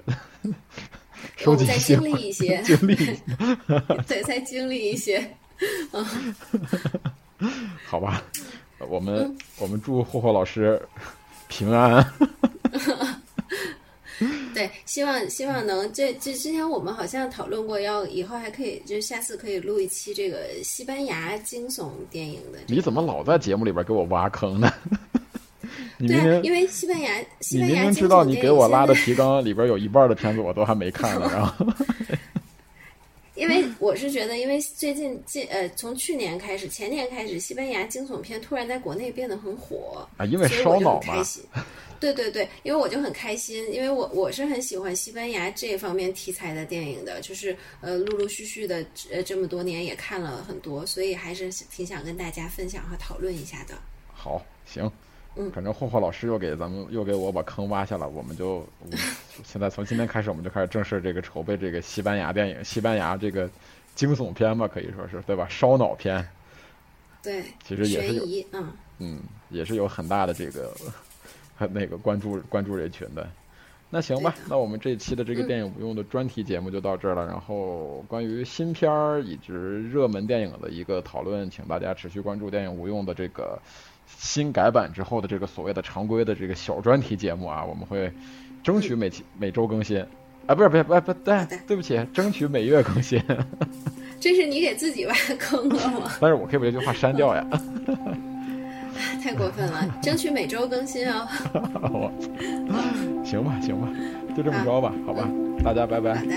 Speaker 1: 收集一些，
Speaker 2: 经历一些，
Speaker 1: 经历，
Speaker 2: 对，再经历一些。
Speaker 1: 嗯好吧，我们我们祝霍霍老师平安。
Speaker 2: 对，希望希望能这这之前我们好像讨论过，要以后还可以，就是下次可以录一期这个西班牙惊悚电影的。
Speaker 1: 你怎么老在节目里边给我挖坑呢？
Speaker 2: 对啊，因为西班牙，西班牙
Speaker 1: 你明明知道你给我拉的提纲里边有一半的片子我都还没看呢，然后。
Speaker 2: 因为我是觉得，因为最近近呃，从去年开始，前年开始，西班牙惊悚片突然在国内变得很火
Speaker 1: 啊，因为烧脑
Speaker 2: 嘛。对对对，因为我就很开心，因为我我是很喜欢西班牙这方面题材的电影的，就是呃，陆陆续续的呃这么多年也看了很多，所以还是挺想跟大家分享和讨论一下的。
Speaker 1: 好，行，
Speaker 3: 嗯，
Speaker 1: 反正霍霍老师又给咱们又给我把坑挖下了，我们就 现在从今天开始，我们就开始正式这个筹备这个西班牙电影，西班牙这个惊悚片吧，可以说是对吧？烧脑片，
Speaker 3: 对，
Speaker 1: 其实也是有
Speaker 3: 悬疑，嗯，
Speaker 1: 嗯，也是有很大的这个很那个关注关注人群的。那行吧那我们这一期的这个
Speaker 3: 嗯
Speaker 1: 电影不用的专题节目就到这儿了。然后关于新片儿以及热门电影的一个讨论，请大家持续关注电影无用的这个新改版之后的这个所谓的常规的这个小专题节目啊，我们会争取每期每周更新。啊，不是，不是，不是，不是，对，对不起，争取每月更新。
Speaker 3: 这是你给自己挖坑了吗？
Speaker 1: 但是我可以把这句话删掉呀。
Speaker 3: 太过分了，争取每周更新哦。
Speaker 1: 我 行吧，行吧，就这么着吧，好吧，大家拜拜
Speaker 3: 好。的，